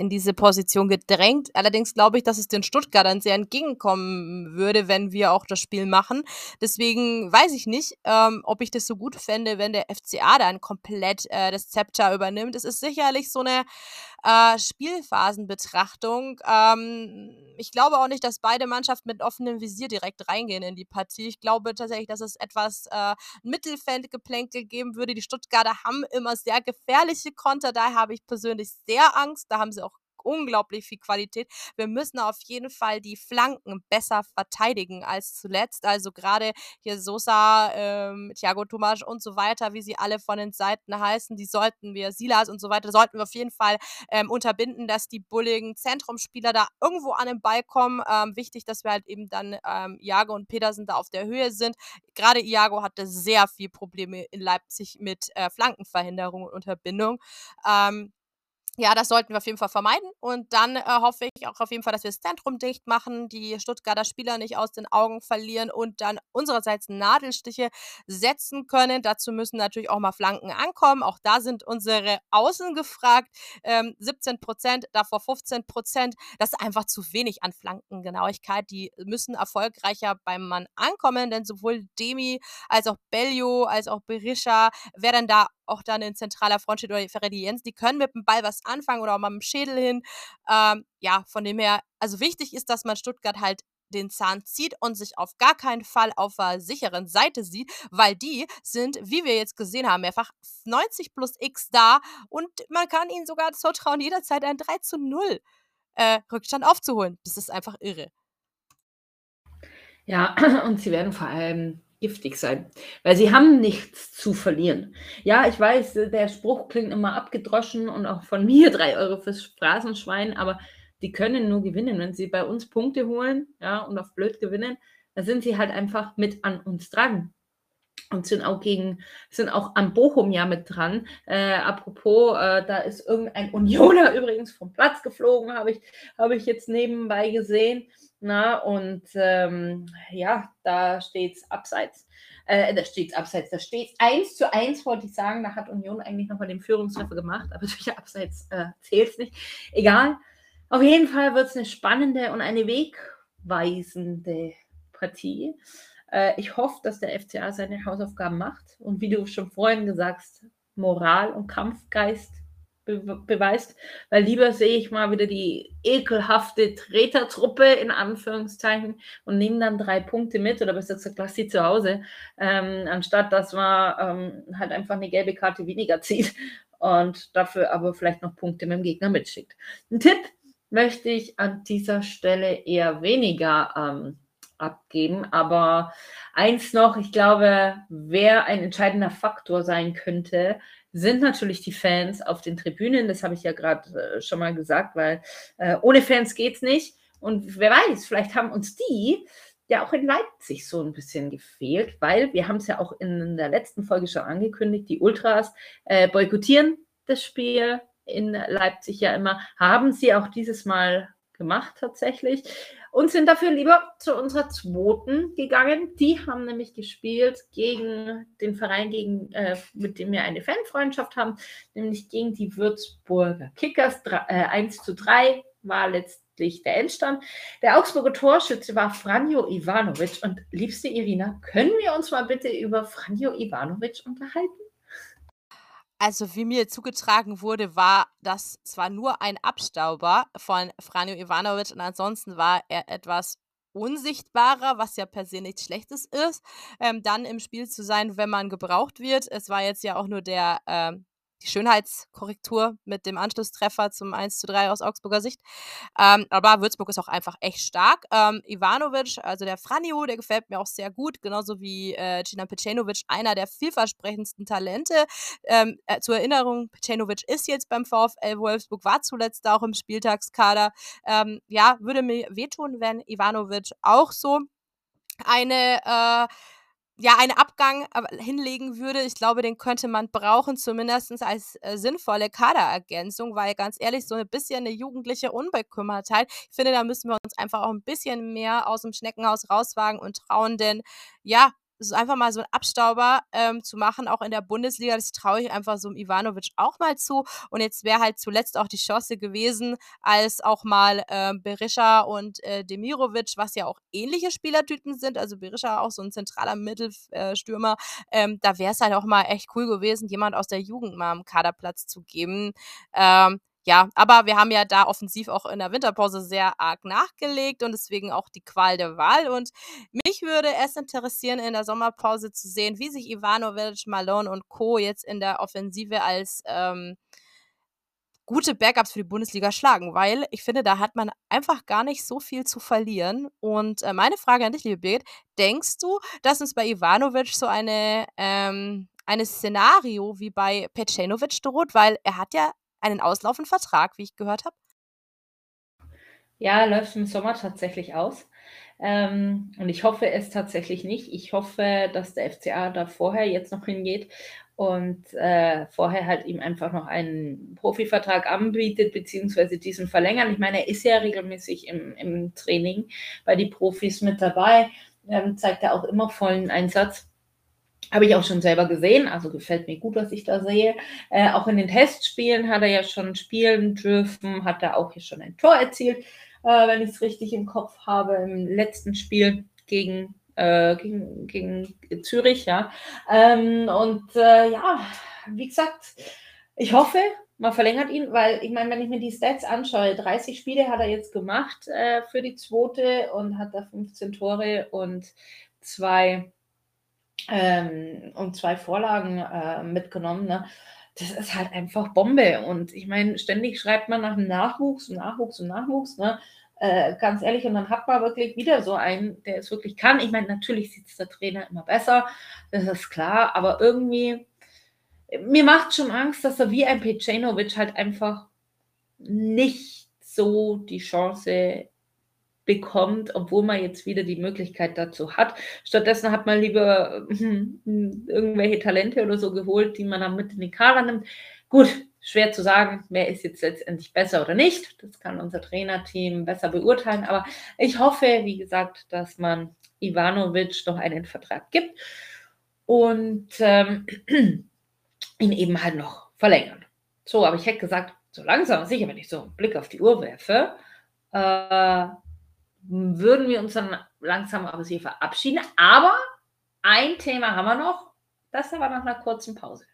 in diese Position gedrängt. Allerdings glaube ich, dass es den Stuttgartern sehr entgegenkommen würde, wenn wir auch das Spiel machen. Deswegen weiß ich nicht, ähm, ob ich das so gut fände, wenn der FCA dann komplett äh, das Zepter übernimmt. Es ist sicherlich so eine äh, Spielphasenbetrachtung. Ähm, ich glaube auch nicht, dass beide Mannschaften mit offenem Visier direkt reingehen in die Partie. Ich glaube tatsächlich, dass es etwas äh, Mittelfeldgeplänkel geben würde. Die Stuttgarter haben immer sehr gefährliche Konter. Daher habe ich persönlich sehr Angst. Da haben sie auch unglaublich viel Qualität. Wir müssen auf jeden Fall die Flanken besser verteidigen als zuletzt. Also gerade hier Sosa, ähm, Thiago Tomasch und so weiter, wie sie alle von den Seiten heißen, die sollten wir, Silas und so weiter, sollten wir auf jeden Fall ähm, unterbinden, dass die bulligen Zentrumspieler da irgendwo an den Ball kommen. Ähm, wichtig, dass wir halt eben dann ähm, Iago und Petersen da auf der Höhe sind. Gerade Iago hatte sehr viel Probleme in Leipzig mit äh, Flankenverhinderung und Unterbindung. Ähm, ja, das sollten wir auf jeden Fall vermeiden. Und dann äh, hoffe ich auch auf jeden Fall, dass wir das Zentrum dicht machen, die Stuttgarter Spieler nicht aus den Augen verlieren und dann unsererseits Nadelstiche setzen können. Dazu müssen natürlich auch mal Flanken ankommen. Auch da sind unsere Außen gefragt. Ähm, 17 Prozent, davor 15 Prozent. Das ist einfach zu wenig an Flankengenauigkeit. Die müssen erfolgreicher beim Mann ankommen, denn sowohl Demi als auch Bellio als auch Berisha werden da auch dann in zentraler Front steht oder Ferretti Jens, die können mit dem Ball was anfangen oder auch mal mit dem Schädel hin. Ähm, ja, von dem her, also wichtig ist, dass man Stuttgart halt den Zahn zieht und sich auf gar keinen Fall auf der sicheren Seite sieht, weil die sind, wie wir jetzt gesehen haben, mehrfach 90 plus X da und man kann ihnen sogar zutrauen, jederzeit ein 3 zu 0 äh, Rückstand aufzuholen. Das ist einfach irre. Ja, *clears throat* und sie werden vor allem giftig sein, weil sie haben nichts zu verlieren. Ja, ich weiß, der Spruch klingt immer abgedroschen und auch von *laughs* mir drei Euro fürs Phrasenschwein, aber die können nur gewinnen, wenn sie bei uns Punkte holen, ja, und auf blöd gewinnen, dann sind sie halt einfach mit an uns dran und sind auch gegen, sind auch am Bochum ja mit dran. Äh, apropos, äh, da ist irgendein Unioner *laughs* übrigens vom Platz geflogen, habe ich, hab ich jetzt nebenbei gesehen. Na, und ähm, ja, da steht es abseits. Äh, da steht es abseits. Da steht 1 zu 1, wollte ich sagen. Da hat Union eigentlich nochmal den Führungstreffer gemacht, aber *laughs* durch abseits äh, zählt es nicht. Egal. Auf jeden Fall wird es eine spannende und eine wegweisende Partie. Äh, ich hoffe, dass der FCA seine Hausaufgaben macht und wie du schon vorhin gesagt hast, Moral und Kampfgeist beweist, weil lieber sehe ich mal wieder die ekelhafte Tretertruppe in Anführungszeichen und nehme dann drei Punkte mit oder besser gesagt, lass sie zu Hause, ähm, anstatt dass man ähm, halt einfach eine gelbe Karte weniger zieht und dafür aber vielleicht noch Punkte mit dem Gegner mitschickt. Ein Tipp möchte ich an dieser Stelle eher weniger ähm, abgeben. Aber eins noch, ich glaube, wer ein entscheidender Faktor sein könnte, sind natürlich die Fans auf den Tribünen. Das habe ich ja gerade äh, schon mal gesagt, weil äh, ohne Fans geht es nicht. Und wer weiß, vielleicht haben uns die ja auch in Leipzig so ein bisschen gefehlt, weil wir haben es ja auch in der letzten Folge schon angekündigt, die Ultras äh, boykottieren das Spiel in Leipzig ja immer, haben sie auch dieses Mal gemacht tatsächlich und sind dafür lieber zu unserer zweiten gegangen. Die haben nämlich gespielt gegen den Verein, gegen, äh, mit dem wir eine Fanfreundschaft haben, nämlich gegen die Würzburger Kickers. Drei, äh, 1 zu 3 war letztlich der Endstand. Der Augsburger Torschütze war Franjo Ivanovic. Und liebste Irina, können wir uns mal bitte über Franjo Ivanovic unterhalten? Also, wie mir zugetragen wurde, war das zwar nur ein Abstauber von Franjo Ivanovic und ansonsten war er etwas unsichtbarer, was ja per se nichts Schlechtes ist, ähm, dann im Spiel zu sein, wenn man gebraucht wird. Es war jetzt ja auch nur der ähm, die Schönheitskorrektur mit dem Anschlusstreffer zum 1 zu 3 aus Augsburger Sicht. Ähm, aber Würzburg ist auch einfach echt stark. Ähm, Ivanovic, also der Franjo, der gefällt mir auch sehr gut, genauso wie äh, Cinan Pecenovic, einer der vielversprechendsten Talente. Ähm, äh, zur Erinnerung, Pecenovic ist jetzt beim VfL Wolfsburg, war zuletzt auch im Spieltagskader. Ähm, ja, würde mir wehtun, wenn Ivanovic auch so eine äh, ja, einen Abgang hinlegen würde, ich glaube, den könnte man brauchen, zumindest als äh, sinnvolle Kaderergänzung, weil ganz ehrlich, so ein bisschen eine jugendliche Unbekümmertheit, ich finde, da müssen wir uns einfach auch ein bisschen mehr aus dem Schneckenhaus rauswagen und trauen, denn ja, so einfach mal so einen Abstauber ähm, zu machen, auch in der Bundesliga. Das traue ich einfach so einem Ivanovic auch mal zu. Und jetzt wäre halt zuletzt auch die Chance gewesen, als auch mal äh, Berisha und äh, Demirovic, was ja auch ähnliche Spielertypen sind, also Berisha auch so ein zentraler Mittelstürmer, ähm, da wäre es halt auch mal echt cool gewesen, jemand aus der Jugend mal am Kaderplatz zu geben. Ähm, ja, aber wir haben ja da offensiv auch in der Winterpause sehr arg nachgelegt und deswegen auch die Qual der Wahl. Und mich würde es interessieren, in der Sommerpause zu sehen, wie sich Ivanovic, Malone und Co. jetzt in der Offensive als ähm, gute Backups für die Bundesliga schlagen, weil ich finde, da hat man einfach gar nicht so viel zu verlieren. Und äh, meine Frage an dich, liebe Birgit, denkst du, dass uns bei Ivanovic so eine, ähm, ein Szenario wie bei Pecenovic droht, weil er hat ja einen auslaufenden Vertrag, wie ich gehört habe? Ja, läuft im Sommer tatsächlich aus. Ähm, und ich hoffe es tatsächlich nicht. Ich hoffe, dass der FCA da vorher jetzt noch hingeht und äh, vorher halt ihm einfach noch einen Profivertrag anbietet, beziehungsweise diesen verlängern. Ich meine, er ist ja regelmäßig im, im Training bei den Profis mit dabei, ähm, zeigt er auch immer vollen Einsatz. Habe ich auch schon selber gesehen, also gefällt mir gut, was ich da sehe. Äh, auch in den Testspielen hat er ja schon spielen dürfen, hat er auch hier schon ein Tor erzielt, äh, wenn ich es richtig im Kopf habe, im letzten Spiel gegen, äh, gegen, gegen Zürich, ja. Ähm, und äh, ja, wie gesagt, ich hoffe, man verlängert ihn, weil ich meine, wenn ich mir die Stats anschaue, 30 Spiele hat er jetzt gemacht äh, für die zweite und hat da 15 Tore und zwei ähm, und zwei Vorlagen äh, mitgenommen. Ne? Das ist halt einfach Bombe. Und ich meine, ständig schreibt man nach Nachwuchs und Nachwuchs und Nachwuchs. Ne? Äh, ganz ehrlich, und dann hat man wirklich wieder so einen, der es wirklich kann. Ich meine, natürlich sieht es der Trainer immer besser, das ist klar, aber irgendwie, mir macht schon Angst, dass er wie ein Pecenovic halt einfach nicht so die Chance bekommt, obwohl man jetzt wieder die Möglichkeit dazu hat. Stattdessen hat man lieber hm, *laughs* irgendwelche Talente oder so geholt, die man dann mit in den Kader nimmt. Gut, schwer zu sagen, wer ist jetzt letztendlich besser oder nicht. Das kann unser Trainerteam besser beurteilen. Aber ich hoffe, wie gesagt, dass man Ivanovic noch einen Vertrag gibt und ähm, *clears throat* ihn eben halt noch verlängern. So, aber ich hätte gesagt, so langsam, sicher, wenn ich so einen Blick auf die Uhr werfe, äh, würden wir uns dann langsam aber sicher verabschieden. Aber ein Thema haben wir noch. Das aber nach einer kurzen Pause.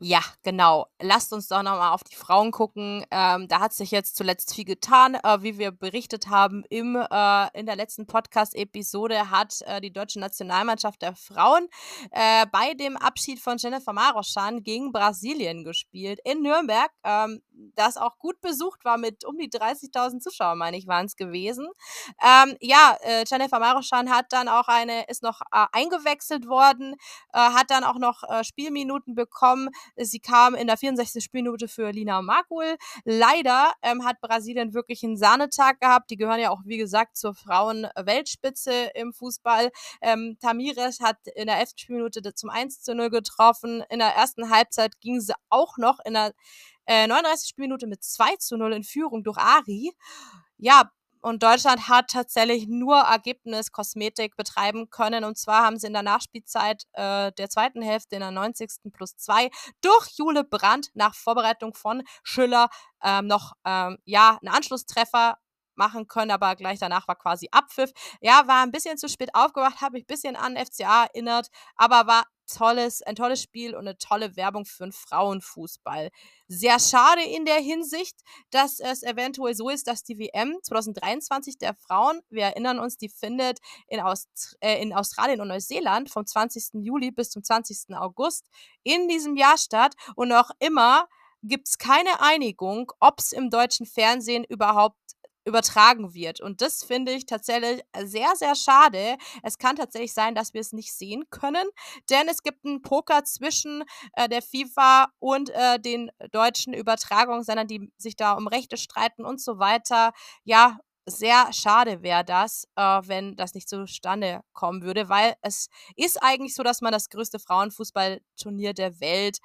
Ja, genau. Lasst uns doch noch mal auf die Frauen gucken. Ähm, da hat sich jetzt zuletzt viel getan. Äh, wie wir berichtet haben im, äh, in der letzten Podcast-Episode hat äh, die deutsche Nationalmannschaft der Frauen äh, bei dem Abschied von Jennifer Maroschan gegen Brasilien gespielt in Nürnberg, ähm, das auch gut besucht war mit um die 30.000 Zuschauern, meine ich, waren es gewesen. Ähm, ja, äh, Jennifer Maroschan hat dann auch eine, ist noch äh, eingewechselt worden, hat dann auch noch Spielminuten bekommen. Sie kam in der 64. Spielminute für Lina Markul. Leider ähm, hat Brasilien wirklich einen Sahnetag gehabt. Die gehören ja auch, wie gesagt, zur Frauen-Weltspitze im Fußball. Ähm, Tamires hat in der 11. Spielminute zum 1 zu 0 getroffen. In der ersten Halbzeit ging sie auch noch in der äh, 39. Spielminute mit 2 zu 0 in Führung durch Ari. Ja, und Deutschland hat tatsächlich nur Ergebniskosmetik betreiben können. Und zwar haben sie in der Nachspielzeit äh, der zweiten Hälfte in der 90. plus 2 durch Jule Brandt nach Vorbereitung von Schüller ähm, noch ähm, ja, einen Anschlusstreffer machen können, aber gleich danach war quasi Abpfiff. Ja, war ein bisschen zu spät aufgewacht, habe mich ein bisschen an FCA erinnert, aber war tolles, ein tolles Spiel und eine tolle Werbung für den Frauenfußball. Sehr schade in der Hinsicht, dass es eventuell so ist, dass die WM 2023 der Frauen, wir erinnern uns, die findet in, Aust äh, in Australien und Neuseeland vom 20. Juli bis zum 20. August in diesem Jahr statt und noch immer gibt es keine Einigung, ob es im deutschen Fernsehen überhaupt übertragen wird. Und das finde ich tatsächlich sehr, sehr schade. Es kann tatsächlich sein, dass wir es nicht sehen können, denn es gibt einen Poker zwischen äh, der FIFA und äh, den deutschen Übertragungssendern, die sich da um Rechte streiten und so weiter. Ja, sehr schade wäre das, äh, wenn das nicht zustande kommen würde, weil es ist eigentlich so, dass man das größte Frauenfußballturnier der Welt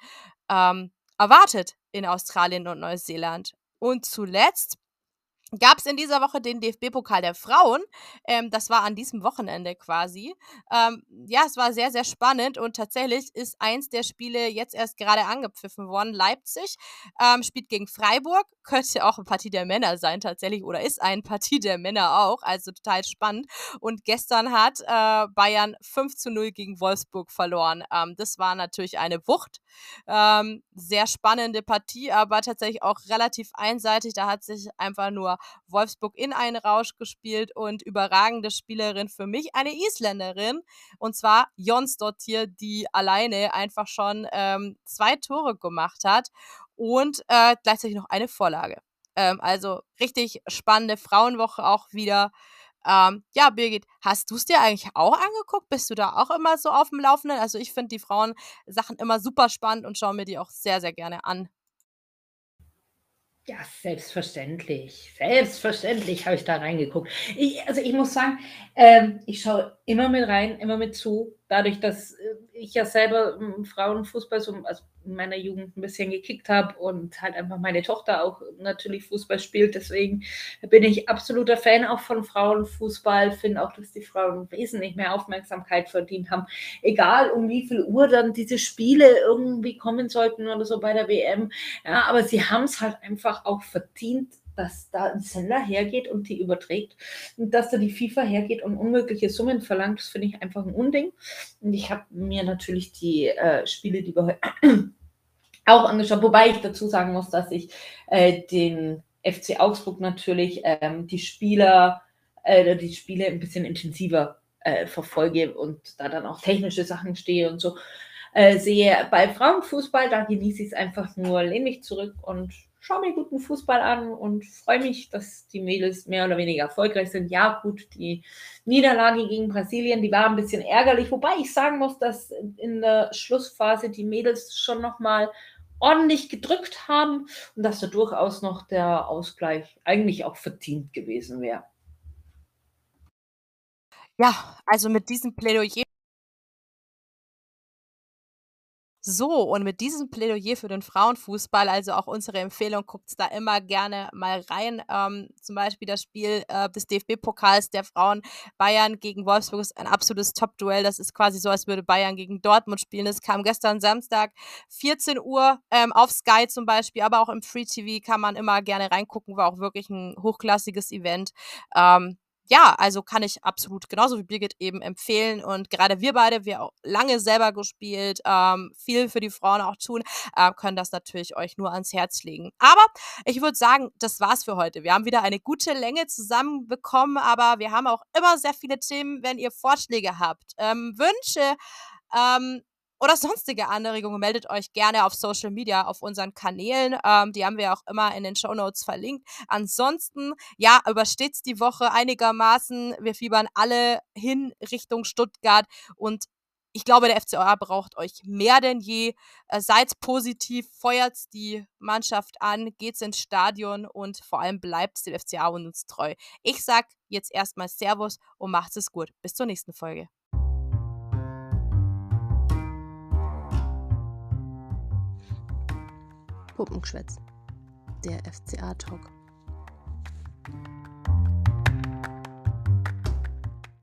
ähm, erwartet in Australien und Neuseeland. Und zuletzt gab es in dieser Woche den DFB-Pokal der Frauen. Ähm, das war an diesem Wochenende quasi. Ähm, ja, es war sehr, sehr spannend und tatsächlich ist eins der Spiele jetzt erst gerade angepfiffen worden. Leipzig ähm, spielt gegen Freiburg. *laughs* Könnte auch eine Partie der Männer sein tatsächlich oder ist eine Partie der Männer auch. Also total spannend. Und gestern hat äh, Bayern 5 zu 0 gegen Wolfsburg verloren. Ähm, das war natürlich eine Wucht. Ähm, sehr spannende Partie, aber tatsächlich auch relativ einseitig. Da hat sich einfach nur Wolfsburg in einen Rausch gespielt und überragende Spielerin für mich eine Isländerin und zwar Jonsdottir, die alleine einfach schon ähm, zwei Tore gemacht hat und äh, gleichzeitig noch eine Vorlage. Ähm, also richtig spannende Frauenwoche auch wieder. Ähm, ja, Birgit, hast du es dir eigentlich auch angeguckt? Bist du da auch immer so auf dem Laufenden? Also ich finde die Frauensachen immer super spannend und schaue mir die auch sehr, sehr gerne an. Ja, selbstverständlich. Selbstverständlich habe ich da reingeguckt. Ich, also ich muss sagen, ähm, ich schaue immer mit rein, immer mit zu. Dadurch, dass äh, ich ja selber im Frauenfußball so also in meiner Jugend ein bisschen gekickt habe und halt einfach meine Tochter auch natürlich Fußball spielt. Deswegen bin ich absoluter Fan auch von Frauenfußball. Finde auch, dass die Frauen wesentlich mehr Aufmerksamkeit verdient haben. Egal um wie viel Uhr dann diese Spiele irgendwie kommen sollten oder so bei der WM. Ja, aber sie haben es halt einfach auch verdient, dass da ein Sender hergeht und die überträgt und dass da die FIFA hergeht und unmögliche Summen verlangt, das finde ich einfach ein Unding. Und ich habe mir natürlich die äh, Spiele, die wir heute *clears throat* auch angeschaut, wobei ich dazu sagen muss, dass ich äh, den FC Augsburg natürlich ähm, die Spieler, äh, die Spiele ein bisschen intensiver äh, verfolge und da dann auch technische Sachen stehe und so äh, sehe. Bei Frauenfußball, da genieße ich es einfach nur, lehne mich zurück und schaue mir guten Fußball an und freue mich, dass die Mädels mehr oder weniger erfolgreich sind. Ja, gut, die Niederlage gegen Brasilien, die war ein bisschen ärgerlich, wobei ich sagen muss, dass in der Schlussphase die Mädels schon nochmal ordentlich gedrückt haben und dass da durchaus noch der Ausgleich eigentlich auch verdient gewesen wäre. Ja, also mit diesem Plädoyer So, und mit diesem Plädoyer für den Frauenfußball, also auch unsere Empfehlung, guckt da immer gerne mal rein. Ähm, zum Beispiel das Spiel äh, des DFB-Pokals der Frauen Bayern gegen Wolfsburg ist ein absolutes Top-Duell. Das ist quasi so, als würde Bayern gegen Dortmund spielen. Das kam gestern Samstag, 14 Uhr ähm, auf Sky zum Beispiel, aber auch im Free TV kann man immer gerne reingucken. War auch wirklich ein hochklassiges Event. Ähm, ja, also kann ich absolut genauso wie Birgit eben empfehlen. Und gerade wir beide, wir auch lange selber gespielt, ähm, viel für die Frauen auch tun, äh, können das natürlich euch nur ans Herz legen. Aber ich würde sagen, das war's für heute. Wir haben wieder eine gute Länge zusammenbekommen, aber wir haben auch immer sehr viele Themen, wenn ihr Vorschläge habt, ähm, Wünsche, ähm, oder sonstige Anregungen, meldet euch gerne auf Social Media, auf unseren Kanälen. Ähm, die haben wir auch immer in den Show Notes verlinkt. Ansonsten, ja, übersteht's die Woche einigermaßen. Wir fiebern alle hin Richtung Stuttgart und ich glaube, der FCA braucht euch mehr denn je. Äh, seid positiv, feuert die Mannschaft an, geht's ins Stadion und vor allem bleibt dem FCA und uns treu. Ich sag jetzt erstmal Servus und macht's es gut. Bis zur nächsten Folge. Puppengeschwätz. Der FCA-Talk.